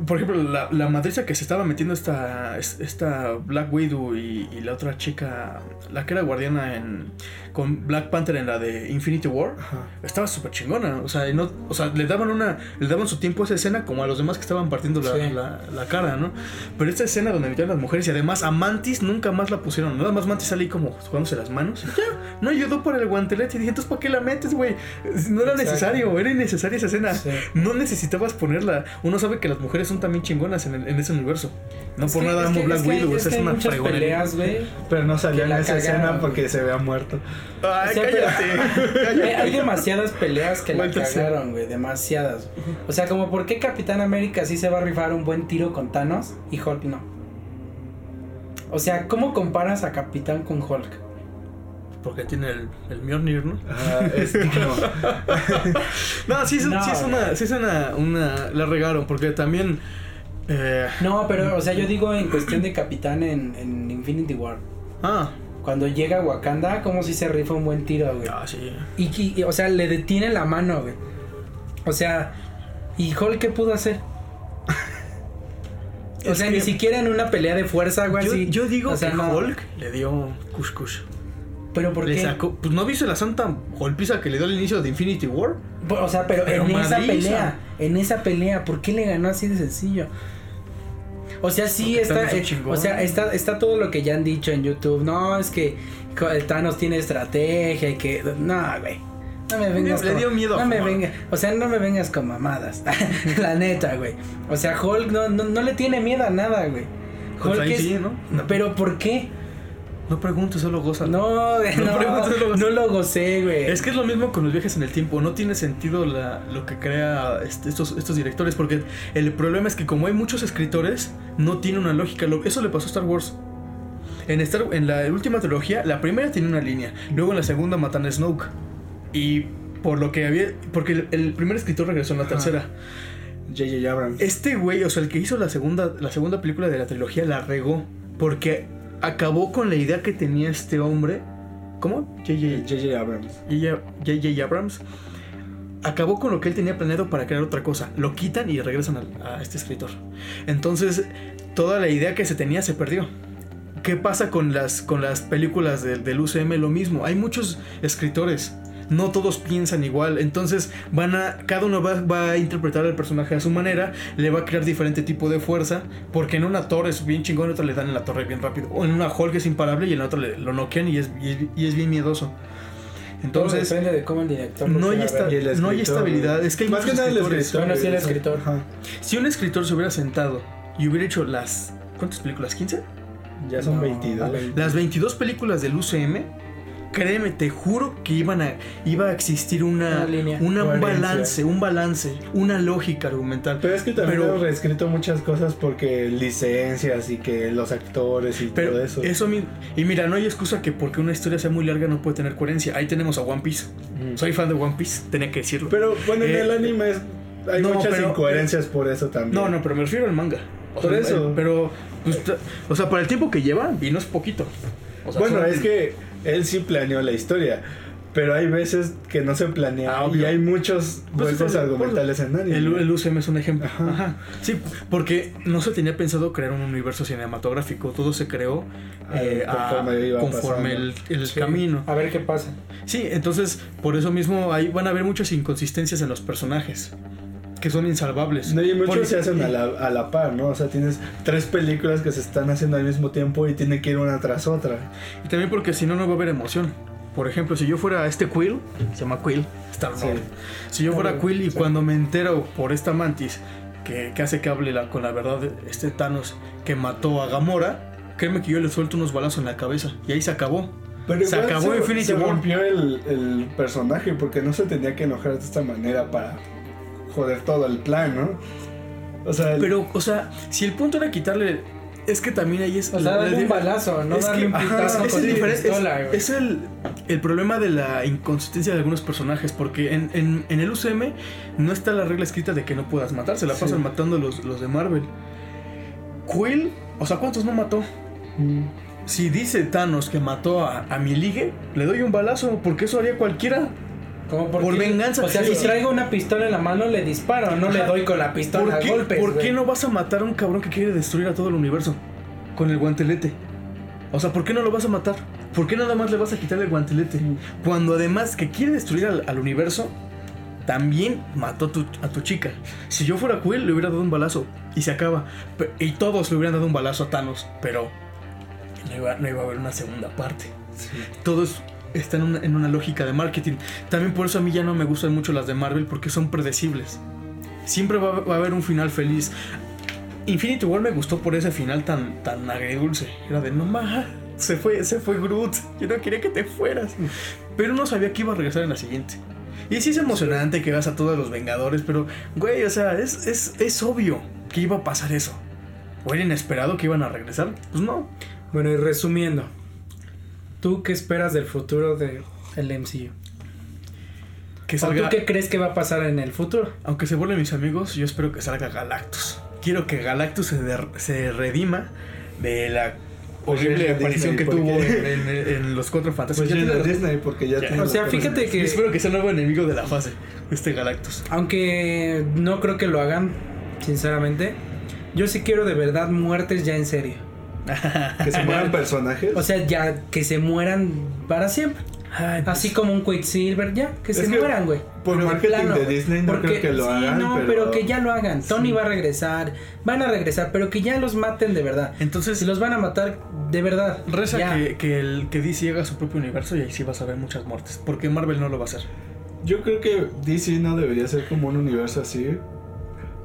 Por ejemplo, la, la madriza que se estaba metiendo esta, es- esta Black Widow y, y la otra chica, la que era guardiana en, con Black Panther en la de Infinity War, Ajá. estaba súper chingona. O sea, no, o sea, le daban una, le daban su tiempo a esa escena como a los demás que estaban partiendo la, Sí. la- la cara, ¿no? Pero esta escena donde metieron las mujeres y además a Mantis nunca más la pusieron. Nada más Mantis sale ahí como jugándose las manos. y Ya, no ayudó por el guantelete. Y dije, entonces, ¿para qué la metes, güey? No era Exacto. necesario, era innecesaria esa escena. Sí. No necesitabas ponerla. Uno sabe que las mujeres son también chingonas en, el- en ese universo. No Es por que- nada es amo Black Widow. es que es hay una muchas fregonería. peleas, güey. Pero no salió en esa cagaron, escena porque se vea muerto. Ay, O sea, pero- cállate. Hay, demasiadas peleas que la cagaron, güey. Demasiadas. O sea, como por qué Capitán América sí se va a rifar un buen tiro con Thanos y Hulk no. O sea, ¿cómo comparas a Capitán con Hulk? Porque tiene el, el Mjolnir, ¿no? Ajá, es como. *laughs* No, sí, es, No, sí es una. Sí es una, una. La regaron, porque también. eh, No, pero, o sea, yo digo en cuestión de Capitán en, en Infinity War. ah, Cuando llega a Wakanda, como si se rifa un buen tiro, güey. ah, sí. Y, y- y, o sea, le detiene la mano, güey. O sea, ¿y Hulk qué pudo hacer? *laughs* O Es sea, que- ni siquiera en una pelea de fuerza, güey, Yo, así. yo digo o sea, que no. Hulk le dio kush. Pero ¿por Le qué? sacó. Pues no viste la santa golpiza que le dio al inicio de Infinity War. O sea, pero, Pero en esa pelea, en esa pelea, ¿por qué le ganó así de sencillo? O sea, sí Porque está, eh, o sea, está, está todo lo que ya han dicho en YouTube. No, es que co- Thanos tiene estrategia y que, no, güey. No me vengas Le con- dio miedo No me vengas, o sea, no me vengas con mamadas. *laughs* La neta, güey. O sea, Hulk no, no, no le tiene miedo a nada, güey. Pues Hulk ahí es- sí, ¿no? Pero ¿por qué? No preguntes, solo goza. No, No no, preguntes, lo no gocé. lo gocé, güey. Es que es lo mismo con los viajes en el tiempo. No tiene sentido la- lo que crea este- estos, estos directores. Porque el problema es que, como hay muchos escritores, no tiene una lógica. Lo- eso le pasó a Star Wars. En, Star, en la última trilogía, la primera tiene una línea. Luego en la segunda matan a Snoke. Y por lo que había. Porque el, el primer escritor regresó en la Ajá. tercera. J.J. Abrams. Este güey, o sea, el que hizo la segunda, la segunda película de la trilogía, la regó. Porque acabó con la idea que tenía este hombre. ¿Cómo? J.J. Abrams. J.J. Abrams acabó con lo que él tenía planeado para crear otra cosa. Lo quitan y regresan a, este escritor. Entonces, toda la idea que se tenía se perdió. ¿Qué pasa con las, con las películas del- del UCM? Lo mismo. Hay muchos escritores. No todos piensan igual. Entonces, van a. Cada uno va, va a interpretar al personaje a su manera. Le va a crear diferente tipo de fuerza. Porque en una torre es bien chingón, en otra le dan en la torre bien rápido. O en una Hulk es imparable y en la otra le- lo noquean y es, y es, y es bien miedoso. Todo Entonces, depende de cómo el director lo no hay, esta- el no hay estabilidad. Es que hay Más que nada el escritores. escritor. Bueno, sí, el escritor. Ajá. Si un escritor se hubiera sentado y hubiera hecho las. ¿Cuántas películas? ¿15? Ya son No, 22. vale. Las 22 películas del UCM. Créeme, te juro que iban a, iba a existir una, Una línea. una- un balance, un balance, una lógica argumental. Pero es que también Pero- han reescrito muchas cosas porque licencias y que los actores y Pero todo eso. eso, mi- y mira, no hay excusa que porque una historia sea muy larga no puede tener coherencia. Ahí tenemos a One Piece. Mm. Soy fan de One Piece, tenía que decirlo. Pero bueno, en Eh, el anime es- hay no, muchas pero- incoherencias por eso también. no, no, pero me refiero al manga. O Por sea, eso. Pero, pues, o sea, para el tiempo que lleva, vino es poquito. O sea, Bueno, es que él sí planeó la historia. Pero hay veces que no se planea Ah, y hay muchos Pues huecos el- argumentales en anime. El, el UCM es un ejemplo. Ajá. Ajá. Sí, porque no se tenía pensado crear un universo cinematográfico. Todo se creó eh, Ah, a- conforme iba conforme pasando. el, el Sí. camino. A ver qué pasa. Sí, entonces por eso mismo ahí van a haber muchas inconsistencias en los personajes. Que son insalvables. No, y muchos se hacen a la, a la par, ¿no? O sea, tienes tres películas que se están haciendo al mismo tiempo y tiene que ir una tras otra. Y también porque si no, no va a haber emoción. Por ejemplo, si yo fuera este Quill, se llama Quill, Star Sí. Si yo fuera Quill y sí. cuando me entero por esta mantis que, que hace que hable la- con la verdad de este Thanos que mató a Gamora, créeme que yo le suelto unos balazos en la cabeza y ahí se acabó. Pero Se acabó Infinity se rompió el, el personaje porque no se tenía que enojar de esta manera para joder todo el plan, ¿no? O sea, el- Pero, o sea, si el punto era quitarle. Es que también ahí es. O sea, darle un balazo, no es darle que, un ajá, pitazo es, el es- pistola, es el, el problema de la inconsistencia de algunos personajes. Porque en, en- en el UCM no está la regla escrita de que no puedas matar. Se la Sí. pasan matando los, los de Marvel. Quill, o sea, ¿cuántos no mató? Mm. Si dice Thanos que mató a, a mi ligue, le doy un balazo, porque eso haría cualquiera. Como por venganza. O sea, Sí, si traigo una pistola en la mano, le disparo, no le Ajá. doy con la pistola ¿Por a qué, golpes. por qué no vas a matar a un cabrón que quiere destruir a todo el universo? Con el guantelete. O sea, ¿por qué no lo vas a matar? ¿Por qué nada más le vas a quitar el guantelete? Cuando además que quiere destruir al, al universo, también mató a tu, a tu chica. Si yo fuera Quill, le hubiera dado un balazo y se acaba. Y todos le hubieran dado un balazo a Thanos, pero no iba, no iba a haber una segunda parte. Todos están en una, en una lógica de marketing. También por eso a mí ya no me gustan mucho las de Marvel porque son predecibles. Siempre va, a haber un final feliz. Infinity War me gustó por ese final tan, tan agridulce. Era de no más. Se fue, se fue Groot. Yo no quería que te fueras. Pero no sabía que iba a regresar en la siguiente. Y sí es emocionante que veas a todos los Vengadores, pero, güey, o sea, es, es, es obvio que iba a pasar eso. ¿O era inesperado que iban a regresar? Pues no. Bueno, y resumiendo, ¿tú qué esperas del futuro del MCU? Que ¿O tú qué crees que va a pasar en el futuro? Aunque se vuelven mis amigos, yo espero que salga Galactus. Quiero que Galactus se, se redima de la horrible Pues aparición Disney, que tuvo en, en- en los cuatro fantásticos. Pues Ya ya tiene- de Disney porque ya, Ya. tiene O sea, fíjate Yo que- espero que sea el nuevo enemigo de la fase, este Galactus. Aunque no creo que lo hagan, sinceramente. Yo sí quiero de verdad muertes ya en serio. *laughs* que se mueran personajes. O sea, ya que se mueran para siempre. Ay, pues, Así como un Quicksilver, ya, que Es se que mueran, güey. por marketing plano, de Disney no porque- creo que lo sí, hagan, No, pero- pero... que ya lo hagan. Tony Sí. va a regresar, van a regresar, pero que ya los maten de verdad. Entonces, Si los van a matar de verdad. reza ya. que, que el que DC haga su propio universo y ahí sí vas a ver muchas muertes. Porque Marvel no lo va a hacer. Yo creo que DC no debería ser como un universo así.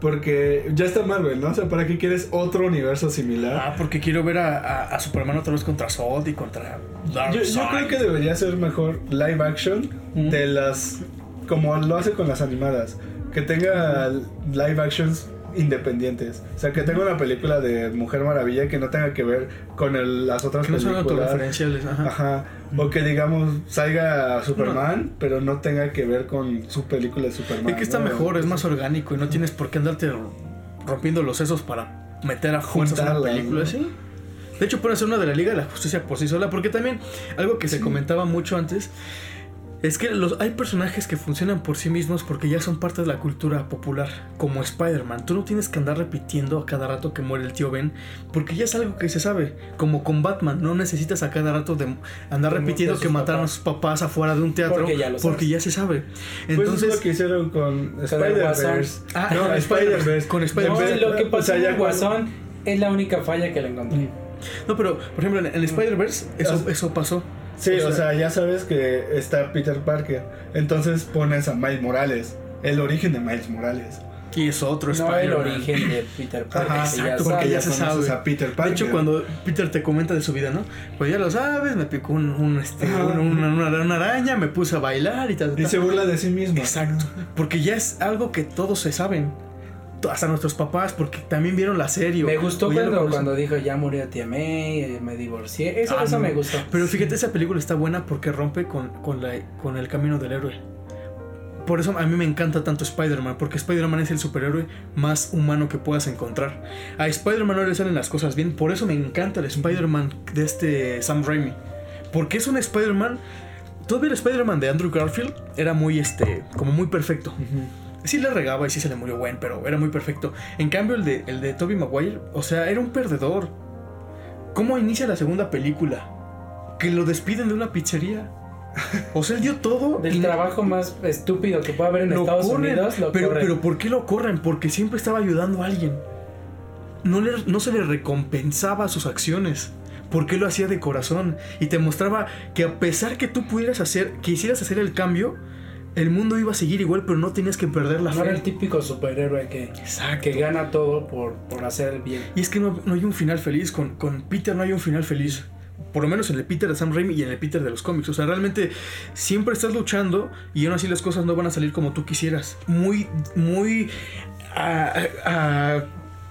Porque ya está Marvel, ¿no? O sea, ¿para qué quieres otro universo similar? Ah, porque quiero ver a, a- a Superman otra vez contra Zod y contra Yo, Darkseid. yo creo que debería ser mejor live action de las. como lo hace con las animadas. Que tenga live actions independientes. O sea, que tenga una película de Mujer Maravilla que no tenga que ver con el- las otras Que no son películas. autorreferenciales. Ajá. Ajá. O que digamos salga Superman, pero no tenga que ver con su película de Superman. Es que está ¿no? mejor, es más orgánico y no tienes por qué andarte rompiendo los sesos para meter a fuerzas una película. ¿no? Sí. De hecho, puede ser una de la Liga de la Justicia por sí sola, porque también algo que se comentaba mucho antes es que los, hay personajes que funcionan por sí mismos porque ya son parte de la cultura popular, como Spider-Man. Tú no tienes que andar repitiendo a cada rato que muere el tío Ben, porque ya es algo que se sabe. Como con Batman, no necesitas a cada rato de andar Como repitiendo que mataron a sus papás afuera de un teatro, Porque ya lo porque ya se sabe. Pues Entonces, es lo que hicieron con Spider-Verse. Ah, no, con Spider-Verse. con No, Spider-Verse. lo que O pasó sea, ya en cuando- Guasón es la única falla que le encontré. No, pero por ejemplo, en el Spider-Verse eso, eso pasó. Sí, O o sea- sea, ya sabes que está Peter Parker. Entonces pones a Miles Morales. El origen de Miles Morales. Y es otro No el Spider-Man. origen de Peter Parker. Ajá, que ya exacto, sabe. porque ya se conoces sabe. a Peter De Parker. hecho, cuando Peter te comenta de su vida, ¿no? Pues ya lo sabes, me picó un, un, este, un- una, una- una araña, me puse a bailar y tal. tal, Y tal. se burla de sí mismo. Exacto. Porque ya es algo que todos se saben. Hasta nuestros papás, porque también vieron la serie. Me gustó cuando, cuando dijo ya murió tía May, eh, me divorcié. Eso, Ah, eso no. me gustó. Pero fíjate, esa película está buena porque rompe con, con, la, con el camino del héroe. Por eso a mí me encanta tanto Spider-Man, porque Spider-Man es el superhéroe más humano que puedas encontrar. A Spider-Man no le salen las cosas bien, por eso me encanta el Spider-Man de este Sam Raimi. Porque es un Spider-Man... Todavía el Spider-Man de Andrew Garfield era muy, este, como muy perfecto. Ujú. Sí le regaba y sí se le murió buen, pero era muy perfecto. En cambio, el de, el de Tobey Maguire, o sea, era un perdedor. ¿Cómo inicia la segunda película? Que lo despiden de una pizzería. O sea, él dio todo. *laughs* Del y- trabajo más estúpido que puede haber en lo Estados corren. Unidos, lo pero, corren. pero ¿por qué lo corren? Porque siempre estaba ayudando a alguien. No, le, no se le recompensaba sus acciones. Porque lo hacía de corazón. Y te mostraba que a pesar que tú pudieras hacer, que hicieras hacer el cambio, el mundo iba a seguir igual, pero no tenías que perder la no era fe. el típico superhéroe que, que gana todo por, por hacer el bien. Y es que no, no hay un final feliz. Con, con Peter no hay un final feliz. Por lo menos en el Peter de Sam Raimi y en el Peter de los cómics. O sea, realmente siempre estás luchando y aún así las cosas no van a salir como tú quisieras. Muy, muy. ah, ah,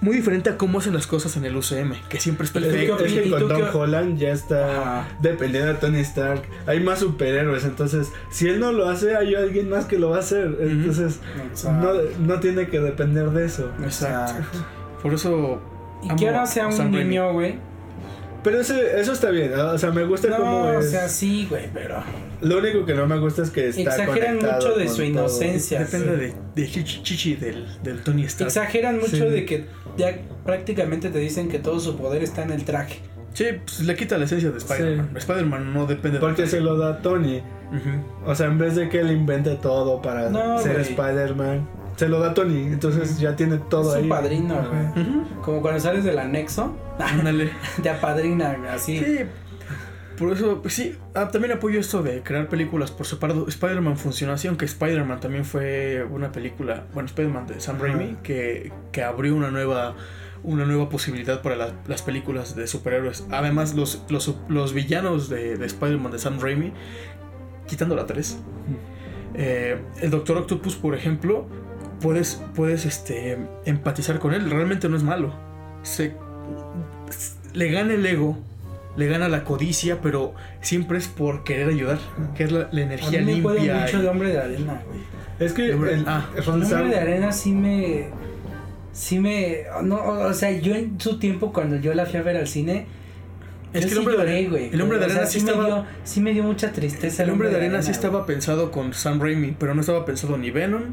muy diferente a cómo hacen las cosas en el UCM, que siempre es perfecto. es que ¿Y con tú Tom Holland ya está Ajá. dependiendo de Tony Stark. Hay más superhéroes, entonces si él no lo hace, hay alguien más que lo va a hacer. Entonces no, no tiene que depender de eso. Exacto. Por eso. Y que ahora sea un niño, güey. Pero ese, eso está bien, ¿no? o sea, me gusta cómo No, o es. sea, sí, güey, pero. Lo único que no me gusta es que está Exageran conectado mucho de con su todo. inocencia. Depende de, de Chichi, Chichi del, del Tony Stark. Exageran mucho Sí. de que ya prácticamente te dicen que todo su poder está en el traje. Sí, pues le quita la esencia de Spider-Man. Sí. Spider-Man no depende Porque de se lo da Tony. O sea, en vez de que él invente todo para No, ser. Spider-Man, se lo da Tony. Entonces ya tiene todo es ahí. su padrino, güey. Como cuando sales del anexo, Ándale. *laughs* te apadrina, así. Sí, por eso, pues sí, ah, también apoyo esto de crear películas por separado. Spider-Man funciona así, aunque Spider-Man también fue una película, bueno, Spider-Man de Sam. Raimi, que, que abrió una nueva, una nueva posibilidad para la- las películas de superhéroes. Además, los, los, los villanos de, de Spider-Man de Sam Raimi, quitando la 3, eh, el Doctor Octopus, por ejemplo, puedes, puedes este, empatizar con él, realmente no es malo. Se, le gana el ego, le gana la codicia, pero siempre es por querer ayudar, que es la, la A energía mí me limpia. mucho y- el hombre de arena, güey. Es que Hombre, el, ah, el hombre de arena sí me. Sí me. No, o sea, yo en su tiempo, cuando yo la fui a ver al cine. Es yo que el sí hombre de lloré, arena- güey. el hombre de O sea, arena sí me estaba- dio, sí me dio mucha tristeza. El hombre de arena sí estaba pensado con Sam Raimi, pero no estaba pensado ni Venom,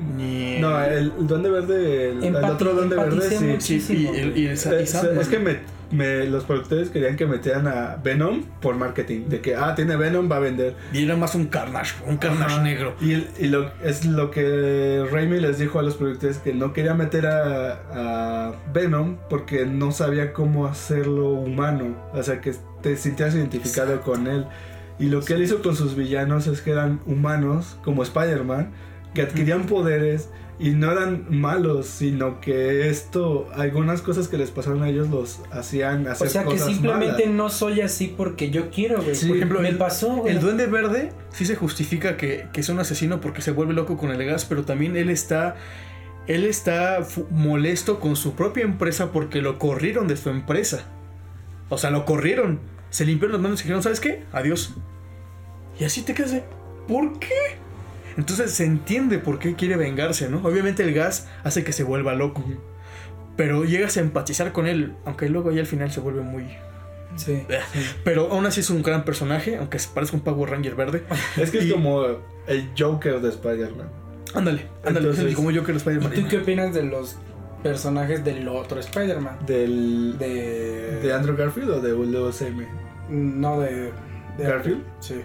No, el Duende Verde, el, el Empati- otro Duende Verde, sí. Sí, y, el- y el y Eh, es que me, me- los productores querían que metieran a Venom por marketing. De que, ah, tiene Venom, va a vender. Y era más un Carnage, un Carnage Ajá. negro. Y, el- y lo, es lo que Raimi les dijo a los productores que no quería meter a, a Venom porque no sabía cómo hacerlo humano. O sea, que te sintieras identificado con él. Y lo que él hizo con sus villanos es que eran humanos, como Spider-Man, que adquirían poderes y no eran malos, sino que esto, algunas cosas que les pasaron a ellos los hacían hacer O sea, que simplemente malas. no soy así porque yo quiero, güey. Sí, Por ejemplo, me el, pasó, güey. el Duende Verde sí se justifica que, que es un asesino porque se vuelve loco con el gas, pero también él está... Él está molesto con su propia empresa porque lo corrieron de su empresa. O sea, lo corrieron. Se limpiaron las manos y dijeron, ¿sabes qué? Adiós. Y así te quedas de, ¿por qué? Entonces se entiende por qué quiere vengarse, ¿no? Obviamente el gas hace que se vuelva loco. Pero llegas a empatizar con él, aunque luego ya al final se vuelve muy... Sí. Pero aún así es un gran personaje, aunque se parezca un Power Ranger verde. Es que es como el Joker de Spider-Man. Ándale, ándale, Entonces- *laughs* como quiero ¿Y Spider-Man. tú qué opinas de los personajes del otro Spider-Man? Del, De. ¿De Andrew Garfield o de UCM? No, de. de ¿Garfield? Sí.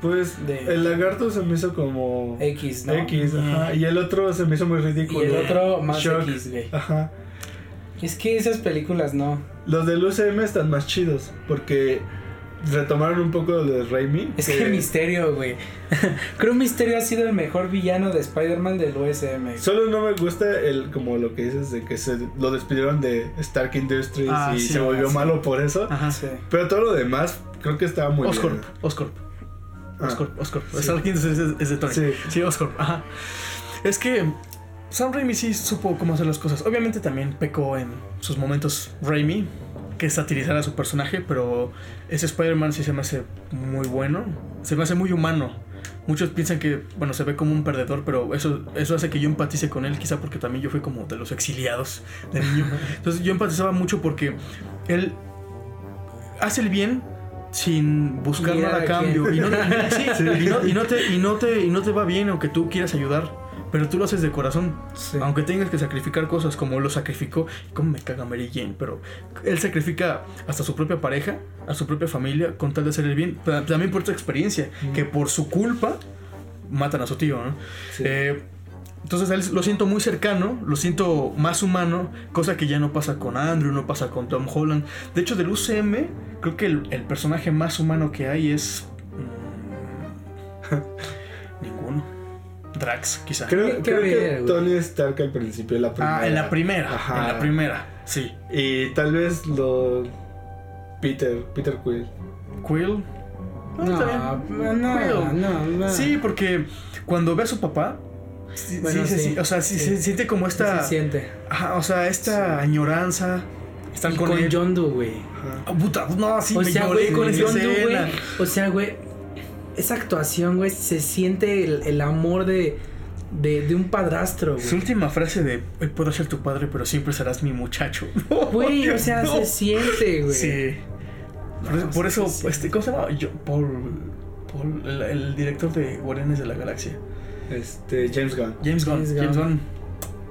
Pues De- el lagarto se me hizo como X, ¿no? X, ajá. Y el otro se me hizo muy Y ridículo. el otro más Shock. X, güey. Ajá. Es que esas películas no. Los del UCM están más chidos porque retomaron un poco de Raimi. Es que Misterio, güey. *laughs* Creo Misterio ha sido el mejor villano de Spider-Man del USM. Solo no me gusta el como lo que dices de que se lo despidieron de Stark Industries Ah, y sí, se volvió sí. malo por eso. Ajá. Sí. Pero todo lo demás creo que estaba muy Oscorp, bien. Oscorp. Ah. Oscorp, Oscorp. Sí. Stark Industries es, es de Tony. Sí. Sí, Oscorp, ajá. Es que Sam Raimi sí supo cómo hacer las cosas. Obviamente también pecó en sus momentos Raimi, que es satirizar a su personaje, pero ese Spider-Man sí se me hace muy bueno. Se me hace muy humano. Muchos piensan que, bueno, se ve como un perdedor, pero eso, eso hace que yo empatice con él, quizá porque también yo fui como de los exiliados de niño. *laughs* Entonces yo empatizaba mucho porque él hace el bien sin buscar nada a cambio. *laughs* Y no, te, y, no te, y no te va bien aunque tú quieras ayudar. pero tú lo haces de corazón. Sí. Aunque tengas que sacrificar cosas como lo sacrificó, como me caga Mary Jane, pero él sacrifica hasta su propia pareja, a su propia familia, con tal de hacer el bien. Ta- También por tu experiencia, que por su culpa matan a su tío, ¿no? Sí. Eh, entonces a él lo siento muy cercano, lo siento más humano, cosa que ya no pasa con Andrew, no pasa con Tom Holland. De hecho, del UCM, creo que el, el personaje más humano que hay es. mm, *laughs* ninguno. Drax, quizá. Creo, que güey. Tony Stark al principio, en la primera. ah, en la primera. Ajá. En la primera, sí. Y tal vez lo. Peter, Peter Quill. Quill. Ah, No, está bien. no, Quill. no, no. Sí, porque cuando ve a su papá. Sí, Bueno, sí, sí, o sea, sí, se siente como esta. se siente. Ajá, o sea, esta añoranza. Están Y con, con. John Doe, güey. Ah, puta, no, sí, o me sea, lloré güey, con John Doe, güey. O sea, güey, esa actuación, güey, se siente el, el amor de, de, de un padrastro, Su güey. última frase de hoy puedo ser tu padre, pero siempre serás mi muchacho. *laughs* Güey, o sea, No. se siente, güey. Sí. Por, No, por sí, eso, este, ¿cómo se llama? Yo, Paul, Paul, el, el director de Guardianes de la Galaxia. Este, James Gunn. James Gunn. James James Gunn.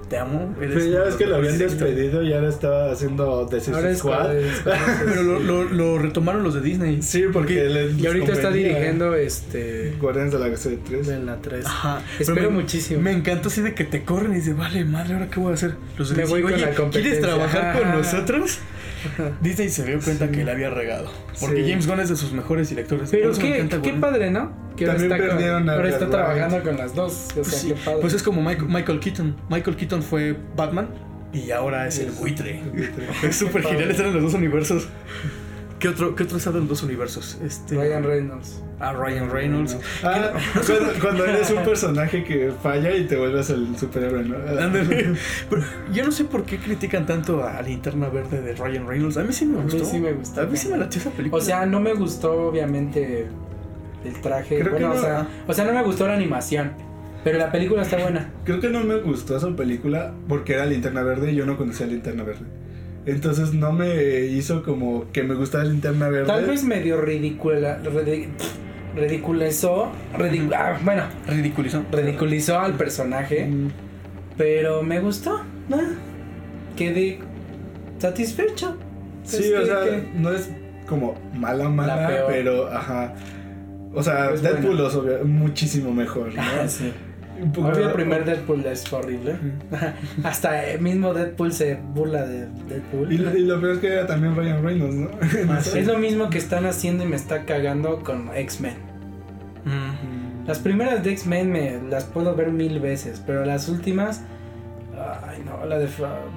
Te amo. eres Pero ya ves que lo habían despedido y ahora estaba haciendo es Squad. *laughs* Pero lo, lo, lo retomaron los de Disney. Sí, porque les Y ahorita está dirigiendo este. Guardianes de la Galaxia 3. En la 3. Ajá. Espero me- muchísimo. Me encantó así de que te corren y dices, vale, madre, ¿ahora qué voy a hacer? Los de Me Disney, voy con "Oye, la competencia". ¿Quieres trabajar con Ajá. *laughs* Disney se dio cuenta Sí. que le había regado. Porque Sí. James Gunn es de sus mejores directores. Pero qué, encanta qué Warner. padre, ¿no? Que ahora También está, con- perdieron a ahora está trabajando con las dos. O sea, Pues, sí. qué padre. Pues es como Michael, Michael Keaton. Michael Keaton fue Batman y ahora es el buitre. *laughs* Es súper genial estar en los dos universos. ¿Qué otro, qué otro está en los dos universos? Este, Ryan Reynolds. Ah, Ryan Reynolds. Ah, *laughs* cuando, cuando eres un personaje que falla y te vuelves el superhéroe, ¿no? *laughs* Pero yo no sé por qué critican tanto a Linterna Verde de Ryan Reynolds. A mí sí me A mí gustó. sí me gustó. A mí sí me latió esa película. O sea, no me gustó, obviamente, el traje. Creo que bueno, no. o, sea, o sea, no me gustó la animación. Pero la película está *laughs* buena. Creo que no me gustó esa película porque era Linterna Verde y yo no conocía Linterna Verde. Entonces no me hizo como que me gustaba Linterna Verde. Tal vez medio ridícula. ridi- ridiculizó. ridic- ah, bueno, ridiculizó. ridiculizó al personaje. Mm, Pero me gustó. ¿no? Quedé satisfecho. Sí, Es o que- sea, que- no es como mala, mala, La peor. pero ajá. O sea, Es Deadpool buena. es muchísimo mejor, ¿no? *laughs* Sí. El primer Deadpool es horrible. *laughs* Hasta el mismo Deadpool se burla de Deadpool. Y, lo- y lo peor es que era también Ryan Reynolds, ¿no? Ah, *laughs* sí. Es lo mismo que están haciendo y me está cagando con X-Men. Mm. Las primeras de X-Men me las puedo ver mil veces, pero las últimas. Ay, no, la de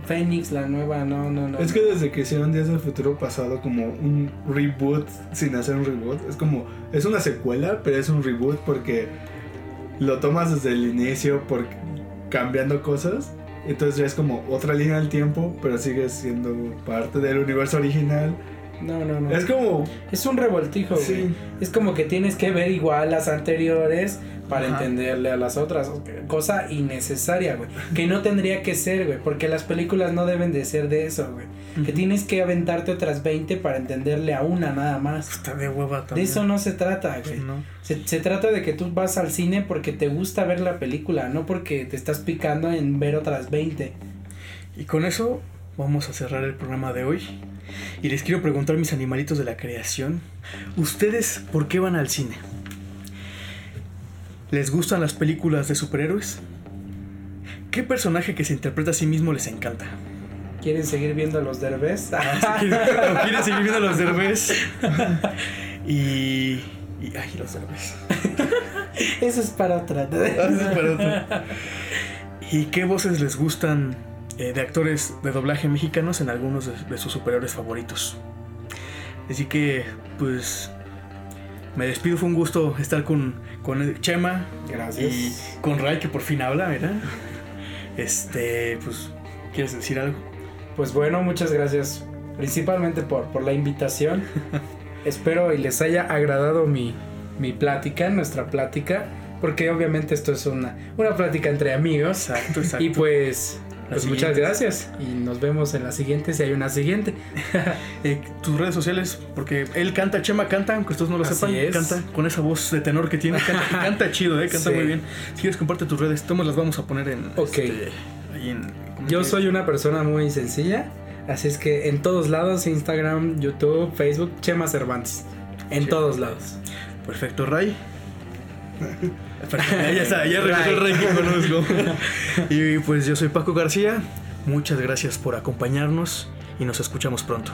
Phoenix, la nueva, no, no, no. Es que desde que hicieron Días del Futuro Pasado como un reboot sin hacer un reboot, es como, es una secuela, pero es un reboot porque lo tomas desde el inicio por cambiando cosas, entonces ya es como otra línea del tiempo, pero sigue siendo parte del universo original. No, no, no. Es como, Es un revoltijo, güey. sí, Es como que tienes que ver igual las anteriores para Ajá. entenderle a las otras. Cosa innecesaria, güey. Que no tendría que ser, güey. Porque las películas no deben de ser de eso, güey. Que tienes que aventarte otras 20 para entenderle a una nada más. Está de hueva De eso no se trata, güey. No. Se, se trata de que tú vas al cine porque te gusta ver la película, no porque te estás picando en ver otras 20. Y con eso vamos a cerrar el programa de hoy. Y les quiero preguntar, mis animalitos de la creación, ¿ustedes por qué van al cine? ¿Les gustan las películas de superhéroes? ¿Qué personaje que se interpreta a sí mismo les encanta? ¿Quieren seguir viendo a los derbés? Ah, ¿O *laughs* quieren seguir viendo a los derbés? Y, y... Ay, los derbés. *laughs* Eso es para otra. Ah, *laughs* eso es para otro. ¿Y qué voces les gustan eh, de actores de doblaje mexicanos en algunos de, de sus superiores favoritos? Así que, pues, me despido. Fue un gusto estar con, con Chema Gracias. y con Ray, que por fin habla, ¿verdad? Este, pues, ¿quieres decir algo? Pues bueno, muchas gracias. Principalmente por, por la invitación. *laughs* Espero y les haya agradado mi, mi plática, nuestra plática. Porque obviamente esto es una, una plática entre amigos. Exacto, exacto. Y pues Pues muchas gracias y nos vemos en la siguiente si hay una siguiente. *laughs* Eh, tus redes sociales, porque él canta, Chema canta, aunque ustedes no lo Así sepan, es. canta con esa voz de tenor que tiene, canta, *laughs* canta chido, eh, canta Sí. muy bien. Si quieres comparte tus redes, todos las vamos a poner en Ok. este, ahí en Yo soy una persona muy sencilla, así es que en todos lados, Instagram, YouTube, Facebook, Chema Cervantes. En todos lados. Perfecto, Ray. *laughs* Ya está, ya regresó el que conozco. Y pues yo soy Paco García. Muchas gracias por acompañarnos y nos escuchamos pronto.